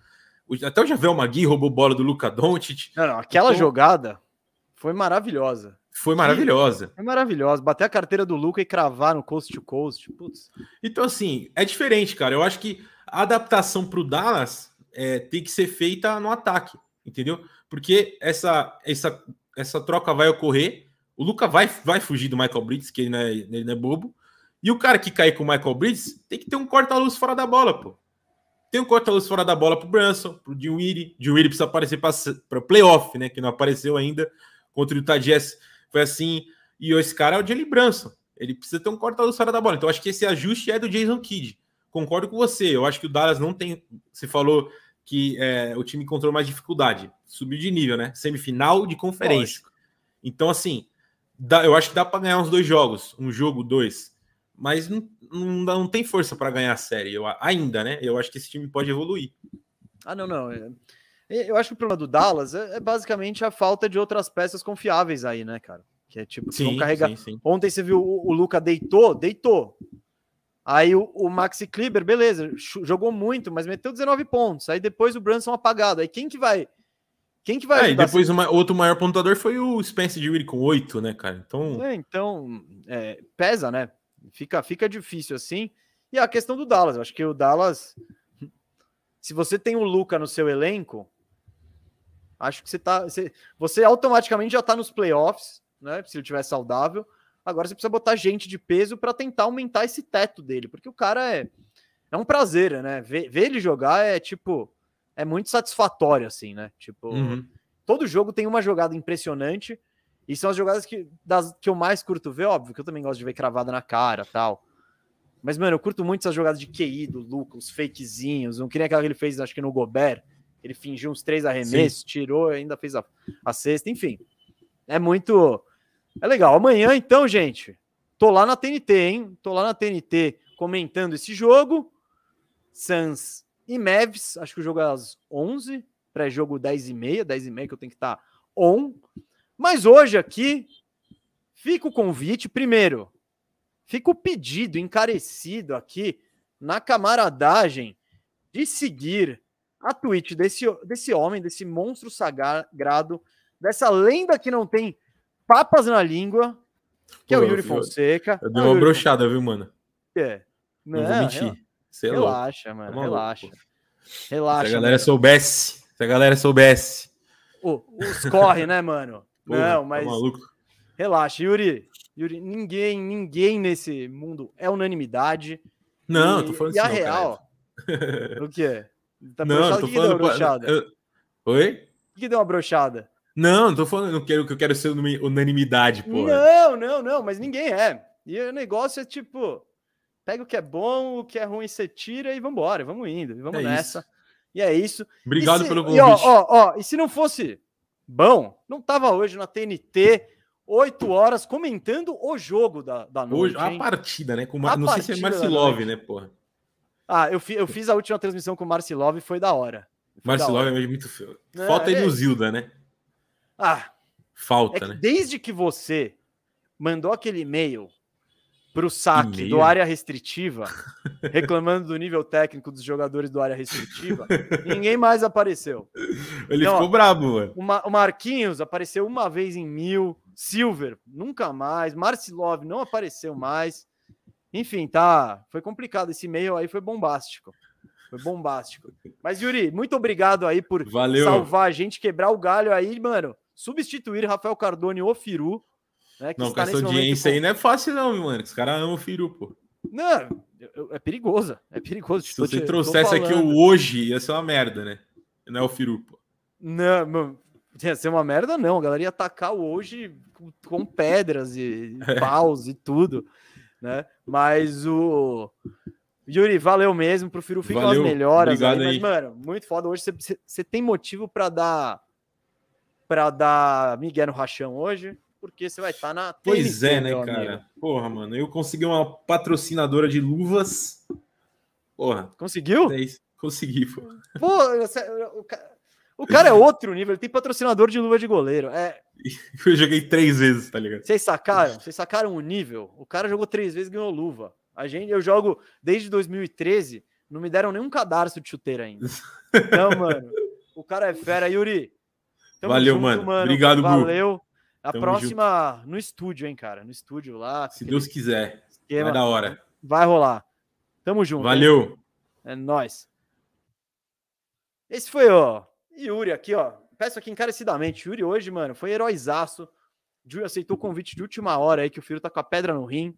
Até o Javel Magui roubou bola do Luca Doncic. Não, não, aquela então, jogada foi maravilhosa. Foi maravilhosa. Foi maravilhosa. Bater a carteira do Luca e cravar no coast to coast. Putz. Então, assim, é diferente, cara. Eu acho que a adaptação para o Dallas é, tem que ser feita no ataque, entendeu? Porque essa, essa, essa troca vai ocorrer. O Luca vai, vai fugir do Michael Bridges, que ele não, é, ele não é bobo. E o cara que cair com o Michael Bridges tem que ter um corta-luz fora da bola, pô. Tem um corta-luz fora da bola pro Brunson, pro Dinwiddie. Dinwiddie precisa aparecer para o playoff, né? Que não apareceu ainda contra o Utah foi assim. E esse cara é o Jalen Brunson. Ele precisa ter um corta-luz fora da bola. Então, acho que esse ajuste é do Jason Kidd. Concordo com você. Eu acho que o Dallas não tem. Você falou que é, o time encontrou mais dificuldade. Subiu de nível, né? Semifinal de conferência. Lógico. Então, assim, dá, eu acho que dá para ganhar uns dois jogos. Um jogo, dois. Mas não, não, não tem força para ganhar a série. Eu, ainda, né? Eu acho que esse time pode evoluir. Ah, não, não. É, eu acho que o problema do Dallas é, é, basicamente a falta de outras peças confiáveis aí, né, cara? Que é tipo, sim, carregar. Sim, sim. Ontem você viu o, o, Luca deitou, deitou. Aí o, o Maxi Kleber, beleza, jogou muito, mas meteu 19 pontos. Aí depois o Brunson apagado. Aí quem que vai. Quem que vai. É, e depois o outro maior pontuador foi o Spencer de Willy com 8, né, cara? Então. É, então, é, pesa, né? Fica, fica difícil assim. E a questão do Dallas, eu acho que o Dallas. Se você tem o Luca no seu elenco, Acho que você tá. Você, você automaticamente já está nos playoffs, né? Se ele tiver saudável. Agora você precisa botar gente de peso para tentar aumentar esse teto dele, porque o cara é. É um prazer, né? Ver, ver ele jogar é tipo. É muito satisfatório, assim, né? Tipo, uhum. todo jogo tem uma jogada impressionante. E são as jogadas que, das, que eu mais curto ver, óbvio, que eu também gosto de ver cravada na cara tal. Mas, mano, eu curto muito essas jogadas de QI do Lucas, os fakezinhos. Não queria aquela que ele fez, acho que no Gobert, ele fingiu uns três arremessos, Sim. tirou, ainda fez a, a sexta, enfim. É muito. É legal. Amanhã, então, gente, tô lá na TNT, hein? Tô lá na TNT comentando esse jogo. Suns e Mavs, acho que o jogo é às 11, pré-jogo 10 e meia, 10 e meia que eu tenho que estar tá on. Mas hoje aqui fica o convite, primeiro, fica o pedido encarecido aqui na camaradagem de seguir a Twitch desse, desse homem, desse monstro sagrado, dessa lenda que não tem papas na língua, que Pô, é o Yuri Fonseca. Eu, eu dei uma brochada, viu, mano? É. Não, não vou mentir. É relaxa, mano. Tá relaxa. Relaxa. Se a galera mano. soubesse. Se a galera soubesse. Oh, os corre, né, mano? Pô, não, tá mas. Tá. Relaxa, Yuri. Yuri, ninguém, ninguém nesse mundo é unanimidade. Não, e, tô falando E a não, real. Cara. o que é? Tá não, tô que falando. Que deu brochada? Eu... Oi? O que deu uma brochada? Não, não tô falando, não quero que eu quero ser unanimidade, pô. Não, não, não, mas ninguém é. E o negócio é tipo, pega o que é bom, o que é ruim você tira e vambora, vamos indo, vamos é nessa. Isso. E é isso. Obrigado se, pelo convite. E, ó, ó, ó, e se não fosse bom, não tava hoje na TNT, 8 horas, comentando o jogo da, da noite. Hoje, a partida, né? Com, não sei se é Marcilov, né, porra? Ah, eu, fi, eu fiz a última transmissão com o Marcilov e foi da hora. Marcelo é muito feio. Falta é, no Zilda, né? Ah. Falta, é né? Desde que você mandou aquele e-mail para o saque do área restritiva, reclamando do nível técnico dos jogadores do área restritiva, ninguém mais apareceu. Ele então, ficou ó, brabo, mano. O Marquinhos apareceu uma vez em mil, Silver nunca mais, Marcilov não apareceu mais. Enfim, tá. Foi complicado. Esse e-mail aí foi bombástico. Foi bombástico. Mas, Yuri, muito obrigado aí por Valeu. salvar a gente, quebrar o galho aí, mano. Substituir Rafael Cardone ou Firu né, não, com essa audiência aí não é fácil, não, mano. Os caras amam o Firu, pô. Não, é perigoso. É perigoso. Se você te, trouxesse aqui o hoje, ia ser uma merda, né? Não é o Firu, pô. Não, mano. Ia ser uma merda, não. A galera ia atacar o hoje com, com pedras e é. paus e tudo, né? Mas o. Yuri, valeu mesmo. Pro Firu ficar as melhoras. Aí, mas, mano, muito foda. Hoje você tem motivo para dar. Para dar Miguel no rachão hoje porque você vai estar tá na. Pois é, né, cara? Amigo. Porra, mano, eu consegui uma patrocinadora de luvas. Porra. Conseguiu? É consegui, pô. Pô, o cara é outro nível, ele tem patrocinador de luva de goleiro. É... Eu joguei três vezes, tá ligado? Vocês sacaram? Vocês sacaram o nível? O cara jogou três vezes e ganhou luva. A gente, eu jogo desde 2013, não me deram nenhum cadarço de chuteira ainda. Então, mano, o cara é fera. Yuri, Valeu, junto, mano. mano. Obrigado, Valeu. A Tamo próxima junto. no estúdio, hein, cara? No estúdio lá. Se Deus quiser. Esquema. Vai da hora. Vai rolar. Tamo junto. Valeu. Hein? É nóis. Esse foi, ó. Yuri aqui, ó. Peço aqui encarecidamente. Yuri hoje, mano, foi heróizaço. Yuri aceitou o convite de última hora aí, que o filho tá com a pedra no rim.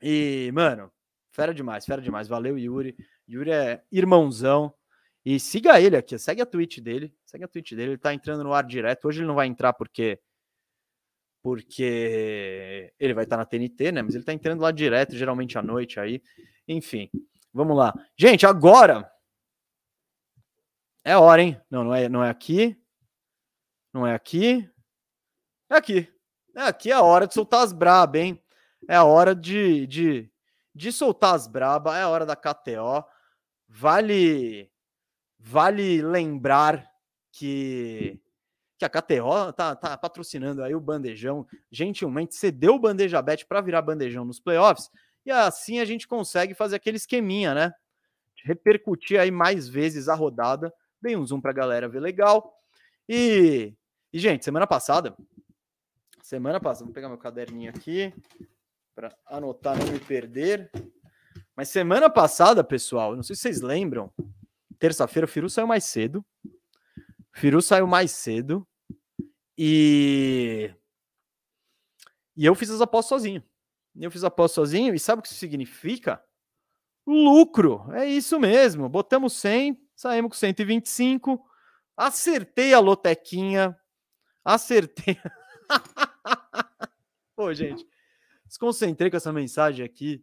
E, mano, fera demais, fera demais. Valeu, Yuri. Yuri é irmãozão. E siga ele aqui, segue a tweet dele. Segue a tweet dele, ele tá entrando no ar direto. Hoje ele não vai entrar porque porque ele vai estar na TNT, né? Mas ele está entrando lá direto, geralmente à noite aí. Enfim, vamos lá. Gente, agora é hora, hein? Não, não é, não é aqui. Não é aqui. É aqui. É aqui é a hora de soltar as brabas, hein? É a hora de, de, de soltar as brabas, é a hora da KTO. Vale vale lembrar que que a KTO tá, tá patrocinando aí o Bandejão, gentilmente cedeu o Bandeja Bet para virar Bandejão nos playoffs, e assim a gente consegue fazer aquele esqueminha, né? Repercutir aí mais vezes a rodada. Dei um zoom para a galera ver legal. E, e, gente, semana passada, semana passada, vou pegar meu caderninho aqui para anotar, não me perder. Mas semana passada, pessoal, não sei se vocês lembram, terça-feira o Firu saiu mais cedo. Firu saiu mais cedo e e eu fiz as apostas sozinho. Eu fiz a aposta sozinho e sabe o que isso significa? Lucro. É isso mesmo. Botamos 100, saímos com 125. Acertei a lotequinha. Acertei. Pô, gente, desconcentrei com essa mensagem aqui.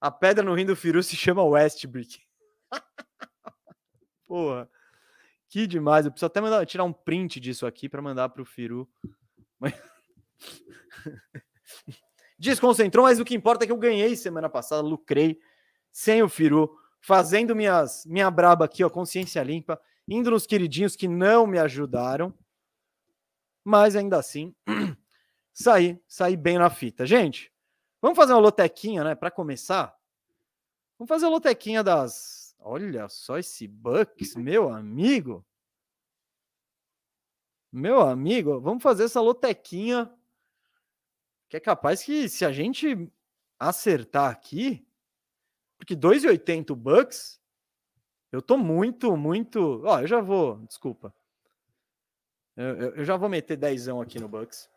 A pedra no rim do Firu se chama Westbrick. Porra. Que demais. Eu preciso até mandar, tirar um print disso aqui para mandar para o Firu. Mas... Desconcentrou, mas o que importa é que eu ganhei semana passada, lucrei sem o Firu, fazendo minhas, minha braba aqui, ó, consciência limpa, indo nos queridinhos que não me ajudaram, mas ainda assim, saí, saí bem na fita. Gente, vamos fazer uma lotequinha, né, para começar? Vamos fazer a lotequinha das Olha só esse Bucks, meu amigo. Meu amigo, vamos fazer essa lotequinha. Que é capaz que se a gente acertar aqui, porque 2,80 Bucks, eu tô muito, muito. Ó, eu já vou, desculpa. Eu, eu, eu já vou meter dezão aqui no Bucks.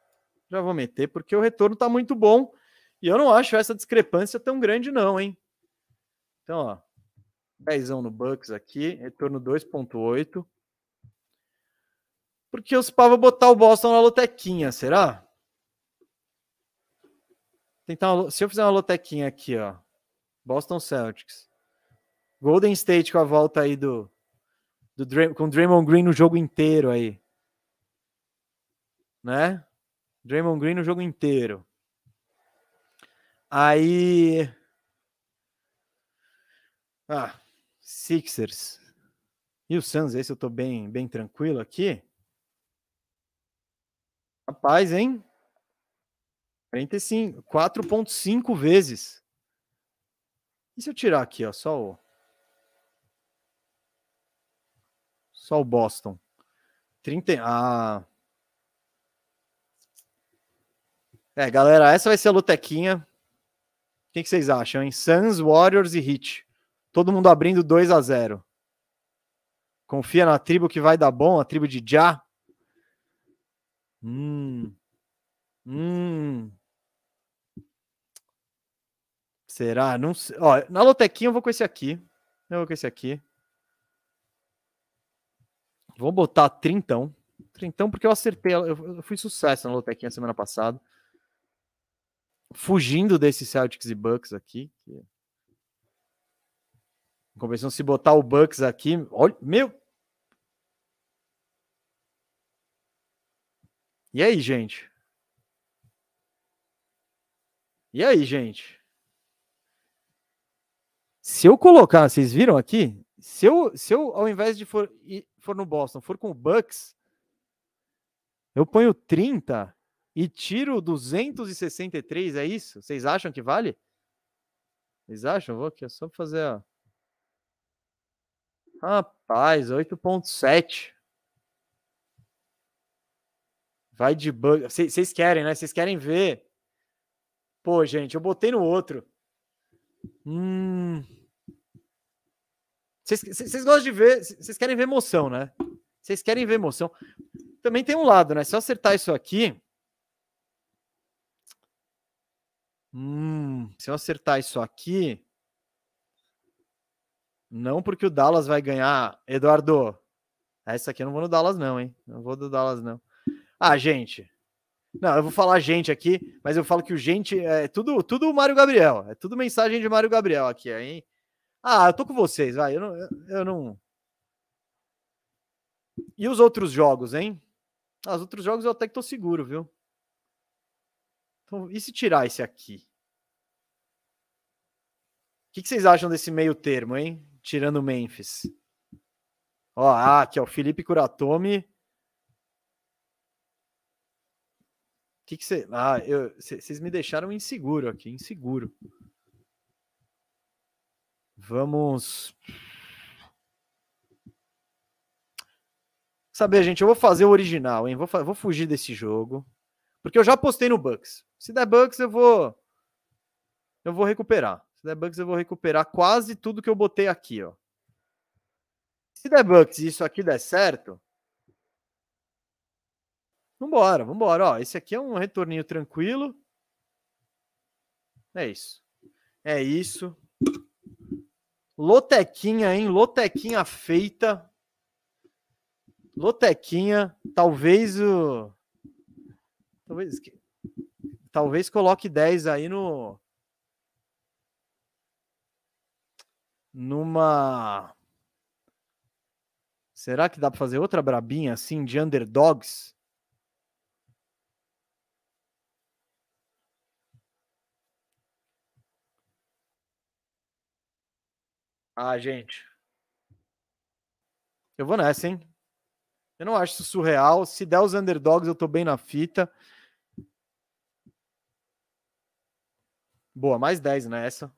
Já vou meter, porque o retorno tá muito bom. E eu não acho essa discrepância tão grande, não, hein? Então, ó. Dezão no Bucks aqui, retorno 2.8. Porque eu pava botar o Boston na lotequinha, será? Tentar uma, se eu fizer uma lotequinha aqui, ó. Boston Celtics. Golden State com a volta aí do, do com o Draymond Green no jogo inteiro aí. Né? Draymond Green no jogo inteiro. Aí. Ah, Sixers E o Suns, esse eu tô bem, bem tranquilo aqui. Rapaz, hein? 45, 4.5 vezes. E se eu tirar aqui, ó, só o só o Boston. 30 ah. É, galera, essa vai ser a lutequinha. O que, vocês acham, hein? Suns, Warriors e Heat. Todo mundo abrindo 2 a 0. Confia na tribo que vai dar bom, a tribo de Já. Hum. Hum. Será? Não sei. Ó, na lotequinha eu vou com esse aqui. Eu vou com esse aqui. Vou botar trintão. Trintão porque eu acertei. Eu, fui sucesso na lotequinha semana passada. Fugindo desse Celtics e Bucks aqui. Que... Convenção, se botar o Bucks aqui. Olha, meu. E aí, gente? E aí, gente? Se eu colocar, vocês viram aqui? Se eu, se eu ao invés de for, for no Boston, for com o Bucks, eu ponho 30 e tiro 263, é isso? Vocês acham que vale? Vocês acham? Vou aqui, é só fazer a. Rapaz, 8.7. Vai de bug. Vocês querem, né? Vocês querem ver. Pô, gente, eu botei no outro. Hum. Vocês gostam de ver, vocês querem ver emoção, né? Vocês querem ver emoção. Também tem um lado, né? Se eu acertar isso aqui. Hum, se eu acertar isso aqui. Não porque o Dallas vai ganhar. Eduardo, essa aqui eu não vou no Dallas, não, hein? Não vou do Dallas, não. Ah, gente. Não, eu vou falar gente aqui, mas eu falo que o gente é tudo, tudo o Mário Gabriel. É tudo mensagem de Mário Gabriel aqui, hein? Ah, eu tô com vocês, vai. Eu não, eu não. E os outros jogos, hein? Ah, os outros jogos eu até que tô seguro, viu? Então, e se tirar esse aqui? O que, que vocês acham desse meio termo, hein? Tirando o Memphis. Ó, ah, aqui, ó, Felipe Curatomi que que você. Ah, vocês me deixaram inseguro aqui, inseguro. Vamos. Saber, gente, eu vou fazer o original, hein? Vou, vou fugir desse jogo. Porque eu já postei no Bucks. Se der Bucks, eu vou. Eu vou recuperar. Se der Bucks, eu vou recuperar quase tudo que eu botei aqui, ó. Se der Bucks e isso aqui der certo, Vambora, vambora. Ó, esse aqui é um retorninho tranquilo. É isso. É isso. Lotequinha, hein? Lotequinha feita. Lotequinha. Talvez o. Talvez. Talvez coloque 10 aí no. Numa. Será que dá para fazer outra brabinha assim de underdogs? Ah, gente. Eu vou nessa, hein? Eu não acho isso surreal. Se der os underdogs, eu tô bem na fita. Boa, mais 10 nessa.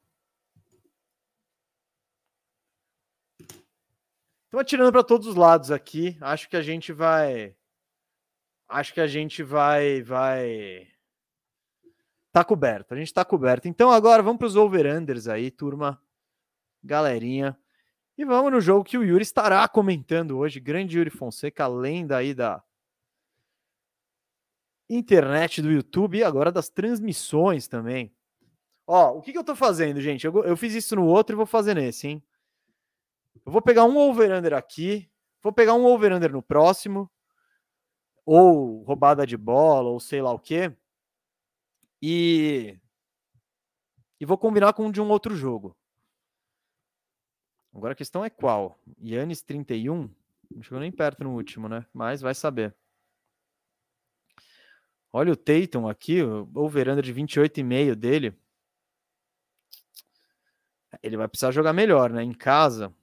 Estamos atirando para todos os lados aqui. Acho que a gente vai. Acho que a gente vai. Vai. Tá coberto. A gente tá coberto. Então agora vamos para os over-unders aí, turma galerinha. E vamos no jogo que o Yuri estará comentando hoje. Grande Yuri Fonseca, além daí da internet do YouTube e agora das transmissões também. Ó, o que, que eu tô fazendo, gente? Eu, eu fiz isso no outro e vou fazer nesse, hein? Eu vou pegar um over-under aqui, vou pegar um over-under no próximo, ou roubada de bola, ou sei lá o quê. E, e vou combinar com um de um outro jogo. Agora a questão é qual? Yannis 31? Não chegou nem perto no último, né? Mas vai saber. Olha o Tatum aqui, o over-under de 28,5 dele. Ele vai precisar jogar melhor, né? Em casa.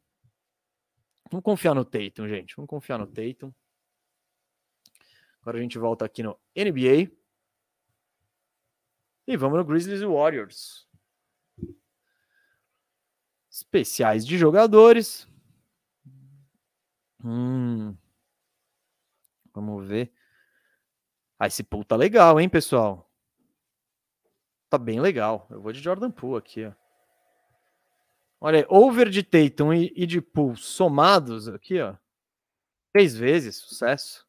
Vamos confiar no Tatum, gente. Vamos confiar no Tatum. Agora a gente volta aqui no NBA. E vamos no Grizzlies Warriors. Especiais de jogadores. Hum. Vamos ver. Ah, esse pool tá legal, hein, pessoal? Tá bem legal. Eu vou de Jordan Poole aqui, ó. Olha, over de Tatum e, e de Poole somados aqui, ó. Três vezes, sucesso.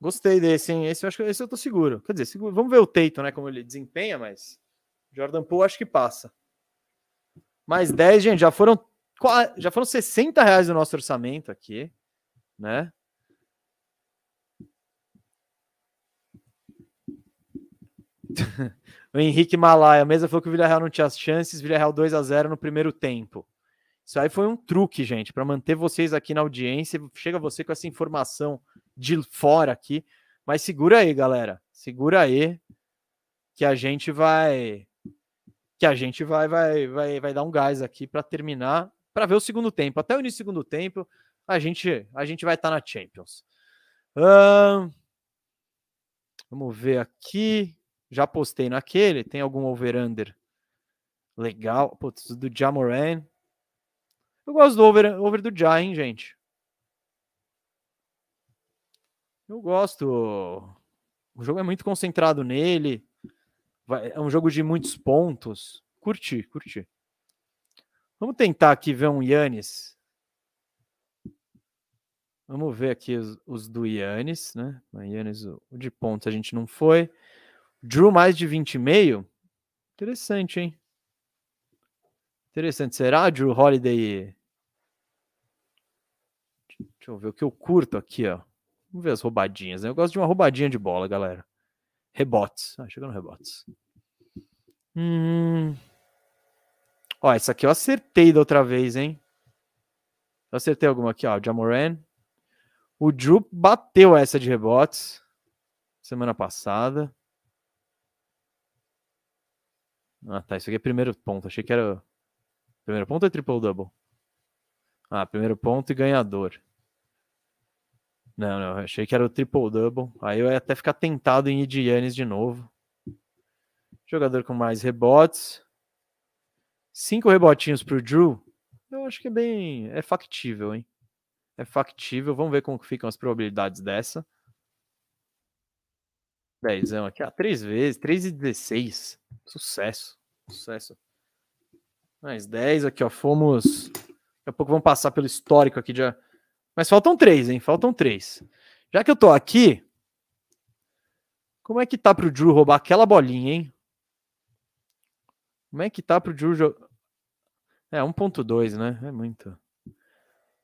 Gostei desse, hein? Esse eu acho que esse eu tô seguro. Quer dizer, seguro. vamos ver o Tatum, né? Como ele desempenha, mas Jordan Poole acho que passa. Mais 10, gente, já foram já foram 60 reais o nosso orçamento aqui, né? o Henrique Malaya, a mesa falou que o Villarreal não tinha as chances, Villarreal 2 a 0 no primeiro tempo. Isso aí foi um truque, gente, para manter vocês aqui na audiência. Chega você com essa informação de fora aqui, mas segura aí, galera. Segura aí que a gente vai que a gente vai vai vai, vai dar um gás aqui para terminar, para ver o segundo tempo. Até o início do segundo tempo, a gente a gente vai estar tá na Champions. vamos ver aqui. Já postei naquele. Tem algum over-under legal? Putz, do Jamoran. Eu gosto do over, over do Ja, hein, gente? Eu gosto. O jogo é muito concentrado nele. É um jogo de muitos pontos. Curti, curti. Vamos tentar aqui ver um Yannis. Vamos ver aqui os, os do Yannis, né? O o de pontos a gente não foi. Drew mais de 20,5. Interessante, hein? Interessante. Será Drew Holiday? Deixa eu ver o que eu curto aqui, ó. Vamos ver as roubadinhas, né? Eu gosto de uma roubadinha de bola, galera. Rebotes. Ah, chegando rebotes. Hum. Ó, essa aqui eu acertei da outra vez, hein? Eu acertei alguma aqui, ó. Jamoran. O Drew bateu essa de rebotes semana passada. Ah, tá. Isso aqui é primeiro ponto. Achei que era. Primeiro ponto é triple double? Ah, primeiro ponto e ganhador. Não, não, achei que era o triple-double. Aí eu ia até ficar tentado em ir de Yannis de novo. Jogador com mais rebotes. Cinco rebotinhos para o Drew. Eu acho que é bem. É factível, hein? É factível. Vamos ver como ficam as probabilidades dessa. Dezão aqui, ah, três vezes, 3 e 16. Sucesso. Sucesso. Mais 10 aqui, ó. Fomos. Daqui a pouco vamos passar pelo histórico aqui de mas faltam três, hein? Faltam três. Já que eu tô aqui, como é que tá pro Drew roubar aquela bolinha, hein? Como é que tá pro Drew jogar? É, 1.2, né? É muito.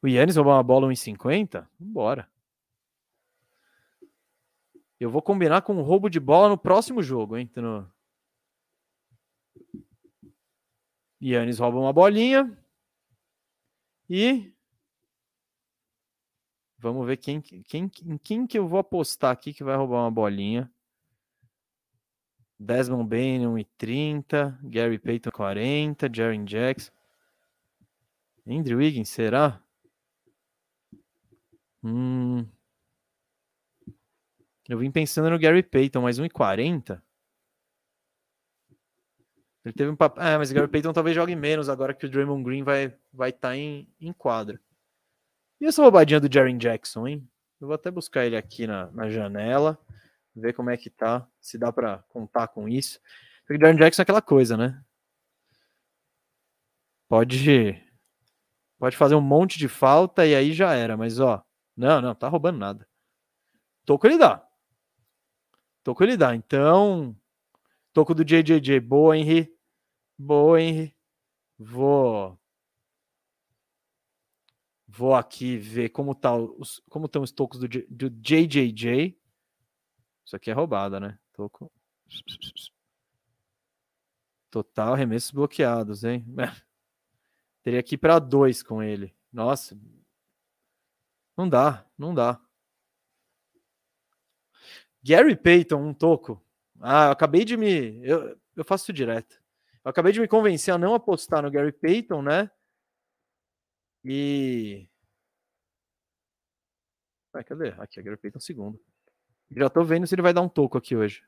O Yannis roubar uma bola 1,50? Vambora. Eu vou combinar com um roubo de bola no próximo jogo, hein? No... Yannis rouba uma bolinha. E Vamos ver quem, quem, em quem que eu vou apostar aqui que vai roubar uma bolinha. Desmond Bain 1,30. Gary Payton 40. Jaren Jackson. Andrew Wiggins, será? Hum. Eu vim pensando no Gary Payton, mais 1,40. Ele teve um papo. Ah, mas o Gary Payton talvez jogue menos agora que o Draymond Green vai estar vai tá em, em quadra. E essa roubadinha do Jaren Jackson, hein? Eu vou até buscar ele aqui na, na janela, ver como é que tá, se dá para contar com isso. Porque o Jaren Jackson é aquela coisa, né? Pode pode fazer um monte de falta e aí já era, mas ó, não, não, tá roubando nada. Toco ele dá. Toco ele dá. Então, toco do JJJ, boa, Henry. Boa, Henry. Vou Vou aqui ver como, tá os, como estão os tocos do, do JJJ. Isso aqui é roubada, né? Toco. Total remessos bloqueados, hein? Teria que ir para dois com ele. Nossa. Não dá, não dá. Gary Payton, um toco. Ah, eu acabei de me. Eu, eu faço isso direto. Eu acabei de me convencer a não apostar no Gary Payton, né? E. Ah, cadê? Aqui, a Gary Payton segundo. Já tô vendo se ele vai dar um toco aqui hoje.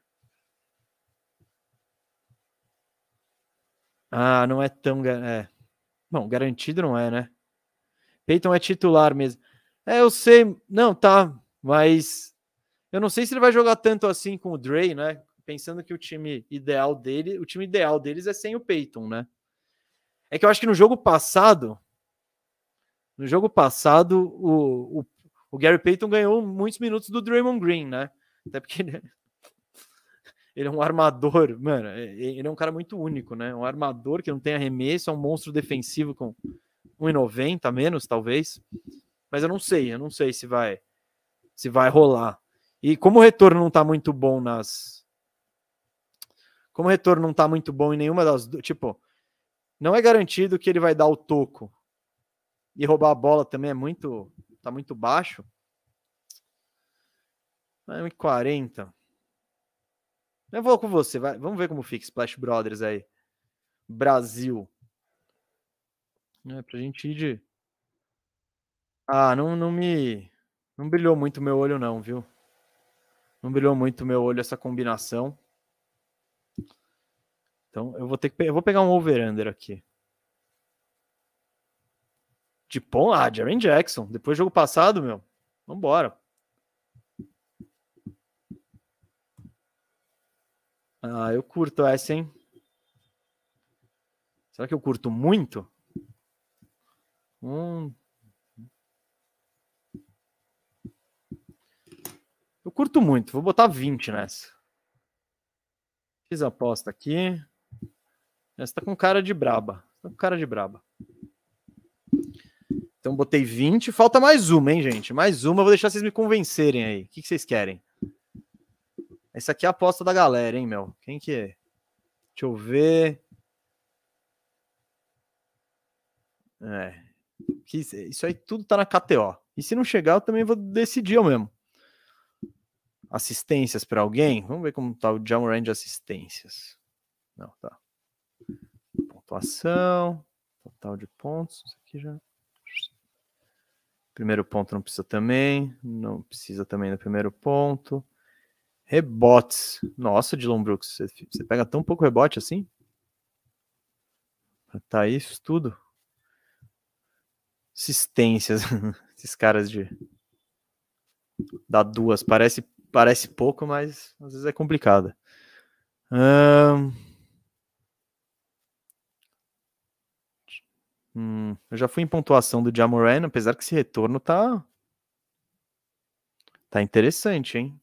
Ah, não é tão. É. Bom, garantido não é, né? Peyton é titular mesmo. É, eu sei. Não, tá. Mas eu não sei se ele vai jogar tanto assim com o Dre, né? Pensando que o time ideal dele, o time ideal deles é sem o Peyton, né? É que eu acho que no jogo passado, no jogo passado, o, o, o Gary Payton ganhou muitos minutos do Draymond Green, né? Até porque ele, ele é um armador, mano. Ele é um cara muito único, né? Um armador que não tem arremesso, é um monstro defensivo com 1,90 menos, talvez. Mas eu não sei, eu não sei se vai se vai rolar. E como o retorno não tá muito bom nas. Como o retorno não tá muito bom em nenhuma das. Tipo, não é garantido que ele vai dar o toco e roubar a bola também é muito. Tá muito baixo. 40. Eu vou com você. Vai. Vamos ver como fica Splash Brothers aí. Brasil. É, pra gente ir de. Ah, não, não me. Não brilhou muito meu olho, não, viu? Não brilhou muito meu olho essa combinação. Então eu vou ter que. Eu vou pegar um over-under aqui. De ah, Jaren Jackson. Depois do jogo passado, meu. Vambora. Ah, eu curto essa, hein? Será que eu curto muito? Um. Eu curto muito. Vou botar 20 nessa. Fiz a aposta aqui. Essa tá com cara de braba. Tá com cara de braba. Então botei 20. Falta mais uma, hein, gente? Mais uma. Vou deixar vocês me convencerem aí. O que, que vocês querem? Essa aqui é a aposta da galera, hein, meu? Quem que é? Deixa eu ver. É. Isso aí tudo tá na KTO. E se não chegar, eu também vou decidir eu mesmo. Assistências para alguém? Vamos ver como tá o Jamoran de assistências. Não, tá. Pontuação. Total de pontos. Isso aqui já. Primeiro ponto não precisa também. Não precisa também do primeiro ponto. Rebotes. Nossa, Dylan Brooks, você pega tão pouco rebote assim? Tá isso tudo. Assistências. Esses caras de. Dá duas. Parece, parece pouco, mas às vezes é complicado. Hum... Hum, eu já fui em pontuação do Jamoran, apesar que esse retorno tá. Tá interessante, hein?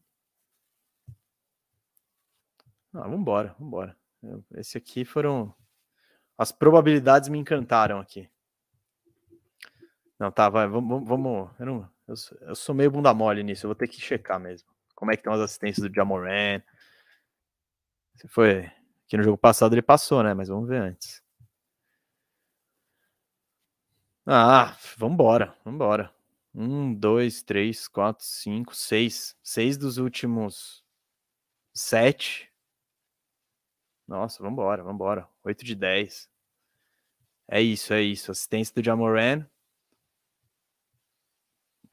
Ah, vambora, vambora. Esse aqui foram. As probabilidades me encantaram aqui. Não, tá, vai, vamos. vamos eu, não, eu, eu, sou meio bunda mole nisso, eu vou ter que checar mesmo. Como é que estão as assistências do Jamoran? Se foi. Aqui no jogo passado ele passou, né? Mas vamos ver antes. Ah, vambora, vambora. Um, dois, três, quatro, cinco, seis. Seis dos últimos sete. Nossa, vambora, vambora. Oito de dez. É isso, é isso. Assistência do Jamoran.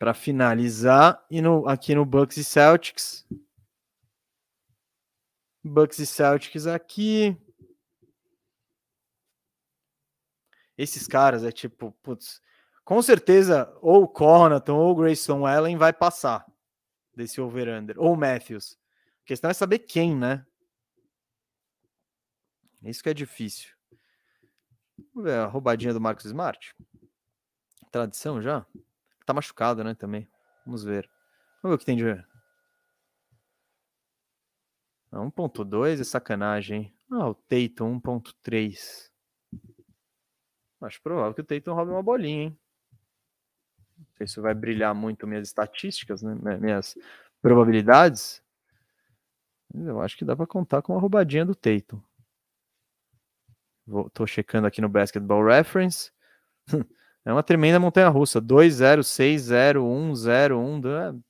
Para finalizar, e no, aqui no Bucks e Celtics. Bucks e Celtics aqui. esses caras é tipo, putz, com certeza ou o Conaton ou o Grayson Allen vai passar desse over-under, ou o Matthews. A questão é saber quem, né? Isso que é difícil. Vamos ver a roubadinha do Marcos Smart. Tradição já? Tá machucado, né, também. Vamos ver. Vamos ver o que tem de... 1.2 é sacanagem, hein? Ah, o Tatum 1.3. Acho provável que o Tatum roube uma bolinha, hein? Não sei se vai brilhar muito minhas estatísticas, né? Minhas probabilidades. Eu acho que dá para contar com uma roubadinha do Tatum. Vou, tô checando aqui no Basketball Reference. é uma tremenda montanha russa. 2, 0, 6, 0, 1, 0, 1.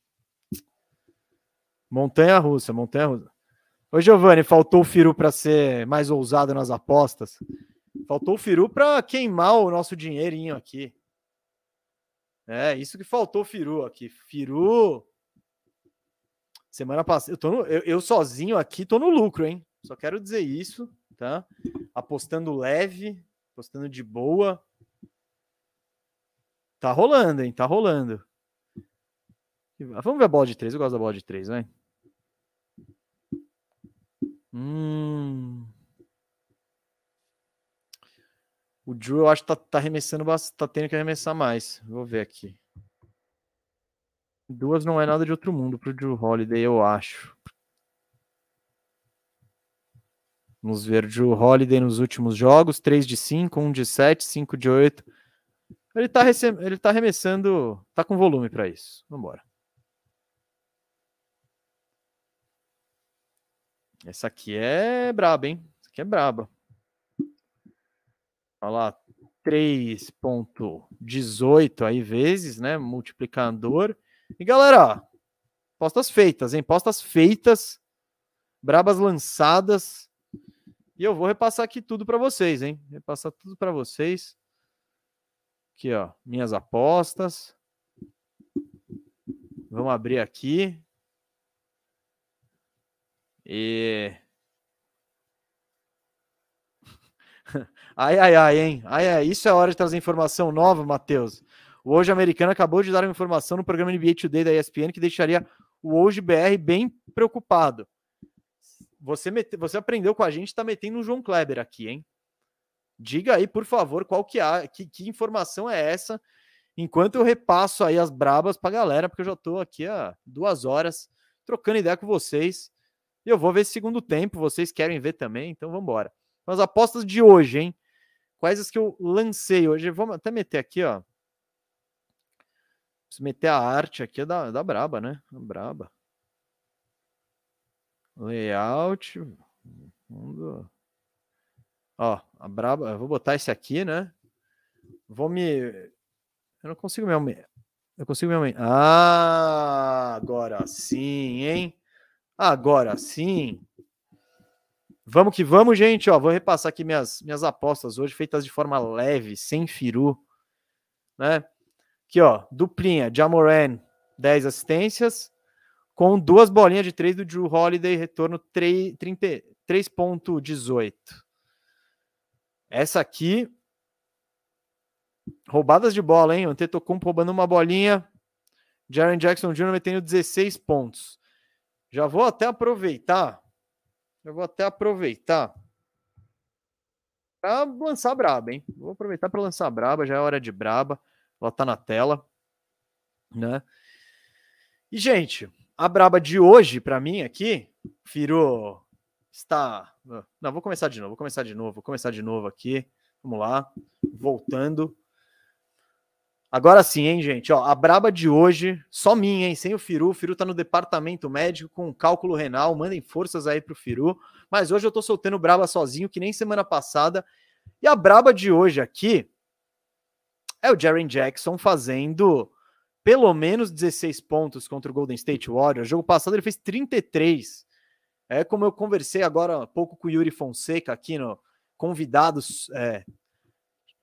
Montanha russa, montanha russa. Ô, Giovanni, faltou o Firu para ser mais ousado nas apostas. Faltou o Firu para queimar o nosso dinheirinho aqui. É, isso que faltou Firu aqui. Firu. Semana passada. Eu, tô no, eu, eu sozinho aqui tô no lucro, hein? Só quero dizer isso, tá? Apostando leve, apostando de boa. Tá rolando, hein? Tá rolando. Vamos ver a bola de três. Eu gosto da bola de três, vai. Hum. O Drew, eu acho que tá, tá arremessando bastante, tá tendo que arremessar mais. Vou ver aqui. Duas não é nada de outro mundo pro Drew Holiday, eu acho. Vamos ver Drew Holiday nos últimos jogos: 3 de 5, 1 de 7, 5 de 8. Ele tá, rece... ele tá arremessando, tá com volume para isso. Vamos embora. Essa aqui é braba, hein? Essa aqui é braba. Olha lá, 3.18 aí vezes, né? Multiplicador. E galera, postas feitas, hein? Postas feitas, brabas lançadas. E eu vou repassar aqui tudo para vocês, hein? Repassar tudo para vocês. Aqui, ó, minhas apostas. Vamos abrir aqui. E Ai, ai, ai, hein? Ai, ai, isso é hora de trazer informação nova, Matheus. O Hoje Americano acabou de dar uma informação no programa NBA Today da ESPN que deixaria o Hoje BR bem preocupado. Você, mete, você aprendeu com a gente, está metendo o João Kleber aqui, hein? Diga aí, por favor, qual que, há, que, que informação é essa, enquanto eu repasso aí as brabas para galera, porque eu já estou aqui há duas horas trocando ideia com vocês. E eu vou ver esse segundo tempo, vocês querem ver também, então vamos embora. As apostas de hoje, hein? Quais as que eu lancei hoje? Vamos até meter aqui, ó. Se meter a arte aqui é da, da Braba, né? Braba. Layout. Mundo. Ó, a Braba. Vou botar esse aqui, né? Vou me. Eu não consigo me aumentar. Eu consigo me aumentar. Ah, agora sim, hein? Agora sim. Vamos que vamos, gente. Ó, vou repassar aqui minhas, minhas apostas hoje, feitas de forma leve, sem firu. Né? Aqui, ó, duplinha, Jamoran, 10 assistências, com duas bolinhas de três do Drew Holiday, retorno 3.18. Essa aqui, roubadas de bola, hein? O Antetokounmpo roubando uma bolinha, Jaren Jackson Jr. metendo 16 pontos. Já vou até aproveitar eu vou até aproveitar para lançar braba, hein? Vou aproveitar para lançar braba, já é hora de braba. Ela tá na tela, né? E gente, a braba de hoje para mim aqui, Firo está, não, vou começar de novo, vou começar de novo, vou começar de novo aqui. Vamos lá, voltando. Agora sim, hein, gente? Ó, a braba de hoje, só minha, hein? Sem o Firu. O Firu tá no departamento médico com cálculo renal. Mandem forças aí pro Firu. Mas hoje eu tô soltando braba sozinho, que nem semana passada. E a braba de hoje aqui é o Jaren Jackson fazendo pelo menos 16 pontos contra o Golden State Warriors. jogo passado ele fez 33. É como eu conversei agora há pouco com o Yuri Fonseca aqui no convidados, é,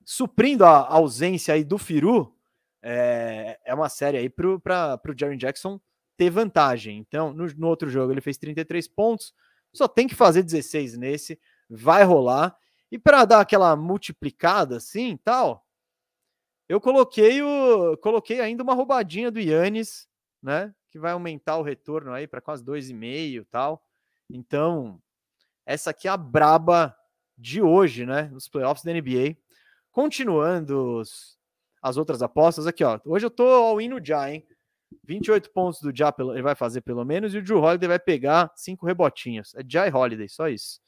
suprindo a ausência aí do Firu é, é uma série aí para o Jaren Jackson ter vantagem. Então, no, no, outro jogo ele fez 33 pontos, só tem que fazer 16 nesse, vai rolar. E para dar aquela multiplicada assim, tal, eu coloquei o coloquei ainda uma roubadinha do Yannis, né, que vai aumentar o retorno aí para quase 2,5 tal. Então, essa aqui é a braba de hoje, né, nos playoffs da NBA. Continuando os, as outras apostas aqui, ó. Hoje eu tô all in no Ja, hein? 28 pontos do Ja ele vai fazer pelo menos e o Drew Holiday vai pegar cinco rebotinhos. É Ja e Holiday, só isso.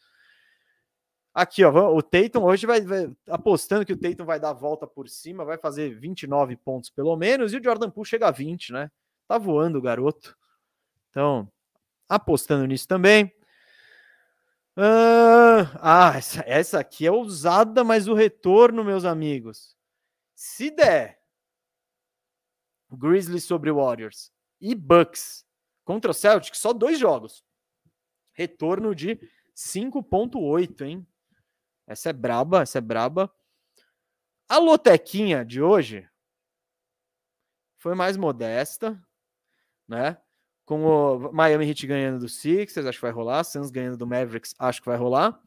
Aqui, ó, o Tatum hoje vai, vai, apostando que o Tatum vai dar a volta por cima, vai fazer 29 pontos pelo menos e o Jordan Poole chega a 20, né? Tá voando o garoto. Então, apostando nisso também. Ah, essa, essa aqui é ousada, mas o retorno, meus amigos. Se der Grizzlies sobre Warriors e Bucks contra o Celtics, só dois jogos. Retorno de 5.8, hein? Essa é braba, essa é braba. A lotequinha de hoje foi mais modesta, né? Com o Miami Heat ganhando do Sixers, acho que vai rolar. Suns ganhando do Mavericks, acho que vai rolar.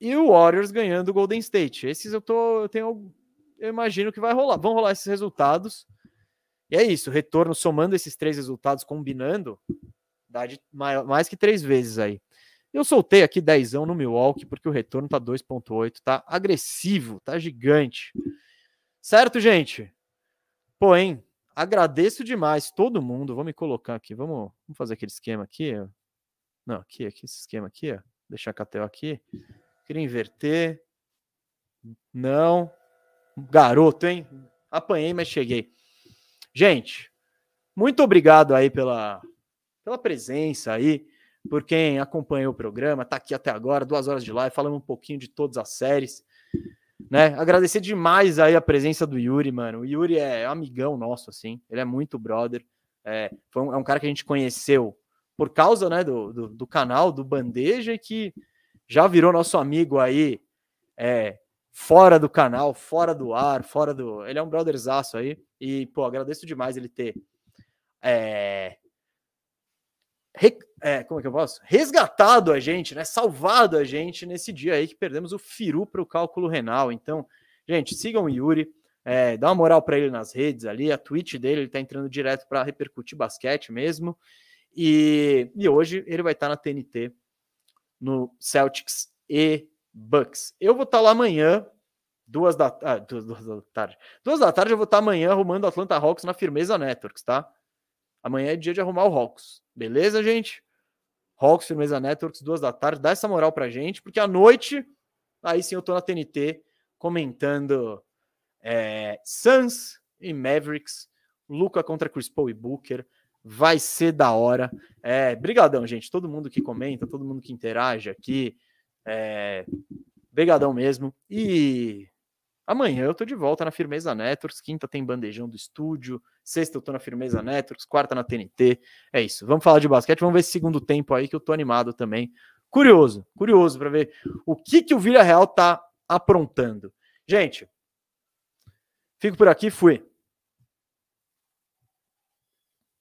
E o Warriors ganhando do Golden State. Esses eu tô, eu tenho, eu imagino que vai rolar. Vão rolar esses resultados. E é isso, retorno somando esses três resultados, combinando, dá de mais que três vezes aí. Eu soltei aqui dezão no Milwaukee, porque o retorno tá 2.8, tá agressivo, tá gigante. Certo, gente? Pô, hein? Agradeço demais todo mundo. Vou me colocar aqui. Vamos, vamos fazer aquele esquema aqui. Não, aqui, aqui, esse esquema aqui, ó. Deixar a Catel aqui. Queria inverter. Não. Garoto, hein? Apanhei, mas cheguei. Gente, muito obrigado aí pela, pela presença aí, por quem acompanhou o programa, tá aqui até agora, duas horas de live, falando um pouquinho de todas as séries né? Agradecer demais aí a presença do Yuri, mano. O Yuri é amigão nosso, assim. Ele é muito brother. É, um, é um cara que a gente conheceu por causa, né, do, do, do, canal, do Bandeja, e que já virou nosso amigo aí, é, fora do canal, fora do ar, fora do... Ele é um brotherzaço aí. E, pô, agradeço demais ele ter... É, é, como é que eu posso? Resgatado a gente, né? Salvado a gente nesse dia aí que perdemos o Firu para o cálculo renal. Então, gente, sigam o Yuri, é, dá uma moral para ele nas redes ali, a Twitch dele, ele tá entrando direto para repercutir basquete mesmo. E, e hoje ele vai estar tá na TNT no Celtics e Bucks. Eu vou estar tá lá amanhã, duas da, ah, duas, duas da tarde. Duas da tarde eu vou estar tá amanhã arrumando Atlanta Hawks na Firmeza Networks, tá? Amanhã é dia de arrumar o Hawks. Beleza, gente? Hawks, Firmeza Networks, duas da tarde. Dá essa moral pra gente, porque à noite, aí sim eu tô na TNT comentando é, Suns e Mavericks, Luca contra Chris Paul e Booker. Vai ser da hora. É, brigadão, gente. Todo mundo que comenta, todo mundo que interage aqui. É, brigadão mesmo. E Amanhã eu tô de volta na Firmeza Networks, quinta tem bandejão do estúdio, sexta eu tô na Firmeza Networks, quarta na TNT. É isso. Vamos falar de basquete, vamos ver esse segundo tempo aí que eu tô animado também. Curioso, curioso para ver o que que o Villarreal tá aprontando. Gente, fico por aqui, fui.